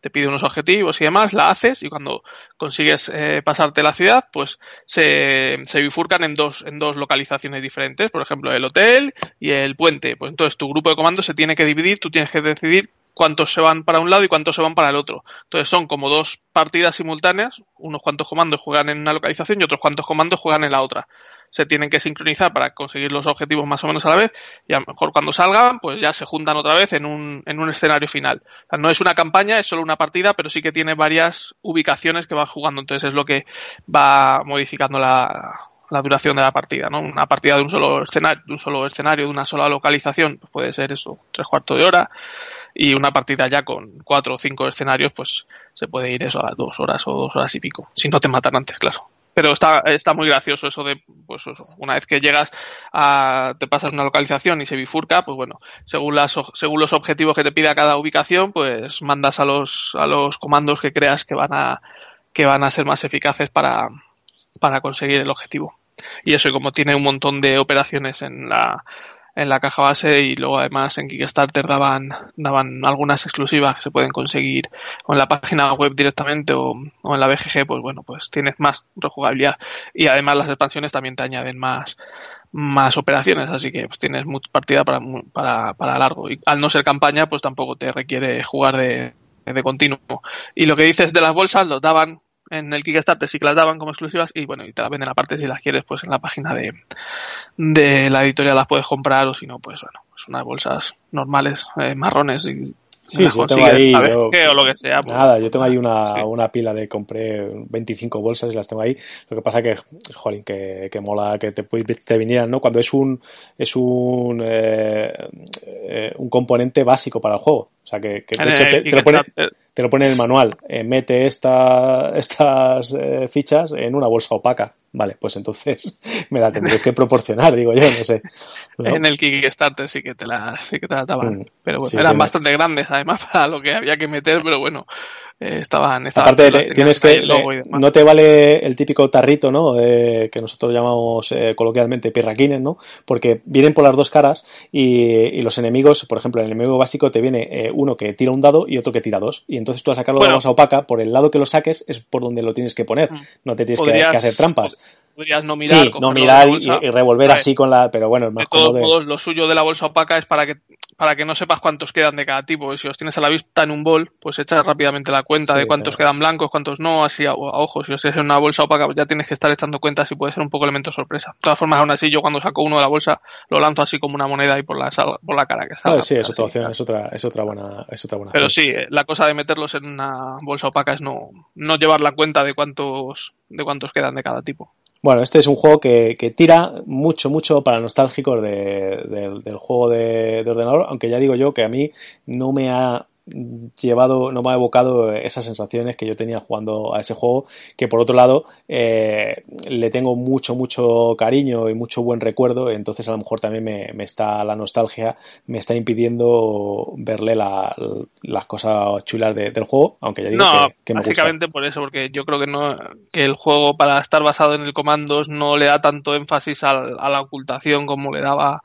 te pide unos objetivos y demás, la haces y cuando consigues eh, pasarte la ciudad, pues se, se bifurcan en dos, en dos localizaciones diferentes, por ejemplo, el hotel y el puente. Pues entonces tu grupo de comandos se tiene que dividir, tú tienes que decidir cuántos se van para un lado y cuántos se van para el otro. Entonces son como dos partidas simultáneas, unos cuantos comandos juegan en una localización y otros cuantos comandos juegan en la otra. Se tienen que sincronizar para conseguir los objetivos más o menos a la vez y a lo mejor cuando salgan pues ya se juntan otra vez en un, en un escenario final. No es una campaña, es solo una partida, pero sí que tiene varias ubicaciones que van jugando. Entonces es lo que va modificando la, la duración de la partida, ¿no? Una partida de un solo escenario, de un solo escenario, de una sola localización, pues puede ser eso, tres cuartos de hora y una partida ya con cuatro o cinco escenarios, pues se puede ir eso a dos horas o dos horas y pico, si no te matan antes, claro. Pero está, está muy gracioso eso de, pues eso, una vez que llegas a, te pasas una localización y se bifurca, pues bueno, según las, según los objetivos que te pida cada ubicación, pues mandas a los, a los comandos que creas que van a, que van a ser más eficaces para, para conseguir el objetivo. Y eso, como tiene un montón de operaciones en la, en la caja base y luego además en Kickstarter daban, daban algunas exclusivas que se pueden conseguir o en la página web directamente o, o en la BGG, pues bueno, pues tienes más rejugabilidad y además las expansiones también te añaden más más operaciones, así que pues, tienes mucha partida para, para, para largo. Y al no ser campaña, pues tampoco te requiere jugar de, de continuo. Y lo que dices de las bolsas, lo daban en el Kickstarter sí que las daban como exclusivas y bueno, y te las venden aparte si las quieres, pues en la página de, de la editorial las puedes comprar o si no, pues bueno, pues unas bolsas normales, eh, marrones y Sí, yo tengo ahí. Yo, o lo que sea. Pues, nada, yo tengo ahí una, sí. una pila de. Compré 25 bolsas y las tengo ahí. Lo que pasa que, jolín, que, que mola que te, te vinieran, ¿no? Cuando es un. Es un. Eh, eh, un componente básico para el juego. O sea, que, que de hecho te, te, lo pone, te, lo pone, en el manual. Eh, mete esta, estas eh, fichas en una bolsa opaca. Vale, pues entonces [laughs] me la tendréis que proporcionar, digo yo, no sé. ¿no? En el Kickstarter sí que te la, sí que te la daban. Mm, pero bueno, sí, eran tiene... bastante grandes además [laughs] para lo que había que meter, pero bueno, eh, estaban, estaban, Aparte, te, tienes que, no te vale el típico tarrito, ¿no? Eh, que nosotros llamamos eh, coloquialmente pirraquines, ¿no? Porque vienen por las dos caras y, y, los enemigos, por ejemplo, el enemigo básico te viene eh, uno que tira un dado y otro que tira dos. Y entonces tú a sacarlo bueno, de la bolsa opaca, por el lado que lo saques es por donde lo tienes que poner. Mm. No te tienes que, que, hacer trampas podrías no mirar. Sí, no mirar y, y, revolver así con la. Pero bueno, es más de todos modos, lo suyo de la bolsa opaca es para que para que no sepas cuántos quedan de cada tipo. Y si los tienes a la vista en un bol, pues echas rápidamente la cuenta sí, de cuántos claro. quedan blancos, cuántos no, así a, a ojos. Si tienes en una bolsa opaca, pues ya tienes que estar echando cuentas y puede ser un poco elemento sorpresa. De todas formas, aún así, yo cuando saco uno de la bolsa, lo lanzo así como una moneda y por la, por la cara que salga. Ah, sí, es otra opción, es otra, es otra buena, es otra buena. Pero sí, la cosa de meterlos en una bolsa opaca es no, no llevar la cuenta de cuántos, de cuántos quedan de cada tipo. Bueno, este es un juego que, que tira mucho, mucho para nostálgicos de, de, del juego de, de, ordenador, aunque ya digo yo que a mí no me ha llevado, no me ha evocado esas sensaciones que yo tenía jugando a ese juego, que por otro lado eh, le tengo mucho, mucho cariño y mucho buen recuerdo, entonces a lo mejor también me, me está la nostalgia, me está impidiendo verle la, las cosas chulas de, del juego, aunque ya digo no, que, que me básicamente gusta. por eso, porque yo creo que no que el juego para estar basado en el comandos no le da tanto énfasis a, a la ocultación como le daba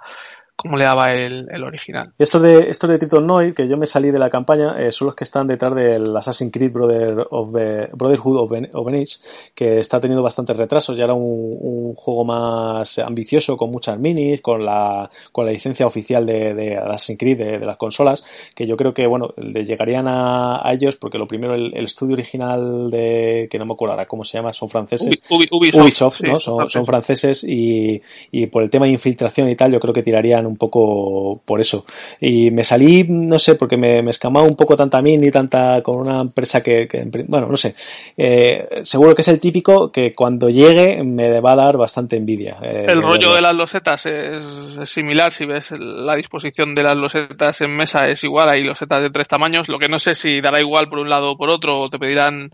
como le daba el, el original. Estos de, estos de Titan Noir, que yo me salí de la campaña, eh, son los que están detrás del Assassin's Creed Brother of the, Brotherhood of, Venice, que está teniendo bastantes retrasos. Ya era un, un, juego más ambicioso, con muchas minis, con la, con la licencia oficial de, de Assassin's Creed de, de, las consolas, que yo creo que, bueno, le llegarían a, a ellos, porque lo primero, el, el, estudio original de, que no me acuerdo ahora cómo se llama, son franceses. Ubisoft, Ubisoft ¿no? son, son franceses y, y por el tema de infiltración y tal, yo creo que tirarían un poco por eso. Y me salí, no sé, porque me, me escamaba un poco tanta mini, tanta con una empresa que, que bueno, no sé. Eh, seguro que es el típico que cuando llegue me va a dar bastante envidia. Eh, el rollo de, de las losetas es, es, similar, si ves la disposición de las losetas en mesa es igual, hay losetas de tres tamaños, lo que no sé si dará igual por un lado o por otro, o te pedirán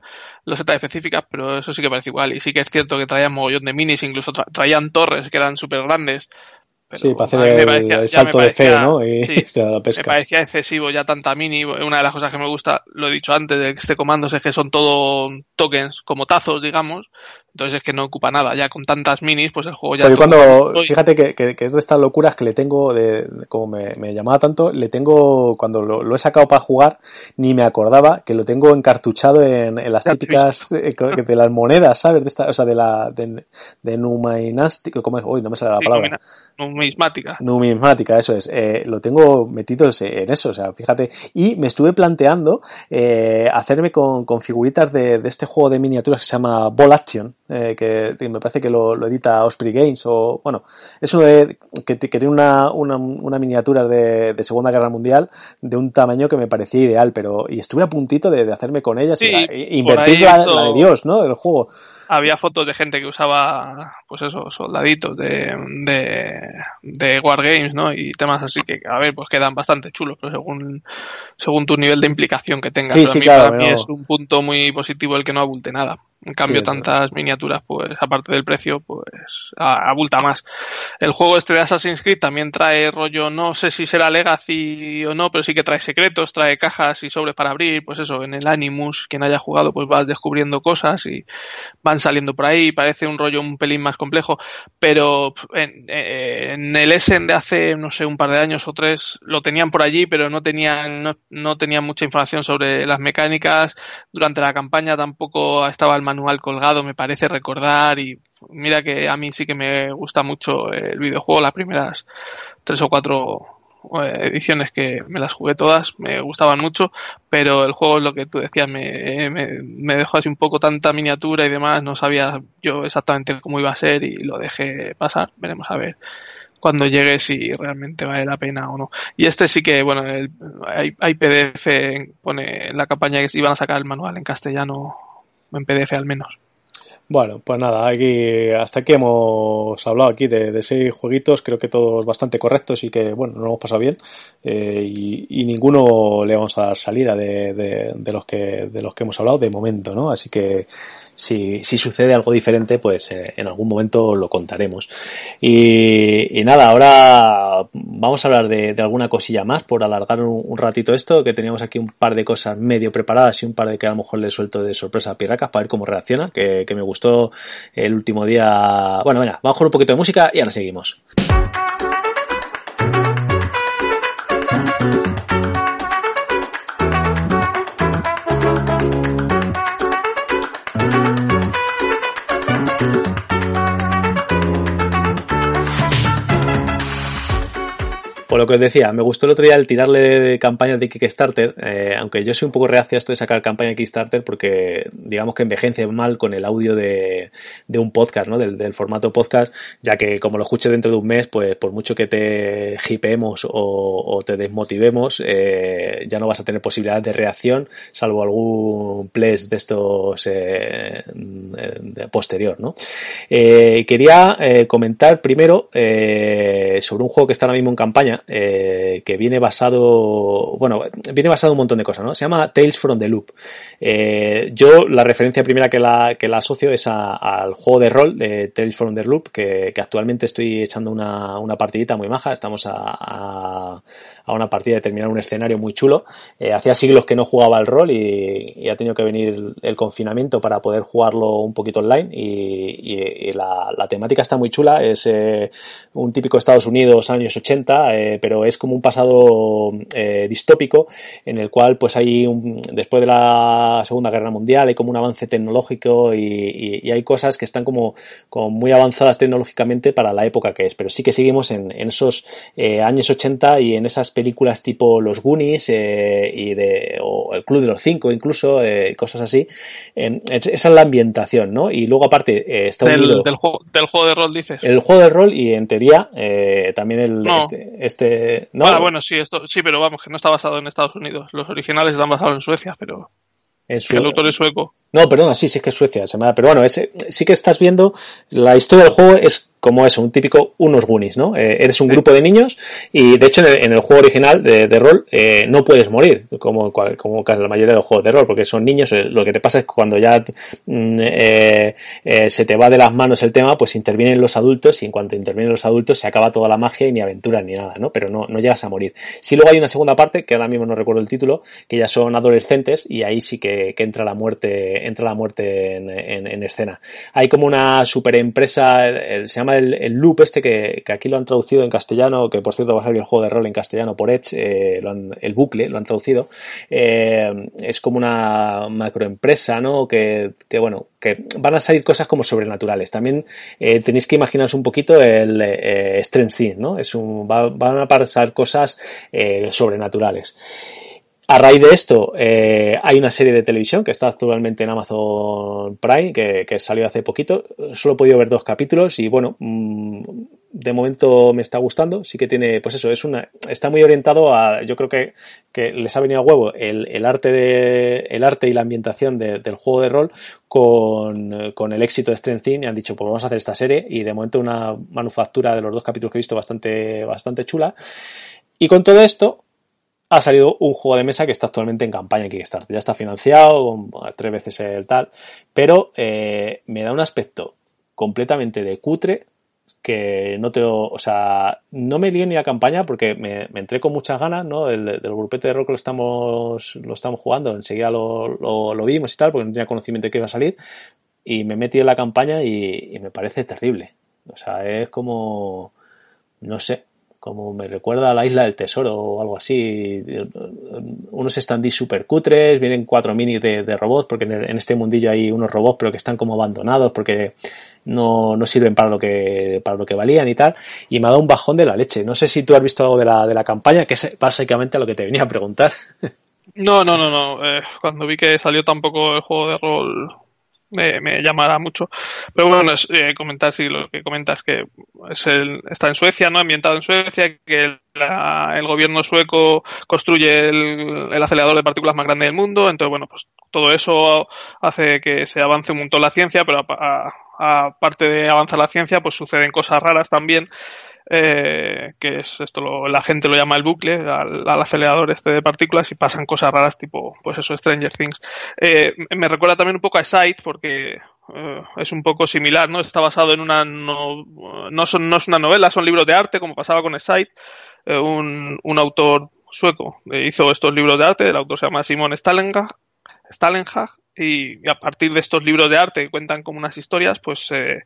losetas específicas, pero eso sí que parece igual. Y sí que es cierto que traían mogollón de minis, incluso tra traían torres que eran súper grandes. Pero sí, para hacer el, parecía, el, salto parecía, de fe, ¿no? Y sí, [laughs] la pesca. Me parecía excesivo ya tanta mini. Una de las cosas que me gusta, lo he dicho antes, de este comando es que son todo tokens, como tazos, digamos. Entonces es que no ocupa nada. Ya con tantas minis, pues el juego ya... Pero cuando, fíjate que, que, que, es de estas locuras que le tengo, de, de como me, me, llamaba tanto, le tengo, cuando lo, lo, he sacado para jugar, ni me acordaba que lo tengo encartuchado en, en las típicas de, de, las monedas, ¿sabes? De esta, o sea, de la, de, de numinástico, ¿cómo es? Uy, no me sale la palabra. Numismática. Numismática, eso es. Eh, lo tengo metido en eso, o sea, fíjate. Y me estuve planteando eh, hacerme con, con figuritas de, de, este juego de miniaturas que se llama Ball Action, eh, que, que, me parece que lo, lo, edita Osprey Games, o bueno, es uno de, que, que tiene una, una, una miniatura de, de, Segunda Guerra Mundial de un tamaño que me parecía ideal, pero y estuve a puntito de, de hacerme con ellas sí, y, la, invertir la, esto... la de Dios, ¿no? Del juego había fotos de gente que usaba, pues eso, soldaditos de, de, de Wargames, ¿no? Y temas así que, a ver, pues quedan bastante chulos, pero según, según tu nivel de implicación que tengas. Sí, a mí, claro, para mí es un punto muy positivo el que no abulte nada. En cambio, Sí, tantas miniaturas, pues, aparte del precio, pues, abulta más. El juego este de Assassin's Creed también trae rollo, no sé si será Legacy o no, pero sí que trae secretos, trae cajas y sobres para abrir, pues eso, en el Animus, quien haya jugado, pues vas descubriendo cosas y van saliendo por ahí, parece un rollo un pelín más complejo, pero en, el Essen de hace, no sé, un par de años o tres, lo tenían por allí, pero no tenían, no, no tenían mucha información sobre las mecánicas, durante la campaña tampoco estaba el manual colgado, me parece recordar, y mira que a mí sí que me gusta mucho el videojuego, las primeras tres o cuatro ediciones que me las jugué todas, me gustaban mucho, pero el juego es lo que tú decías, me, me, me, dejó así un poco tanta miniatura y demás, no sabía yo exactamente cómo iba a ser y lo dejé pasar, veremos a ver cuando llegue si realmente vale la pena o no. Y este sí que, bueno, el, hay, hay PDF, pone la campaña que iban a sacar el manual en castellano en PDF al menos. Bueno, pues nada, aquí, hasta aquí hemos hablado aquí de, seis jueguitos, creo que todos bastante correctos y que, bueno, nos hemos pasado bien eh, y, y, ninguno le vamos a dar salida de, de, de, los que, de los que hemos hablado de momento, ¿no? Así que si, si sucede algo diferente, pues eh, en algún momento lo contaremos. Y, y, nada, ahora vamos a hablar de, de alguna cosilla más por alargar un, ratito esto, que teníamos aquí un par de cosas medio preparadas y un par de que a lo mejor le suelto de sorpresa a Pirracas para ver cómo reacciona, que, que me gustó el último día. Bueno, venga, vamos con un poquito de música y ahora seguimos. Por lo que os decía, me gustó el otro día el tirarle de campañas de Kickstarter, eh, aunque yo soy un poco reacio a esto de sacar campaña de Kickstarter porque digamos que envejece mal con el audio de, un podcast, ¿no? Del, formato podcast, ya que como lo escuches dentro de un mes, pues por mucho que te hipeemos o, te desmotivemos, eh, ya no vas a tener posibilidad de reacción, salvo algún pledge de estos eh, posterior, ¿no? Eh, quería comentar primero sobre un juego que está ahora mismo en campaña, Eh, que viene basado, bueno, viene basado un montón de cosas, ¿no? Se llama Tales from the Loop. Eh, yo la referencia primera que la, que la asocio es al juego de rol de Tales from the Loop, que, actualmente estoy echando una, una partidita muy maja, estamos a, a una partida de terminar un escenario muy chulo. Eh, hacía siglos que no jugaba el rol y, ha tenido que venir el confinamiento para poder jugarlo un poquito online y, la, temática está muy chula. Es eh, un típico Estados Unidos años 80, eh, pero es como un pasado distópico en el cual pues hay un, después de la Segunda Guerra Mundial hay como un avance tecnológico y, hay cosas que están como, como, muy avanzadas tecnológicamente para la época que es, pero sí que seguimos en, en esos años 80 y en esas películas tipo Los Goonies eh, y de, o El Club de los Cinco incluso, eh, cosas así. esa es la ambientación, ¿no? Y luego aparte eh, está del, Del juego, del juego de rol dices. El juego de rol y en teoría también el... Este, este, ¿no? Ah, bueno, sí, esto, sí, pero vamos, que no está basado en Estados Unidos. Los originales están basados en Suecia, pero... El autor es sueco. No, perdona, sí, sí que es Suecia, se pero bueno, ese, sí que estás viendo la historia del juego es como eso, un típico unos Goonies, ¿no? Eh, eres un grupo de niños y de hecho en el, juego original de, rol eh, no puedes morir, como, como casi la mayoría de los juegos de rol, porque son niños, eh, lo que te pasa es que cuando ya mm, se te va de las manos el tema, pues intervienen los adultos y en cuanto intervienen los adultos se acaba toda la magia y ni aventura ni nada, ¿no? Pero no, no llegas a morir. Si luego hay una segunda parte, que ahora mismo no recuerdo el título, que ya son adolescentes y ahí sí que, entra la muerte, entra la muerte en, escena. Hay como una super empresa, se llama el, loop este que, aquí lo han traducido en castellano, que por cierto va a salir el juego de rol en castellano por Edge, eh, el bucle lo han traducido. Eh, es como una macroempresa, ¿no? Que, bueno, que van a salir cosas como sobrenaturales. También eh, tenéis que imaginaros un poquito el Strange Things, ¿no? Es un, van a pasar cosas sobrenaturales. A raíz de esto, eh, hay una serie de televisión que está actualmente en Amazon Prime, que, salió hace poquito. Solo he podido ver dos capítulos y bueno, mm, de momento me está gustando. Sí que tiene, pues eso, es una, está muy orientado a, yo creo que, que les ha venido a huevo el, arte de, el arte y la ambientación del juego de rol con, con el éxito de Strength Thing y han dicho, pues vamos a hacer esta serie y de momento una manufactura de los dos capítulos que he visto bastante, bastante chula. Y con todo esto, ha salido un juego de mesa que está actualmente en campaña en Kickstarter. Ya está financiado, tres veces el tal, pero eh, me da un aspecto completamente de cutre que no te o sea, no me lié ni a campaña porque me, entré con muchas ganas, ¿no? Del, del grupete de rock lo estamos, lo estamos jugando, enseguida lo, lo, vimos y tal, porque no tenía conocimiento de que iba a salir, y me metí en la campaña y me parece terrible. O sea, es como, no sé, como me recuerda la isla del tesoro o algo así. Unos standees super cutres, vienen cuatro minis de, robots, porque en, este mundillo hay unos robots, pero que están como abandonados porque no, no, sirven para lo que para lo que valían y tal. Y me ha dado un bajón de la leche. No sé si tú has visto algo de la, de la campaña, que es básicamente a lo que te venía a preguntar. No, no, no, no. Eh, cuando vi que salió tampoco el juego de rol me, llamará mucho. Pero bueno, es, eh, comentar si lo que comentas que es el, está en Suecia, ¿no? Ambientado en Suecia, que el, el gobierno sueco construye el, el, acelerador de partículas más grande del mundo. Entonces, bueno, pues todo eso hace que se avance un montón la ciencia, pero aparte de avanzar la ciencia, pues suceden cosas raras también eh, que es esto lo, la gente lo llama el bucle, al, acelerador este de partículas y pasan cosas raras tipo, pues eso, Stranger Things. Eh, me recuerda también un poco a Sight porque eh, es un poco similar, ¿no? Está basado en una, no, no, son, no es una novela, son libros de arte como pasaba con Sight, eh, un, un autor sueco hizo estos libros de arte, el autor se llama Simon Stalenhag, Stalenhag y, a partir de estos libros de arte que cuentan como unas historias, pues eh,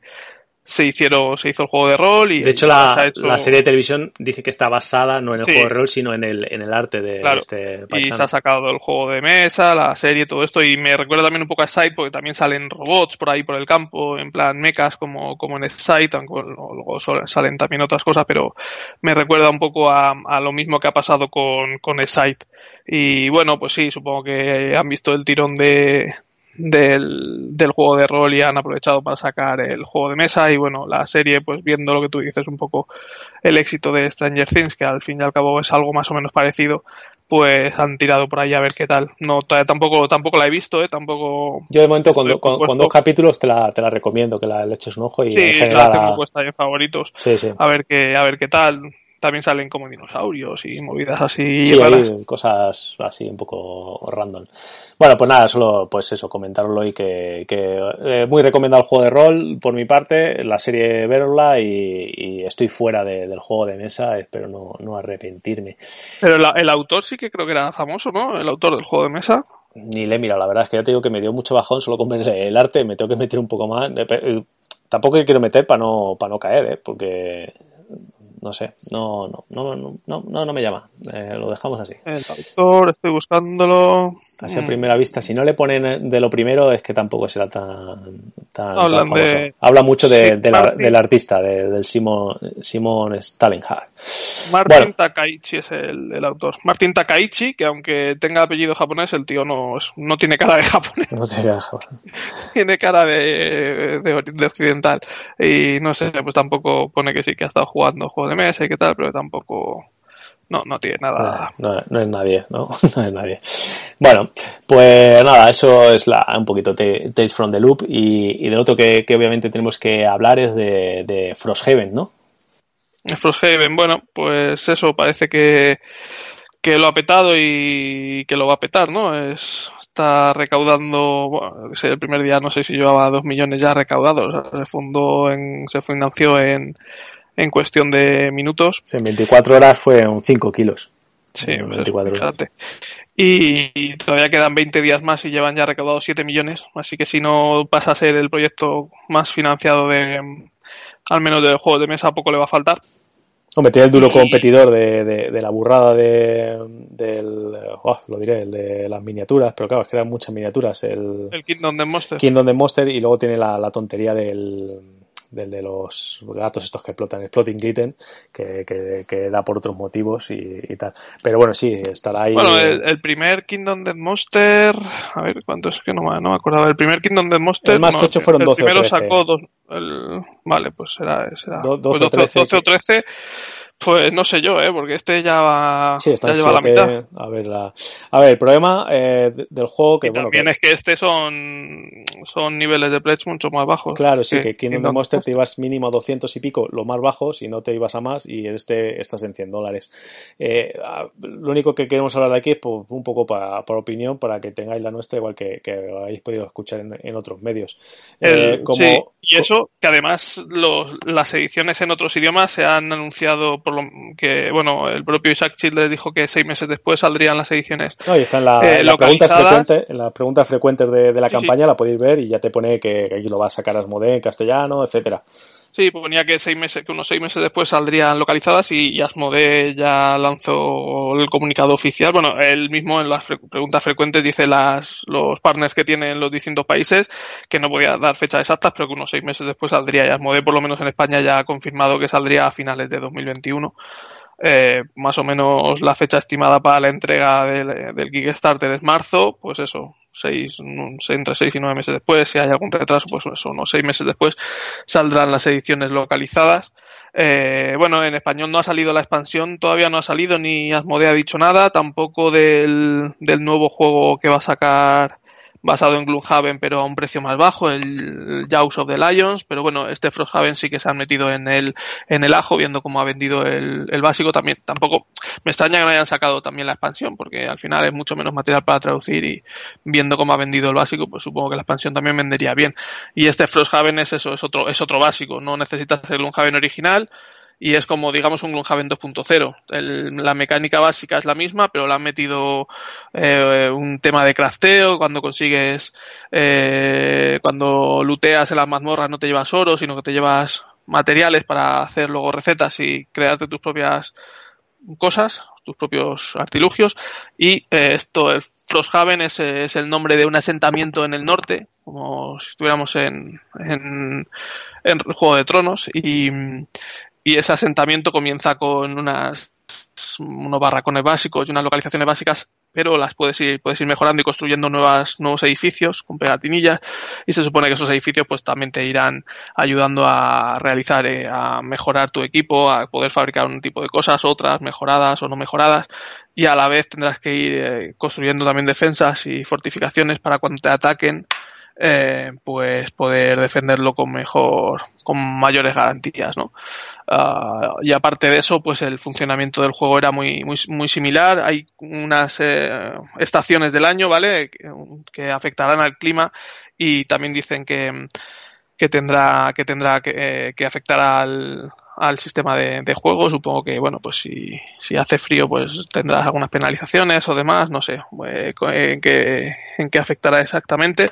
se hicieron se hizo el juego de rol y de hecho la, serie de televisión dice que está basada no en el juego de rol sino en el, en el arte de, este y se ha sacado el juego de mesa la serie todo esto y me recuerda también un poco a Side porque también salen robots por ahí por el campo en plan mechas como, como en Side aunque luego salen también otras cosas pero me recuerda un poco a, a lo mismo que ha pasado con, con Side. Y bueno pues sí supongo que han visto el tirón de del, del juego de rol y han aprovechado para sacar el juego de mesa y bueno, la serie pues viendo lo que tú dices un poco el éxito de Stranger Things que al fin y al cabo es algo más o menos parecido pues han tirado por ahí a ver qué tal. No, tampoco, tampoco la he visto, ¿eh? Tampoco... Yo de momento con, con, dos capítulos te la, te la recomiendo, que la le eches un ojo y... Sí, la tengo puesta en favoritos. A ver qué, a ver qué tal también salen como dinosaurios y movidas así sí, Hay cosas así un poco random. Bueno, pues nada, solo pues eso, comentarlo y que, que eh, muy recomendado el juego de rol por mi parte, la serie verla y, estoy fuera del juego de mesa, espero no, no arrepentirme. Pero el autor sí que creo que era famoso, ¿no? El autor del juego de mesa. Ni le mira, la verdad es que ya te digo que me dio mucho bajón solo con ver el arte, me tengo que meter un poco más. Tampoco quiero meter para no, para no caer, ¿eh? porque no sé, no, no, no, no, no, no me llama. Eh, lo dejamos así. El estoy buscándolo. Así a mm. primera vista, si no le ponen de lo primero es que tampoco será tan, tan, Habla mucho de, del artista, del Simon, Simon Stalinhart. Martin Takaichi es el, autor. Martin Takaichi, que aunque tenga apellido japonés, el tío no, no tiene cara de japonés. No tiene cara de japonés. [laughs] tiene cara de, de, occidental. Y no sé, pues tampoco pone que sí que ha estado jugando juegos de mesa y qué tal, pero tampoco no, no tiene nada. No, es nadie, ¿no? [laughs] no es nadie. Bueno, pues nada, eso es la, un poquito Tales from the Loop. Y, y del otro que, obviamente tenemos que hablar es de, de Frosthaven, ¿no? Frosthaven, bueno, pues eso, parece que, que lo ha petado y que lo va a petar, ¿no? Es, está recaudando, bueno, el primer día no sé si llevaba dos millones ya recaudados, se fundó en, se financió en en cuestión de minutos. en 24 horas fue un 5 kilos. Sí, 24 horas. Y, todavía quedan 20 días más y llevan ya recaudado 7 millones. Así que si no pasa a ser el proyecto más financiado de, al menos del juego de mesa, poco le va a faltar. Hombre, tiene el duro competidor de, de, la burrada de, del, oh, lo diré, el de las miniaturas, pero claro, es que eran muchas miniaturas. El, el Kingdom de Monster. Kingdom de Monster y luego tiene la tontería del, del de los gatos estos que explotan, Exploding Kitten, que, que, da por otros motivos y, tal. Pero bueno, sí, estará ahí. Bueno, el, primer Kingdom Dead Monster, a ver cuántos es que no, no me acordaba. El primer Kingdom Dead Monster. El más tocho fueron 12 el primero sacó dos. vale, pues será. será 12, 12, o 13 pues no sé yo, ¿eh? porque este ya va sí, ya lleva la mitad. A ver, la... a ver el problema eh, del juego que bueno, también es que este son son niveles de pledge mucho más bajos. Claro, sí, que, Kingdom of Monster te ibas mínimo a 200 y pico, lo más bajo, si no te ibas a más, y en este estás en 100 dólares. Eh, lo único que queremos hablar de aquí es pues, un poco para, por opinión, para que tengáis la nuestra, igual que, que habéis podido escuchar en, otros medios. Eh, como, y eso, que además los, las ediciones en otros idiomas se han anunciado por lo que, bueno, el propio Isaac Childress dijo que seis meses después saldrían las ediciones. No, y está en la, eh, la frecuente, en las preguntas frecuentes de, de la campaña, la podéis ver y ya te pone que, que aquí lo va a sacar Asmodee en castellano, etcétera. Sí, ponía que seis meses, que unos seis meses después saldrían localizadas y, Asmode ya lanzó el comunicado oficial. Bueno, él mismo en las preguntas frecuentes dice las, los partners que tienen los distintos países que no podía dar fechas exactas, pero que unos seis meses después saldría y por lo menos en España, ya ha confirmado que saldría a finales de 2021. Eh, más o menos la fecha estimada para la entrega del, del Kickstarter es marzo, pues eso, seis, entre seis y nueve meses después, si hay algún retraso, pues eso, unos seis meses después saldrán las ediciones localizadas. Eh, bueno, en español no ha salido la expansión, todavía no ha salido, ni Asmodee ha dicho nada, tampoco del, del nuevo juego que va a sacar basado en Gloomhaven pero a un precio más bajo, el Jaws of the Lions, pero bueno, este Frosthaven sí que se han metido en el, en el ajo, viendo cómo ha vendido el, el básico, también tampoco me extraña que no hayan sacado también la expansión, porque al final es mucho menos material para traducir y viendo cómo ha vendido el básico, pues supongo que la expansión también vendería bien. Y este Frosthaven es eso, es otro, es otro básico, no necesitas el Gloomhaven original, y es como digamos un Gloomhaven 2.0. La mecánica básica es la misma, pero le han metido eh, un tema de crafteo, cuando consigues, eh, cuando luteas en las mazmorras no te llevas oro, sino que te llevas materiales para hacer luego recetas y crearte tus propias cosas, tus propios artilugios. Y eh, esto, el Frosthaven es, es, el nombre de un asentamiento en el norte, como si estuviéramos en, en, en Juego de Tronos. Y, y ese asentamiento comienza con unas unos barracones básicos y unas localizaciones básicas, pero las puedes ir, puedes ir mejorando y construyendo nuevas, nuevos edificios con pegatinillas y se supone que esos edificios pues también te irán ayudando a realizar, eh, a mejorar tu equipo, a poder fabricar un tipo de cosas, otras mejoradas o no mejoradas y a la vez tendrás que ir eh, construyendo también defensas y fortificaciones para cuando te ataquen eh, pues poder defenderlo con mejor, con mayores garantías, ¿no? Ah, y aparte de eso, pues el funcionamiento del juego era muy, muy, muy similar. Hay unas eh, estaciones del año, ¿vale? Que, afectarán al clima y también dicen que, que tendrá, que tendrá que, eh, que afectar al, al sistema de, juego. Supongo que, bueno, pues si, si hace frío, pues tendrás algunas penalizaciones o demás, no sé eh, en qué, en qué afectará exactamente.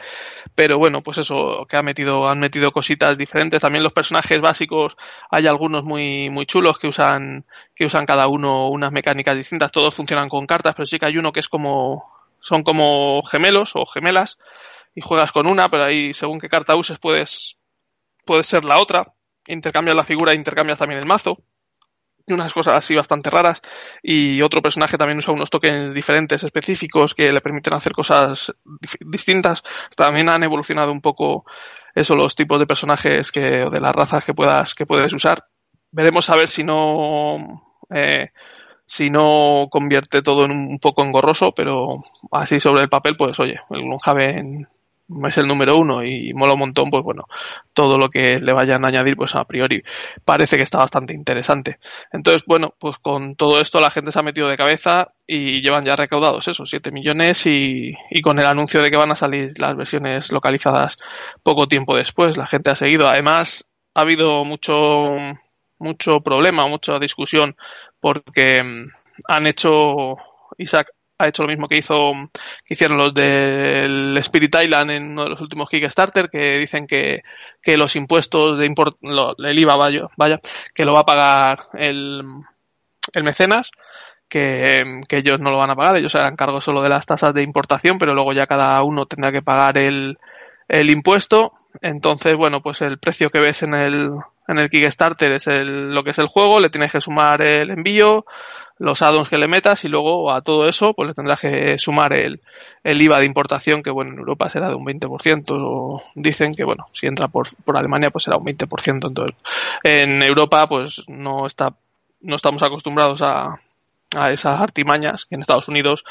Pero bueno, pues eso, que ha metido, han metido cositas diferentes. También los personajes básicos, hay algunos muy, muy chulos que usan, que usan cada uno unas mecánicas distintas. Todos funcionan con cartas, pero sí que hay uno que es como, son como gemelos o gemelas y juegas con una, pero ahí según qué carta uses puedes, puede ser la otra intercambias la figura intercambias también el mazo. Y unas cosas así bastante raras. Y otro personaje también usa unos tokens diferentes, específicos, que le permiten hacer cosas distintas. También han evolucionado un poco eso, los tipos de personajes que, o de las razas que puedas, que puedes usar. Veremos a ver si no, eh, si no convierte todo en un poco engorroso, pero así sobre el papel, pues oye, el Gloomhaven es el número uno y mola un montón, pues bueno, todo lo que le vayan a añadir, pues a priori parece que está bastante interesante. Entonces, bueno, pues con todo esto la gente se ha metido de cabeza y llevan ya recaudados esos 7 millones y, y con el anuncio de que van a salir las versiones localizadas poco tiempo después, la gente ha seguido. Además, ha habido mucho, mucho problema, mucha discusión porque mm, han hecho Isaac ha hecho lo mismo que hizo que hicieron los del Spirit Island en uno de los últimos Kickstarter que dicen que, que los impuestos de import, el IVA vaya, vaya que lo va a pagar el, el mecenas que, que, ellos no lo van a pagar ellos harán cargo solo de las tasas de importación pero luego ya cada uno tendrá que pagar el, el impuesto entonces bueno pues el precio que ves en el en el Kickstarter es el, lo que es el juego le tienes que sumar el envío los addons que le metas y luego a todo eso pues le tendrás que sumar el, el IVA de importación que bueno en Europa será de un 20% o dicen que bueno si entra por, por Alemania pues será un 20% entonces en Europa pues no está no estamos acostumbrados a, a esas artimañas que en Estados Unidos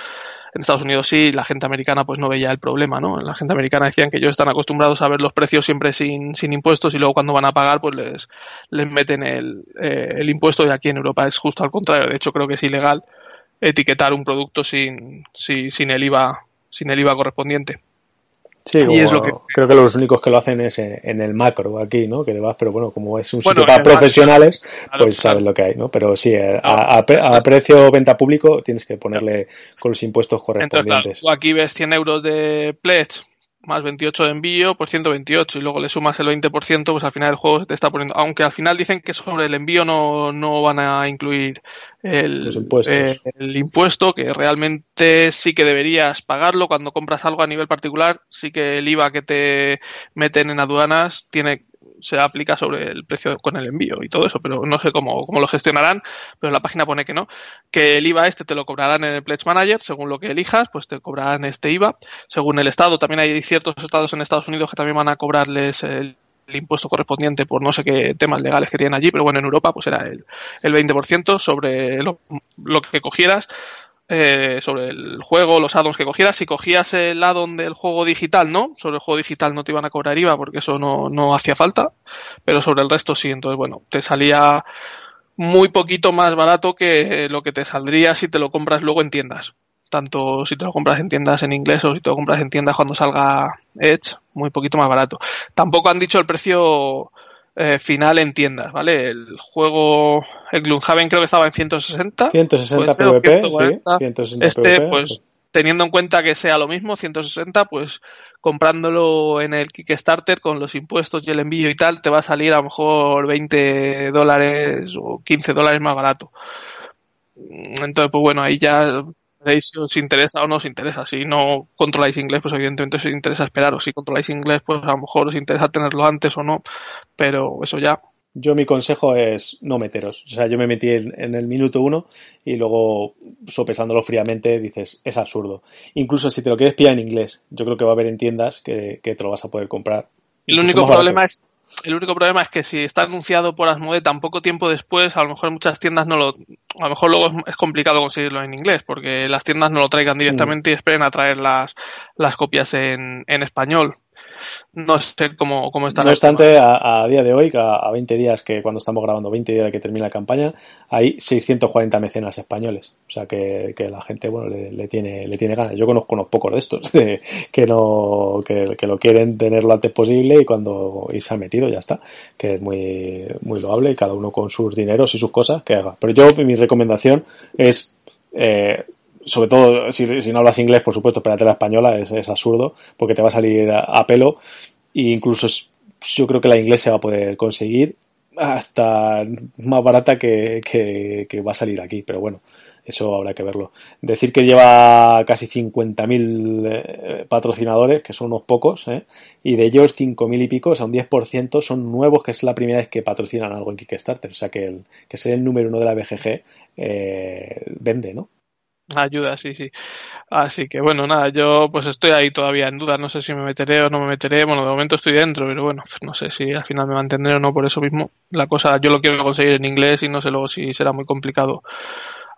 en Estados Unidos sí, la gente americana pues no veía el problema, ¿no? La gente americana decían que ellos están acostumbrados a ver los precios siempre sin, sin impuestos y luego cuando van a pagar pues les, les meten el, eh, el impuesto y aquí en Europa es justo al contrario. De hecho creo que es ilegal etiquetar un producto sin, sin, sin el IVA sin el IVA correspondiente. Sí, y es lo que... creo que los únicos que lo hacen es en, el macro aquí, ¿no? Que vas, pero bueno, como es un sitio para profesionales, pues sabes lo que hay, ¿no? Pero sí, a, a, precio venta público tienes que ponerle con los impuestos correspondientes. aquí ves 100 euros de pledge más 28 de envío, pues 128 y luego le sumas el 20%, pues al final el juego se te está poniendo, aunque al final dicen que sobre el envío no, no van a incluir el, eh, el impuesto, que realmente sí que deberías pagarlo cuando compras algo a nivel particular, sí que el IVA que te meten en aduanas tiene se aplica sobre el precio con el envío y todo eso, pero no sé cómo, cómo lo gestionarán, pero la página pone que no, que el IVA este te lo cobrarán en el Pledge Manager, según lo que elijas, pues te cobrarán este IVA, según el estado, también hay ciertos estados en Estados Unidos que también van a cobrarles el impuesto correspondiente por no sé qué temas legales que tienen allí, pero bueno, en Europa pues era el, el 20% sobre lo, lo que cogieras eh, sobre el juego, los addons que cogieras. Si cogías el addon del juego digital, no. Sobre el juego digital no te iban a cobrar IVA porque eso no, no hacía falta. Pero sobre el resto sí. Entonces, bueno, te salía muy poquito más barato que lo que te saldría si te lo compras luego en tiendas. Tanto si te lo compras en tiendas en inglés o si te lo compras en tiendas cuando salga Edge, muy poquito más barato. Tampoco han dicho el precio eh, final en tiendas, ¿vale? El juego, el Gloomhaven creo que estaba en 160. 160 PvP, sí, 160 este, pues, teniendo en cuenta que sea lo mismo, 160, pues comprándolo en el Kickstarter con los impuestos y el envío y tal, te va a salir a lo mejor 20 dólares o 15 dólares más barato. Entonces, pues bueno, ahí ya si os interesa o no os interesa. Si no controláis inglés, pues evidentemente os interesa esperaros. Si controláis inglés, pues a lo mejor os interesa tenerlo antes o no, pero eso ya. Yo mi consejo es no meteros. O sea, yo me metí en, el minuto uno y luego sopesándolo fríamente dices, es absurdo. Incluso si te lo quieres pillar en inglés, yo creo que va a haber en tiendas que, que te lo vas a poder comprar. El único problema es el único problema es que si está anunciado por Asmode tan poco tiempo después, a lo mejor muchas tiendas no lo. A lo mejor luego es complicado conseguirlo en inglés, porque las tiendas no lo traigan directamente y esperen a traer las, las copias en, en español. No sé cómo, cómo está. No obstante, a, día de hoy, a, 20 días que cuando estamos grabando, 20 días de que termine la campaña, hay 640 mecenas españoles. O sea que, la gente, bueno, le, tiene, le tiene ganas. Yo conozco unos pocos de estos [laughs] que no, que, lo quieren tener lo antes posible y cuando y se ha metido ya está. Que es muy, muy loable y cada uno con sus dineros y sus cosas que haga. Pero yo, mi recomendación es, eh, sobre todo si, no hablas inglés, por supuesto, espérate la española, es, absurdo, porque te va a salir a, pelo. E incluso yo creo que la inglés se va a poder conseguir hasta más barata que, va a salir aquí, pero bueno, eso habrá que verlo. Decir que lleva casi 50.000 eh, patrocinadores, que son unos pocos, ¿eh? y de ellos 5.000 y pico, o sea, un 10% son nuevos, que es la primera vez que patrocinan algo en Kickstarter. O sea, que, que ser el número uno de la BGG eh, vende, ¿no? Ayuda, sí, sí. Así que bueno, nada, yo pues estoy ahí todavía en duda, no sé si me meteré o no me meteré, bueno, de momento estoy dentro, pero bueno, no sé si al final me mantendré o no por eso mismo. La cosa, yo lo quiero conseguir en inglés y no sé luego si será muy complicado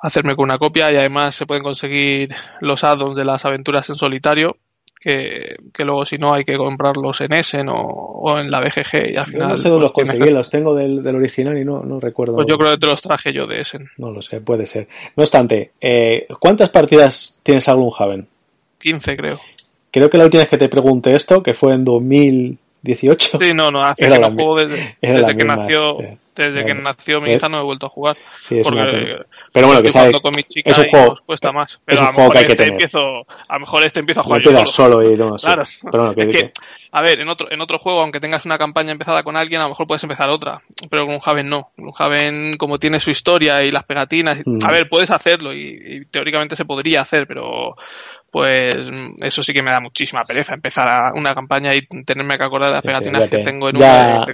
hacerme con una copia y además se pueden conseguir los add-ons de las aventuras en solitario que, luego si no hay que comprarlos en Essen o, en la BGG y al final... no sé dónde los pues, conseguí, los tengo del, original y no, no recuerdo. Pues yo creo que te los traje yo de Essen. No lo sé, puede ser. No obstante, eh, ¿cuántas partidas tienes a Gloomhaven? 15 creo. Creo que la última vez que te pregunté esto, que fue en 2018. Sí, no, no, hace que no juego desde, que nació desde que nació mi hija no he vuelto a jugar. Sí, es porque pero bueno, que sabe, con mi chica es un juego, cuesta más. Pero a lo mejor este empiezo, a lo mejor este empiezo a jugar yo solo. y no, claro. Pero bueno, que, es que, a ver, en otro, en otro juego, aunque tengas una campaña empezada con alguien, a lo mejor puedes empezar otra. Pero con un Javen no. Un Javen, como tiene su historia y las pegatinas, mm. a ver, puedes hacerlo y, teóricamente se podría hacer, pero pues eso sí que me da muchísima pereza empezar a una campaña y tenerme que acordar de las pegatinas que tengo en ya,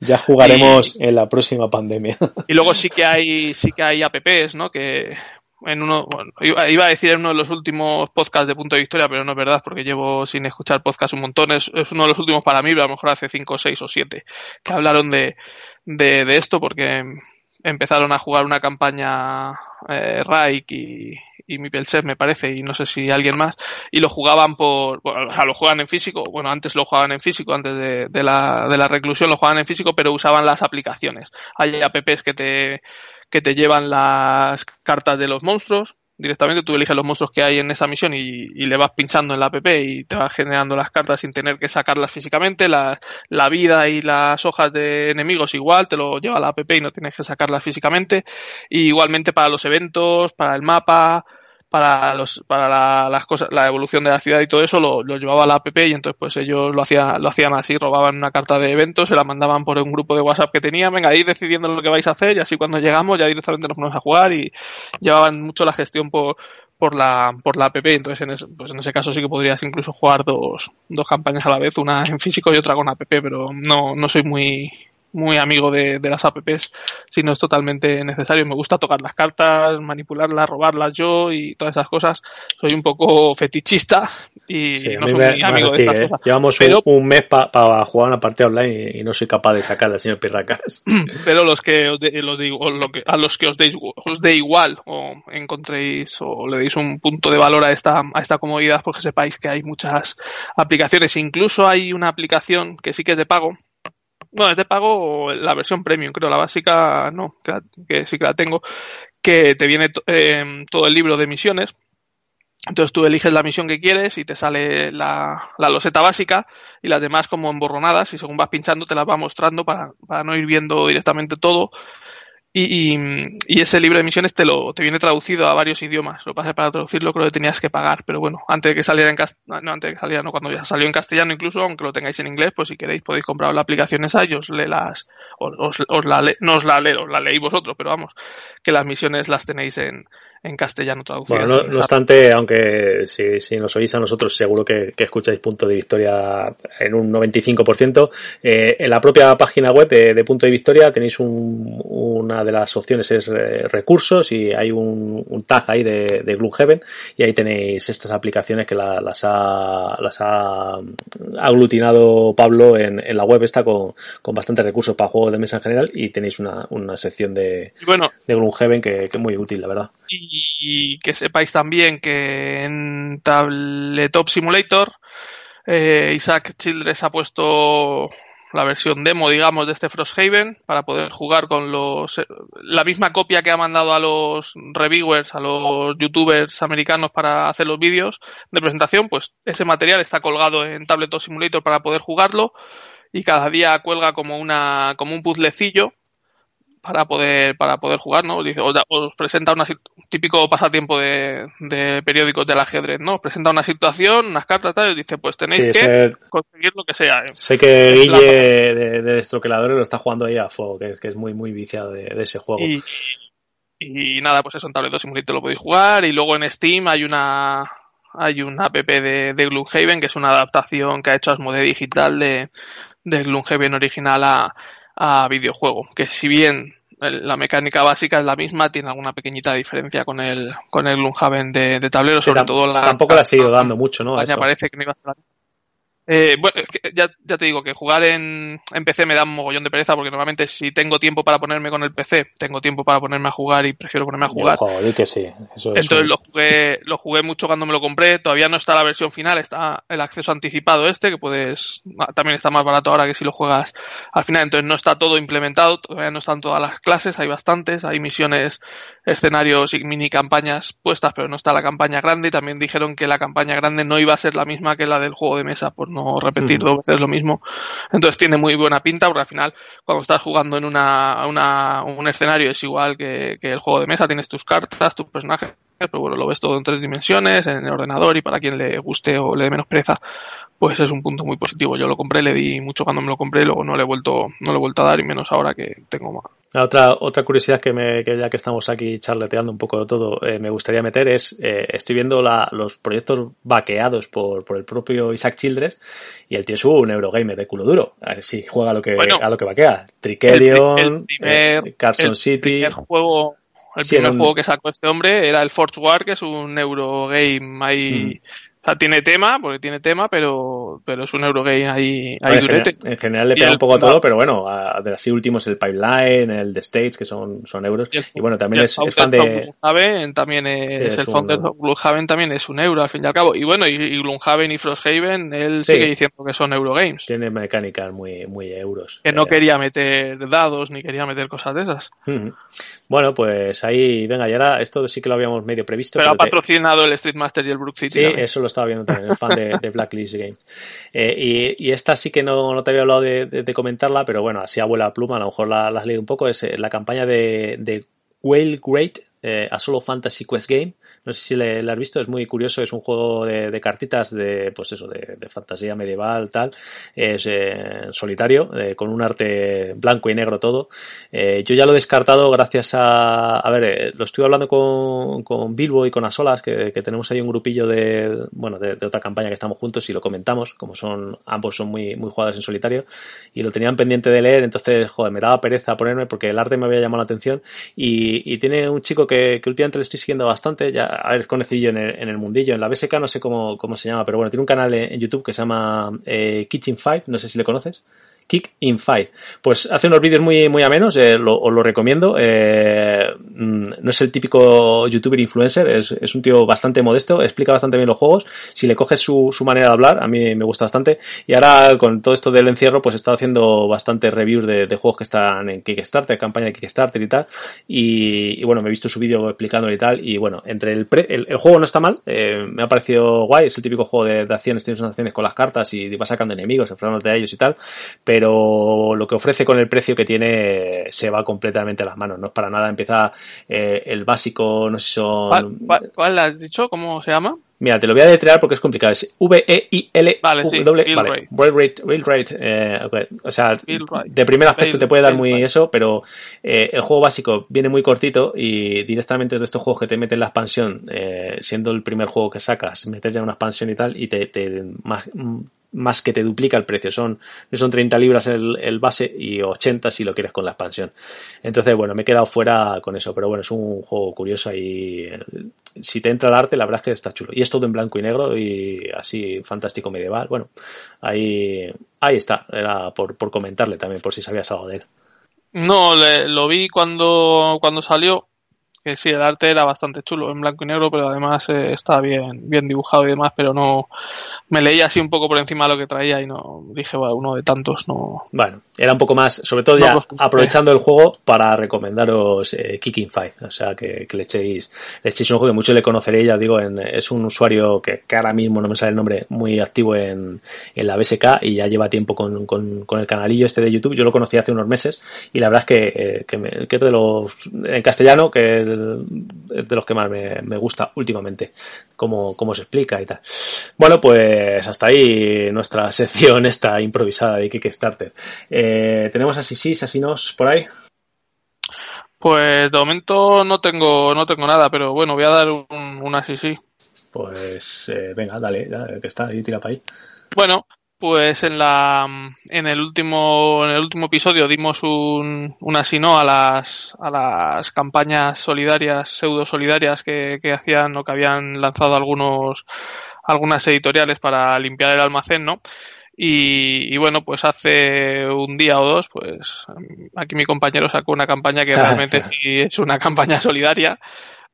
Ya jugaremos en la próxima pandemia. [laughs] Y luego sí que hay sí que hay apps, ¿no? Que en uno bueno, iba a decir en uno de los últimos podcasts de Punto de Victoria, pero no es verdad porque llevo sin escuchar podcast un montón. Es, uno de los últimos para mí, pero a lo mejor hace 5, 6 o 7 que hablaron de, de, de esto porque empezaron a jugar una campaña eh, Raik y, y Mipelsev me parece y no sé si alguien más y lo jugaban por o sea lo juegan en físico bueno antes lo jugaban en físico antes de, de, la, de la reclusión lo jugaban en físico pero usaban las aplicaciones hay apps que te que te llevan las cartas de los monstruos directamente tú eliges los monstruos que hay en esa misión y, le vas pinchando en la app y te va generando las cartas sin tener que sacarlas físicamente. La, la, vida y las hojas de enemigos igual, te lo lleva la app y no tienes que sacarlas físicamente. Y igualmente para los eventos, para el mapa, para los para la, las cosas la evolución de la ciudad y todo eso lo, lo, llevaba la app y entonces pues ellos lo hacían lo hacían así robaban una carta de eventos se la mandaban por un grupo de WhatsApp que tenían venga ahí decidiendo lo que vais a hacer y así cuando llegamos ya directamente nos ponemos a jugar y llevaban mucho la gestión por por la por la app entonces en ese, pues en ese caso sí que podrías incluso jugar dos dos campañas a la vez una en físico y otra con app pero no no soy muy muy amigo de, de, las apps si no es totalmente necesario. Me gusta tocar las cartas, manipularlas, robarlas yo y todas esas cosas. Soy un poco fetichista y no soy muy amigo de estas ¿eh? cosas. Llevamos un, mes para jugar una partida online y, no soy capaz de sacarla, señor Pirracas. [clears throat] Pero los que, os digo, lo que a los que os deis os dé igual o encontréis o le deis un punto de valor a esta, a esta comodidad, pues que sepáis que hay muchas aplicaciones. Incluso hay una aplicación que sí que es de pago, bueno, te pago la versión premium, creo, la básica no, que, sí que la tengo, que te viene em, todo el libro de misiones. Entonces tú eliges la misión que quieres y te sale la, la loseta básica y las demás como emborronadas y según vas pinchando te las va mostrando para, para no ir viendo directamente todo y, ese libro de misiones te lo te viene traducido a varios idiomas. Lo que para traducirlo creo que tenías que pagar, pero bueno, antes de que saliera en castellano, no, antes de que saliera, no, cuando ya salió en castellano incluso, aunque lo tengáis en inglés, pues si queréis podéis comprar la aplicación esa y os lee las, os, la no os la leo, os la leí vosotros, pero vamos, que las misiones las tenéis en, en castellano traducido. Bueno, no, obstante, aunque si, si, nos oís a nosotros, seguro que, escucháis Punto de Victoria en un 95%. Eh, en la propia página web de, Punto de Victoria tenéis un, una de las opciones es eh, recursos y hay un, un, tag ahí de, de Gloomhaven y ahí tenéis estas aplicaciones que las, ha, las ha aglutinado Pablo en, en la web está con, con bastantes recursos para juegos de mesa en general y tenéis una, una sección de, bueno, de Gloomhaven que, que es muy útil, la verdad y que sepáis también que en Tabletop Simulator eh, Isaac Childress ha puesto la versión demo, digamos, de este Frosthaven para poder jugar con los la misma copia que ha mandado a los reviewers, a los youtubers americanos para hacer los vídeos de presentación, pues ese material está colgado en Tabletop Simulator para poder jugarlo y cada día cuelga como una como un puzzlecillo para poder para poder jugar, ¿no? Os, presenta un típico pasatiempo de, de, periódicos del ajedrez, ¿no? Os presenta una situación, unas cartas, tal, y dice, pues tenéis que conseguir lo que sea. ¿eh? Sé que Guille de, de Destroqueladores lo está jugando ahí a fuego, que es, que es muy muy viciado de, ese juego. Y, y, nada, pues eso en Tablet Simulator lo podéis jugar, y luego en Steam hay una hay una app de, de Gloomhaven, que es una adaptación que ha hecho Asmodee Digital de, de Gloomhaven original a a videojuego, que si bien la mecánica básica es la misma, tiene alguna pequeñita diferencia con el con el Gloomhaven de, de tablero, sobre todo la... Tampoco la ha seguido dando mucho, ¿no? Parece que no iba a ser eh, bueno, ya, ya, te digo que jugar en, en, PC me da un mogollón de pereza porque normalmente si tengo tiempo para ponerme con el PC, tengo tiempo para ponerme a jugar y prefiero ponerme a jugar. que sí. Entonces lo jugué, lo jugué mucho cuando me lo compré. Todavía no está la versión final, está el acceso anticipado este, que puedes, ah, también está más barato ahora que si lo juegas al final. Entonces no está todo implementado, todavía no están todas las clases, hay bastantes, hay misiones, escenarios y mini campañas puestas, pero no está la campaña grande. Y también dijeron que la campaña grande no iba a ser la misma que la del juego de mesa, por no repetir dos veces lo mismo. Entonces tiene muy buena pinta porque al final cuando estás jugando en una, una un escenario es igual que, que, el juego de mesa, tienes tus cartas, tus personajes, pero bueno, lo ves todo en tres dimensiones, en el ordenador y para quien le guste o le dé menos pereza, pues es un punto muy positivo. Yo lo compré, le di mucho cuando me lo compré, luego no le he vuelto, no le he vuelto a dar y menos ahora que tengo más. La otra, otra curiosidad que, me, que ya que estamos aquí charleteando un poco de todo, eh, me gustaría meter es, eh, estoy viendo la, los proyectos vaqueados por, por el propio Isaac Childress y el tío es un Eurogamer de culo duro. A ver si juega a lo que, a lo que vaquea. Tricerion, eh, Carson City. El primer juego, el primer juego que sacó este hombre era el Forge War, que es un Eurogame ahí mm. O sea, tiene tema, porque tiene tema, pero, pero es un Eurogame ahí, ahí durete. En general, le pega un poco a todo, pero bueno, a, de así últimos el Pipeline, el The States, que son, son euros. Y, bueno, también es, fan de... Gloomhaven también es, el founder de Gloomhaven también es un euro, al fin y al cabo. Y bueno, y, y Gloomhaven y Frosthaven, él sigue diciendo que son Eurogames. Tiene mecánicas muy, muy euros. Que no eh, quería meter dados, ni quería meter cosas de esas. Bueno, pues ahí, venga, y ahora esto sí que lo habíamos medio previsto. Pero, ha patrocinado el Street Master y el Brook City. Sí, eso lo estaba viendo también, el fan de, Blacklist Game. Eh, y, esta sí que no, no te había hablado de, comentarla, pero bueno, así abuela pluma, a lo mejor la, has leído un poco, es eh, la campaña de Whale Great eh, a solo Fantasy Quest Game. No sé si le, has visto, es muy curioso, es un juego de, cartitas de, pues eso, de, fantasía medieval, tal. Es eh, solitario, eh, con un arte blanco y negro todo. yo ya lo he descartado gracias a, a ver, lo estuve hablando con, con Bilbo y con Asolas, que, que tenemos ahí un grupillo de, bueno, de, otra campaña que estamos juntos y lo comentamos, como son, ambos son muy, muy jugadores en solitario, y lo tenían pendiente de leer, entonces, joder, me daba pereza ponerme porque el arte me había llamado la atención y, y tiene un chico que que, últimamente le estoy siguiendo bastante, ya, es conocido en el, en el mundillo, en la BSK no sé cómo, cómo se llama, pero bueno, tiene un canal en, YouTube que se llama eh, Kitchen Five, no sé si le conoces. Kick in Five. Pues hace unos vídeos muy, muy amenos, eh, lo, os lo recomiendo. Eh, mm, no es el típico youtuber influencer, es, es, un tío bastante modesto, explica bastante bien los juegos. Si le coges su, su manera de hablar, a mí me gusta bastante. Y ahora con todo esto del encierro, pues he estado haciendo bastante reviews de, de juegos que están en Kickstarter, campaña de Kickstarter y tal. Y, bueno, me he visto su vídeo explicándolo y tal. Y bueno, entre el, pre, el, juego no está mal, eh, me ha parecido guay, es el típico juego de, de acciones, tienes unas acciones con las cartas y vas sacando enemigos, enfrentándote a ellos y tal. Pero lo que ofrece con el precio que tiene se va completamente a las manos. No es para nada. Empieza eh, el básico, no sé si son. ¿Cuál, cuál, has dicho? ¿Cómo se llama? Mira, te lo voy a deletrear porque es complicado. Es V-E-I-L. Vale, sí, vale. Rate. Real rate. Eh, O sea, de primer aspecto te puede dar muy eso, pero eh, el juego básico viene muy cortito y directamente es de estos juegos que te meten la expansión, eh, siendo el primer juego que sacas, meter ya una expansión y tal, y te, te más, que te duplica el precio. Son, son 30 libras el, el, base y 80 si lo quieres con la expansión. Entonces, bueno, me he quedado fuera con eso, pero bueno, es un juego curioso y eh, si te entra el arte, la verdad es que está chulo. Y es todo en blanco y negro y así fantástico medieval. Bueno, ahí, ahí está. Era por, por comentarle también, por si sabías algo de él. No, lo vi cuando, cuando salió que sí, el arte era bastante chulo, en blanco y negro, pero además eh, está bien, bien dibujado y demás, pero no, me leía así un poco por encima de lo que traía y no, dije, bueno, uno de tantos, no. Bueno, era un poco más, sobre todo ya aprovechando el juego para recomendaros eh, Kicking Five, o sea, que, le echéis, le echéis un juego que muchos le conoceréis, ya digo, en, es un usuario que, ahora mismo no me sale el nombre, muy activo en, en la BSK y ya lleva tiempo con, con, con, el canalillo este de YouTube, yo lo conocí hace unos meses y la verdad es que, eh, que, me, que de los, en castellano, que es de los que más me, me gusta últimamente, cómo, cómo se explica y tal. Bueno, pues hasta ahí nuestra [laughs] sección esta improvisada de Kickstarter. Eh, tenemos así sí, así nos por ahí. Pues de momento no tengo no tengo nada, pero bueno, voy a dar un, un así sí. Pues eh, venga, dale, dale, que está ahí, tira para ahí. Bueno, pues en la en el último en el último episodio dimos un, un así no a las a las campañas solidarias pseudo solidarias que, que hacían o que habían lanzado algunos algunas editoriales para limpiar el almacén, ¿no? Y, bueno, pues hace un día o dos, pues aquí mi compañero sacó una campaña que [laughs] realmente sí es una campaña solidaria.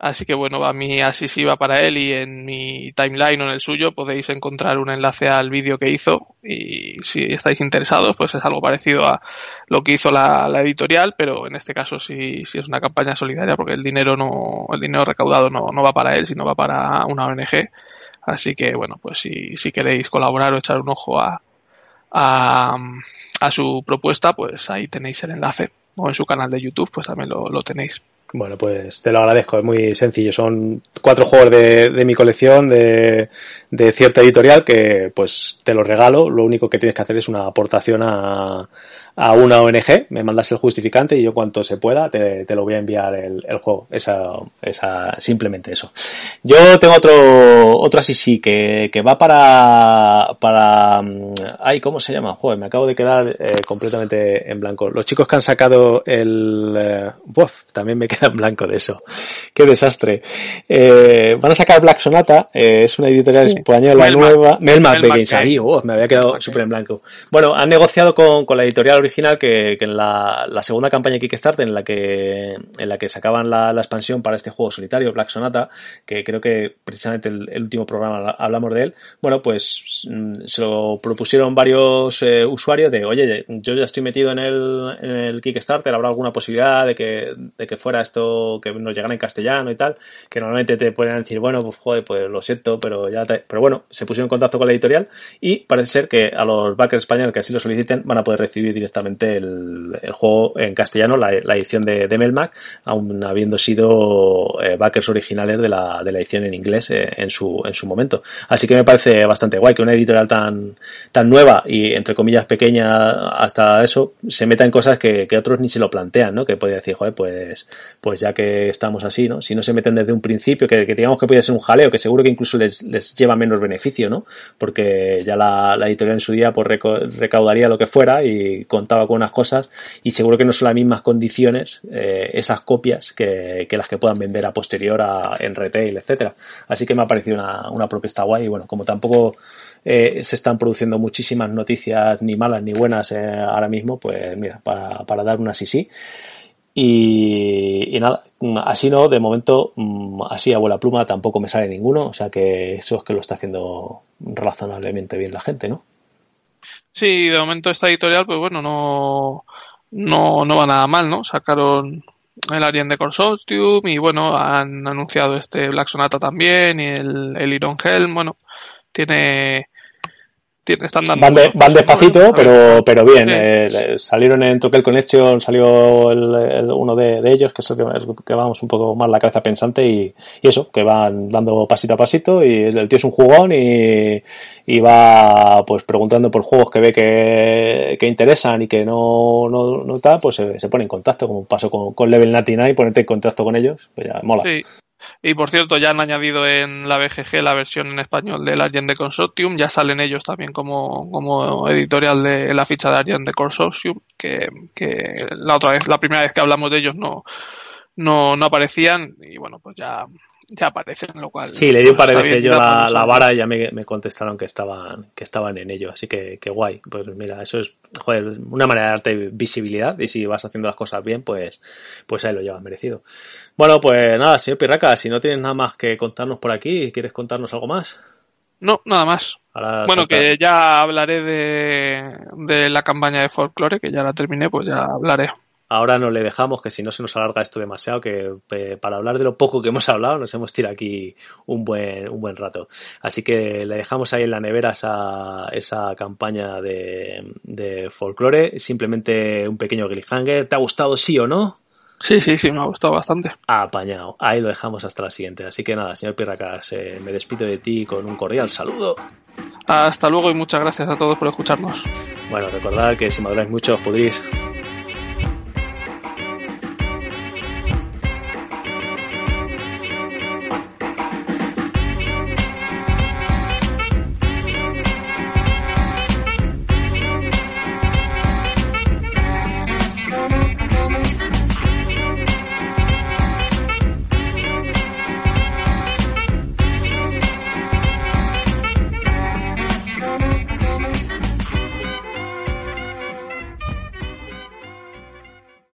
Así que bueno, a mí así sí va para él y en mi timeline o en el suyo podéis encontrar un enlace al vídeo que hizo y si estáis interesados, pues es algo parecido a lo que hizo la, editorial, pero en este caso sí, sí es una campaña solidaria porque el dinero no, el dinero recaudado no, no va para él, sino va para una ONG Así que bueno, pues si, si queréis colaborar o echar un ojo a, a, a, su propuesta, pues ahí tenéis el enlace. O en su canal de YouTube, pues también lo, lo tenéis. Bueno, pues te lo agradezco, es muy sencillo. Son cuatro juegos de, de mi colección de, de, cierta editorial que pues te los regalo. Lo único que tienes que hacer es una aportación a, a una ONG, me mandas el justificante y yo cuanto se pueda te, te lo voy a enviar el, el, juego. Esa, esa, simplemente eso. Yo tengo otro, otro así sí, que, que va para, para, mm, ay, ¿cómo se llama? Joder, me acabo de quedar eh, completamente en blanco. Los chicos que han sacado el, eh, uf, también me queda en blanco de eso. Qué desastre. Eh, van a sacar Black Sonata, eh, es una editorial española nueva. Melmac de Games, ahí, oh, me había quedado súper en blanco. Bueno, han negociado con, con la editorial original que, en la, segunda campaña Kickstarter en la que, en la que sacaban la, la, expansión para este juego solitario, Black Sonata, que creo que precisamente el, el último programa hablamos de él, bueno, pues mm, se lo propusieron varios eh, usuarios de, oye, yo ya estoy metido en el, en el Kickstarter, ¿habrá alguna posibilidad de que, de que fuera esto, que nos llegara en castellano y tal? Que normalmente te pueden decir, bueno, pues joder, pues lo siento, pero ya te... Pero bueno, se pusieron en contacto con la editorial y parece ser que a los backers españoles que así lo soliciten van a poder recibir directamente el, juego en castellano, la, edición de, de, Melmac, aún habiendo sido eh, backers originales de la, de la edición en inglés eh, en, su, en su momento. Así que me parece bastante guay que una editorial tan, tan nueva y entre comillas pequeña hasta eso se meta en cosas que, que otros ni se lo plantean, ¿no? Que podría decir, joder, pues, pues ya que estamos así, ¿no? Si no se meten desde un principio, que, digamos que puede ser un jaleo, que seguro que incluso les, les lleva menos beneficio, ¿no? Porque ya la, la editorial en su día pues recaudaría lo que fuera y con contaba con unas cosas y seguro que no son las mismas condiciones eh, esas copias que, las que puedan vender a posterior a, en retail, etcétera. Así que me ha parecido una, una propuesta guay y bueno, como tampoco eh, se están produciendo muchísimas noticias ni malas ni buenas eh, ahora mismo, pues mira, para, para dar una sí sí. Y, y, nada, así no, de momento, mm, así a vuela pluma tampoco me sale ninguno, o sea que eso es que lo está haciendo razonablemente bien la gente, ¿no? Sí, de momento esta editorial, pues bueno, no, no, no va nada mal, ¿no? Sacaron el Alien de Consortium y bueno, han anunciado este Black Sonata también y el, el Iron Helm, bueno, tiene están dando van, de, van despacito, pero, pero bien. Eh, salieron en Tokel Connection, salió el, el, uno de, de, ellos, que es el que, que, vamos un poco más la cabeza pensante y, y, eso, que van dando pasito a pasito y el tío es un jugón y, y va pues preguntando por juegos que ve que, que interesan y que no, no, no está, pues se, se, pone en contacto, como pasó con, con Level 99, ponerte en contacto con ellos, pues ya mola. Sí. Y por cierto, ya han añadido en la BGG la versión en español del Argent de Consortium, ya salen ellos también como, como editorial de la ficha de Argent de Consortium, que, que la otra vez, la primera vez que hablamos de ellos no, no, no aparecían. Y bueno, pues ya, ya aparecen, lo cual... Sí, le di un par de veces yo la, la, vara y ya me, me, contestaron que estaban, que estaban en ello, así que, que guay. Pues mira, eso es, joder, una manera de darte visibilidad y si vas haciendo las cosas bien, pues, pues ahí lo llevas merecido. Bueno, pues nada, señor Pirraca, si no tienes nada más que contarnos por aquí, ¿quieres contarnos algo más? No, nada más. Ahora bueno, salta- que ya hablaré de, de la campaña de folclore, que ya la terminé, pues ya hablaré. Ahora no le dejamos, que si no se nos alarga esto demasiado, que eh, para hablar de lo poco que hemos hablado nos hemos tirado aquí un buen, un buen rato. Así que le dejamos ahí en la nevera esa, esa campaña de, de folclore. Simplemente un pequeño cliffhanger. ¿Te ha gustado sí o no? Sí, sí, sí, me ha gustado bastante. Apañado. Ahí lo dejamos hasta la siguiente. Así que nada, señor Pirracas, eh, me despido de ti con un cordial saludo. Hasta luego y muchas gracias a todos por escucharnos. Bueno, recordad que si maduráis mucho os podréis